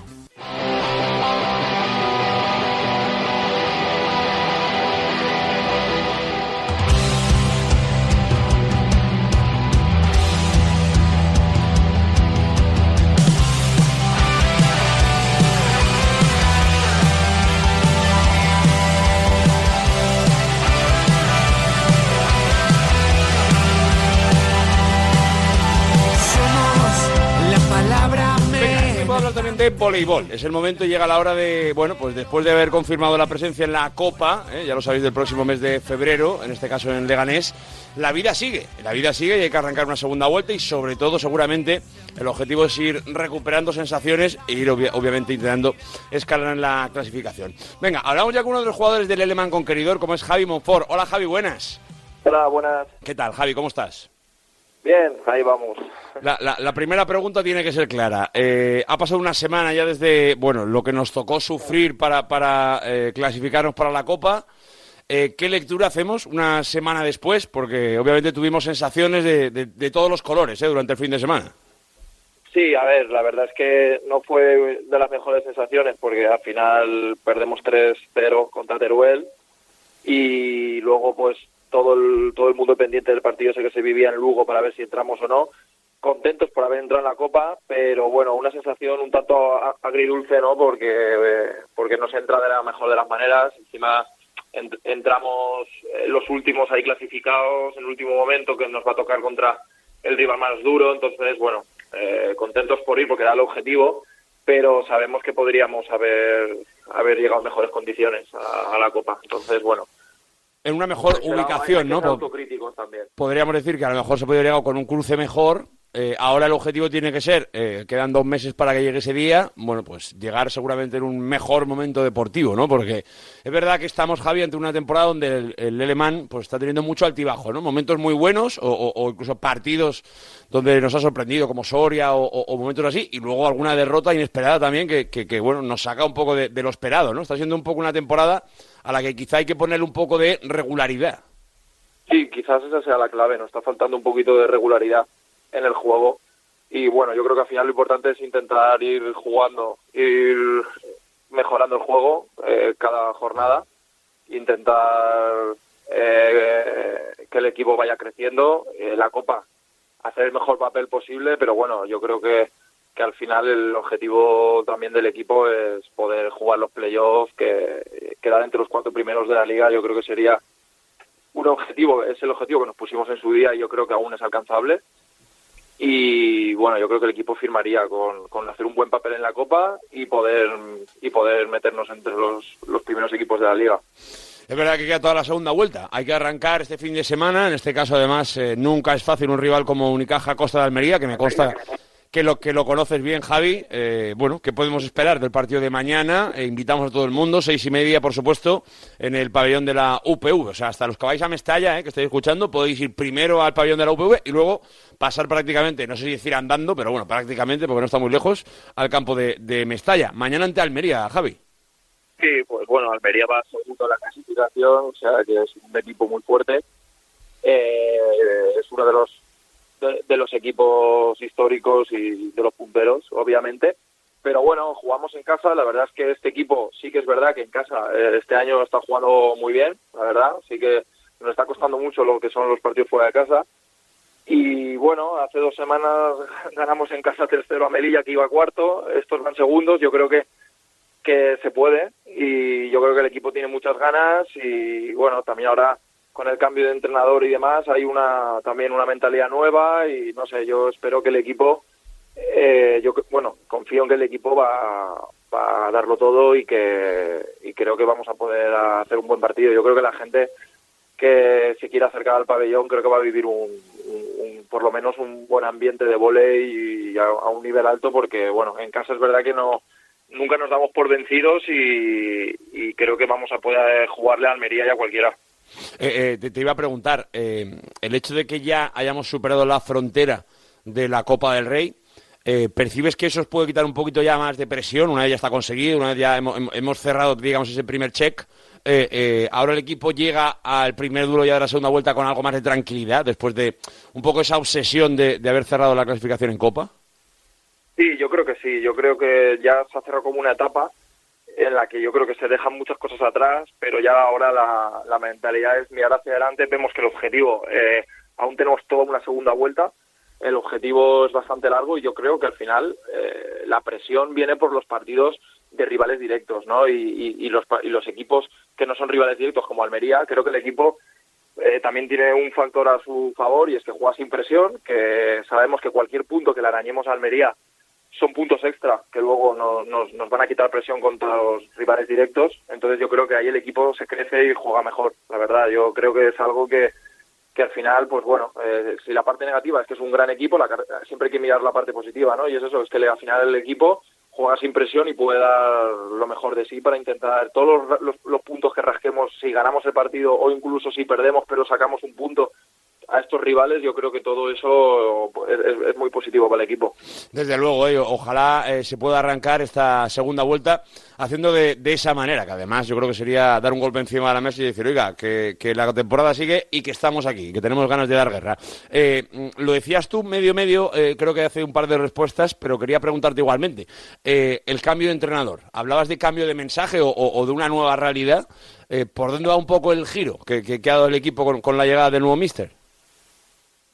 De voleibol. Es el momento y llega la hora de, bueno, pues después de haber confirmado la presencia en la Copa, ¿eh? ya lo sabéis, del próximo mes de febrero, en este caso en Leganés, la vida sigue. La vida sigue y hay que arrancar una segunda vuelta y sobre todo, seguramente, el objetivo es ir recuperando sensaciones e ir obvia- obviamente intentando escalar en la clasificación. Venga, hablamos ya con uno de los jugadores del Eleman Conqueridor, como es Javi Monfort. Hola Javi, buenas. Hola, buenas. ¿Qué tal, Javi? ¿Cómo estás? Bien, ahí vamos. La, la- la primera pregunta tiene que ser clara. Eh, ha pasado una semana ya desde, bueno, lo que nos tocó sufrir para, para eh, clasificarnos para la Copa. Eh, ¿Qué lectura hacemos una semana después? Porque obviamente tuvimos sensaciones de, de- de todos los colores eh, durante el fin de semana. Sí, a ver, la verdad es que no fue de las mejores sensaciones porque al final perdemos 3-0 contra Teruel y luego pues todo el, todo el mundo pendiente del partido ese que se vivía en Lugo para ver si entramos o no. Contentos por haber entrado en la Copa, pero bueno, una sensación un tanto a- agridulce, ¿no? Porque, eh, porque no se entra de la mejor de las maneras. Encima en- entramos eh, los últimos ahí clasificados en el último momento que nos va a tocar contra el rival más duro. Entonces, bueno, eh, contentos por ir porque era el objetivo, pero sabemos que podríamos haber, haber llegado en mejores condiciones a, a la Copa. Entonces, bueno. En una mejor pero ubicación, ¿no? también. Podríamos decir que a lo mejor se podría llegar con un cruce mejor. Eh, ahora el objetivo tiene que ser, eh, quedan dos meses para que llegue ese día, bueno, pues llegar seguramente en un mejor momento deportivo, ¿no? Porque es verdad que estamos, Javi, ante una temporada donde el, el pues, está teniendo mucho altibajo, ¿no? Momentos muy buenos o, o- incluso partidos donde nos ha sorprendido, como Soria o, momentos así, y luego alguna derrota inesperada también que, bueno, nos saca un poco de, de lo esperado, ¿no? Está siendo un poco una temporada a la que quizá hay que ponerle un poco de regularidad. Sí, quizás esa sea la clave. Nos está faltando un poquito de regularidad en el juego. Y bueno, yo creo que al final lo importante es intentar ir jugando, ir mejorando el juego eh, cada jornada, intentar eh, que el equipo vaya creciendo, eh, la Copa, hacer el mejor papel posible, pero bueno, yo creo que, que al final el objetivo también del equipo es poder jugar los playoffs, que quedar entre los cuatro primeros de la liga, yo creo que sería un objetivo, es el objetivo que nos pusimos en su día y yo creo que aún es alcanzable. Y bueno, yo creo que el equipo firmaría con, con hacer un buen papel en la Copa y poder y poder meternos entre los, los primeros equipos de la liga. Es verdad que queda toda la segunda vuelta. Hay que arrancar este fin de semana. En este caso, además, eh, nunca es fácil un rival como Unicaja Costa de Almería, que me consta que lo que lo conoces bien, Javi. Eh, bueno, ¿qué podemos esperar del partido de mañana? Eh, invitamos a todo el mundo, seis y media, por supuesto, en el pabellón de la UPV. O sea, hasta los que vais a Mestalla, eh, que estáis escuchando, podéis ir primero al pabellón de la UPV y luego pasar prácticamente, no sé si decir andando, pero bueno, prácticamente, porque no está muy lejos, al campo de, Mestalla. Mañana ante Almería, Javi. Sí, pues bueno, Almería va segundo en la clasificación, o sea que es un equipo muy fuerte. Eh, es uno de los de, los equipos históricos y de los punteros, obviamente. Pero bueno, jugamos en casa. La verdad es que este equipo sí que es verdad que en casa eh, este año está jugando muy bien, la verdad. Sí que nos está costando mucho lo que son los partidos fuera de casa. Y bueno, hace dos semanas ganamos en casa tercero a Melilla, que iba cuarto. Estos van segundos. Yo creo que que se puede y yo creo que el equipo tiene muchas ganas y bueno también ahora con el cambio de entrenador y demás hay una también una mentalidad nueva y no sé yo espero que el equipo eh, yo bueno confío en que el equipo va, va a darlo todo y que y creo que vamos a poder hacer un buen partido yo creo que la gente que se quiera acercar al pabellón creo que va a vivir un, un- por lo menos un buen ambiente de volei y a, a un nivel alto porque bueno en casa es verdad que no nunca nos damos por vencidos y, y creo que vamos a poder jugarle a Almería y a cualquiera. Eh, eh, te, iba a preguntar, eh, el hecho de que ya hayamos superado la frontera de la Copa del Rey, eh, ¿percibes que eso os puede quitar un poquito ya más de presión? Una vez ya está conseguido, una vez ya hemos, cerrado, digamos, ese primer check. eh, ahora el equipo llega al primer duro ya de la segunda vuelta con algo más de tranquilidad, después de un poco esa obsesión de, de haber cerrado la clasificación en Copa. Sí, yo creo que sí. Yo creo que ya se ha cerrado como una etapa en la que yo creo que se dejan muchas cosas atrás, pero ya ahora la, mentalidad es mirar hacia adelante. Vemos que el objetivo, eh, aún tenemos toda una segunda vuelta, el objetivo es bastante largo y yo creo que al final eh, la presión viene por los partidos de rivales directos, ¿no? Y, y- y los, y los equipos que no son rivales directos como Almería, creo que el equipo eh, también tiene un factor a su favor y es que juega sin presión, que sabemos que cualquier punto que le arañemos a Almería son puntos extra que luego no- nos, nos van a quitar presión contra los rivales directos. Entonces yo creo que ahí el equipo se crece y juega mejor, la verdad. Yo creo que es algo que, que al final, pues bueno, eh, si la parte negativa es que es un gran equipo, la siempre hay que mirar la parte positiva, ¿no? Y es eso, es que al final el equipo juega sin presión y puede dar lo mejor de sí para intentar todos los puntos que rasquemos, si ganamos el partido o incluso si perdemos pero sacamos un punto a estos rivales, yo creo que todo eso es, es- muy positivo para el equipo. Desde luego, eh, ojalá eh, se pueda arrancar esta segunda vuelta haciendo de, de esa manera, que además yo creo que sería dar un golpe encima de la mesa y decir, oiga, que, que la temporada sigue y que estamos aquí, que tenemos ganas de dar guerra. Eh, lo decías tú medio medio, eh, creo que hace un par de respuestas, pero quería preguntarte igualmente. El cambio de entrenador, hablabas de cambio de mensaje o, o- de una nueva realidad. ¿Por dónde va un poco el giro que, que, ha dado el equipo con, con la llegada del nuevo míster?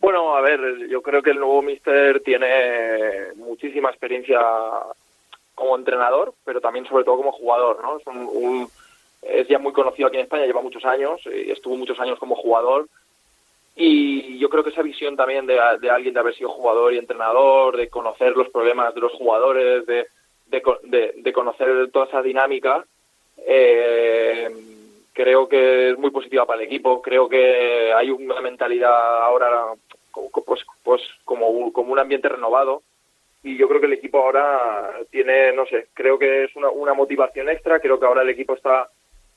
Bueno, a ver, yo creo que el nuevo Mister tiene muchísima experiencia como entrenador, pero también sobre todo como jugador, ¿no? Es, un, un- es ya muy conocido aquí en España, lleva muchos años, y estuvo muchos años como jugador, y yo creo que esa visión también de, alguien de haber sido jugador y entrenador, de conocer los problemas de los jugadores, de, de, de- de conocer toda esa dinámica, eh, creo que es muy positiva para el equipo. Creo que hay una mentalidad ahora pues, pues como, un- ambiente renovado y yo creo que el equipo ahora tiene, no sé, creo que es una, motivación extra. Creo que ahora el equipo está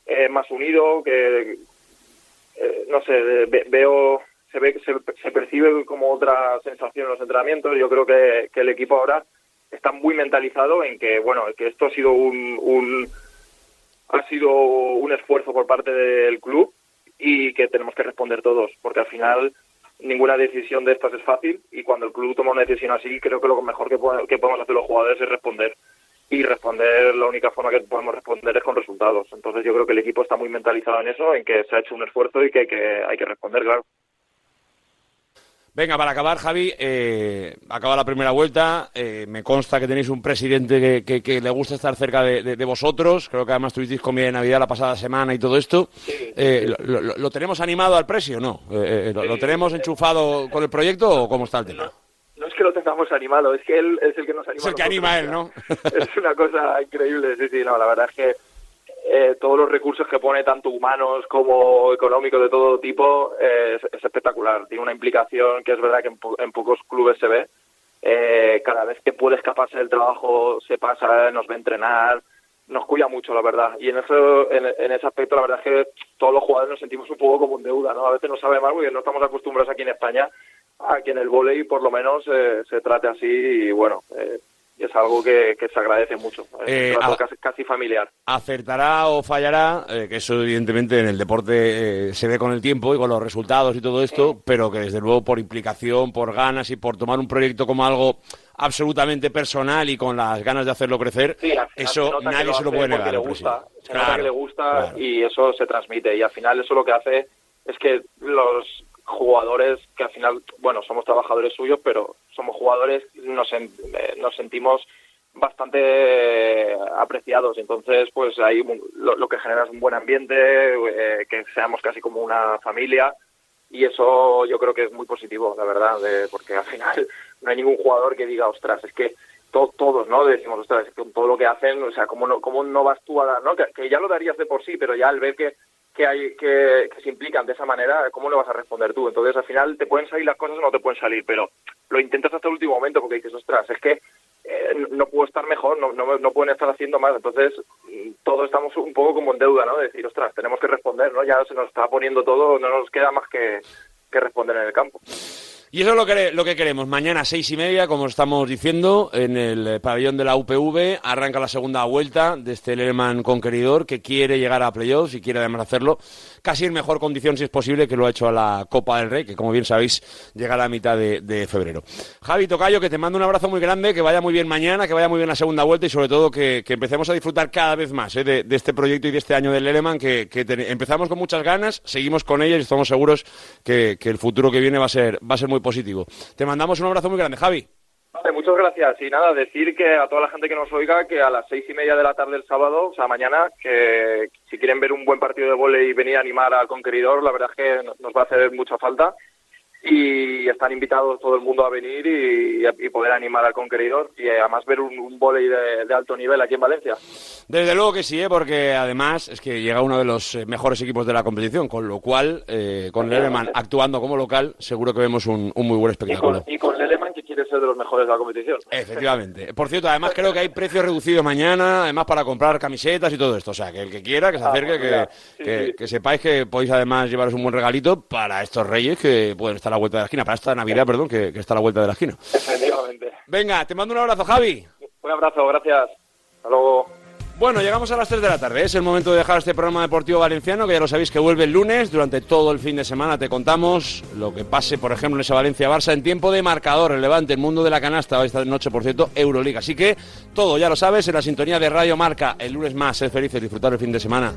eh, más unido, que eh, no sé, ve- veo se ve se, se percibe como otra sensación en los entrenamientos. Yo creo que, que el equipo ahora está muy mentalizado en que bueno que esto ha sido un, un ha sido un esfuerzo por parte del club y que tenemos que responder todos porque al final ninguna decisión de estas es fácil y cuando el club toma una decisión así creo que lo mejor que, que podemos hacer los jugadores es responder. Y responder la única forma que podemos responder es con resultados. Entonces yo creo que el equipo está muy mentalizado en eso en que se ha hecho un esfuerzo y que hay que, hay que responder claro Venga, para acabar, Javi, eh, acaba la primera vuelta. eh, me consta que tenéis un presidente que, que- que le gusta estar cerca de, de- de vosotros. Creo que además tuvisteis comida de Navidad la pasada semana y todo esto. Eh, lo, lo- lo tenemos animado al precio o no? Eh, eh, ¿lo, lo tenemos enchufado con el proyecto o cómo está el tema? no es que lo tengamos animado es que él es el que nos anima Es el que a anima él, ¿no? es una cosa increíble, sí, sí, no, la verdad es que eh, todos los recursos que pone, tanto humanos como económicos de todo tipo, eh, es, es espectacular. Tiene una implicación que es verdad que en, po- en pocos clubes se ve. Eh, cada vez que puede escaparse del trabajo, se pasa, nos ve entrenar, nos cuida mucho, la verdad. Y en, eso, en, en ese aspecto, la verdad es que todos los jugadores nos sentimos un poco como en deuda, ¿no? A veces no sabe mal porque no estamos acostumbrados aquí en España a que en el vóley por lo menos eh, se trate así y bueno, eh, es algo que, que se agradece mucho. Eh, es un trato a- casi, casi familiar. acertará o fallará, eh, que eso evidentemente en el deporte eh, se ve con el tiempo y con los resultados y todo esto, pero que desde luego por implicación, por ganas y por tomar un proyecto como algo absolutamente personal y con las ganas de hacerlo crecer, Sí, se eso nadie lo se lo puede negar. le gusta, nota que le gusta claro. y eso se transmite y al final eso lo que hace es que los jugadores que al final bueno somos trabajadores suyos pero somos jugadores nos eh, nos sentimos bastante eh, apreciados entonces pues ahí lo, lo que genera es un buen ambiente eh, que seamos casi como una familia y eso yo creo que es muy positivo, la verdad, porque al final no hay ningún jugador que diga, ostras, es que to- todos, ¿no? Decimos, ostras, es que todo lo que hacen, o sea, ¿cómo no, cómo no vas tú a dar, ¿no? Que, que ya lo darías de por sí, pero ya al ver que, que hay que, que se implican de esa manera, ¿cómo le vas a responder tú? Entonces, al final, te pueden salir las cosas o no te pueden salir, pero lo intentas hasta el último momento porque dices, ostras, es que eh, no puedo estar mejor, no, no, no pueden estar haciendo más. Entonces, mm, todos estamos un poco como en deuda, ¿no? De decir, ostras, tenemos que responder, ¿no? Ya se nos está poniendo todo, no nos queda más que, que responder en el campo. Y eso es lo que, lo que queremos. Mañana, seis y media, como estamos diciendo, en el eh, pabellón de la UPV, arranca la segunda vuelta de este Lehmann conqueridor que quiere llegar a playoffs y quiere además hacerlo casi en mejor condición, si es posible, que lo ha hecho a la Copa del Rey, que como bien sabéis, llega a la mitad de, febrero. Javi Tocayo, que te mando un abrazo muy grande, que vaya muy bien mañana, que vaya muy bien la segunda vuelta y sobre todo que, empecemos a disfrutar cada vez más eh, de, este proyecto y de este año del Lehmann, que, empezamos con muchas ganas, seguimos con ella y estamos seguros que, que el futuro que viene va a ser, va a ser muy positivo. Te mandamos un abrazo muy grande, Javi. Vale, muchas gracias. Y nada, decir que a toda la gente que nos oiga que a las seis y media de la tarde del sábado, o sea, mañana, que si quieren ver un buen partido de volei y venir a animar al Conqueridor, la verdad es que nos va a hacer mucha falta y están invitados todo el mundo a venir y, poder animar al conqueridor y además ver un, un volei de, alto nivel aquí en Valencia. Desde luego que sí, ¿eh? porque además es que llega uno de los eh, mejores equipos de la competición, con lo cual, eh, con Leleman actuando como local, seguro que vemos un, muy buen espectáculo. Y con, Leleman, que quiere ser de los mejores de la competición. Efectivamente. Por cierto, además creo que hay precios reducidos mañana, además para comprar camisetas y todo esto. O sea, que el que quiera, que se ah, acerque, que, que sepáis que podéis además llevaros un buen regalito para estos reyes que pueden estar la vuelta de la esquina, para esta Navidad, perdón, que, está a la vuelta de la esquina. Efectivamente. Venga, te mando un abrazo, Javi. Un abrazo, gracias. Hasta luego. Bueno, llegamos a las 3 de la tarde. Es el momento de dejar este programa deportivo valenciano, que ya lo sabéis que vuelve el lunes. Durante todo el fin de semana te contamos lo que pase, por ejemplo, en esa Valencia-Barça en tiempo de marcador. El Levante, el mundo de la canasta, esta noche, por cierto, Euroliga. Así que todo, ya lo sabes, en la sintonía de Radio Marca. El lunes más, sé felices, disfrutar el fin de semana.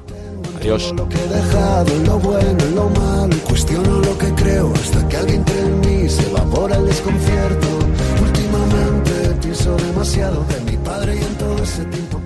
Adiós. Lo que he dejado, lo bueno, lo malo, cuestiono lo que creo hasta que alguien cree en mí, se evapora el desconcierto. Últimamente pienso demasiado de mi padre y en todo ese tiempo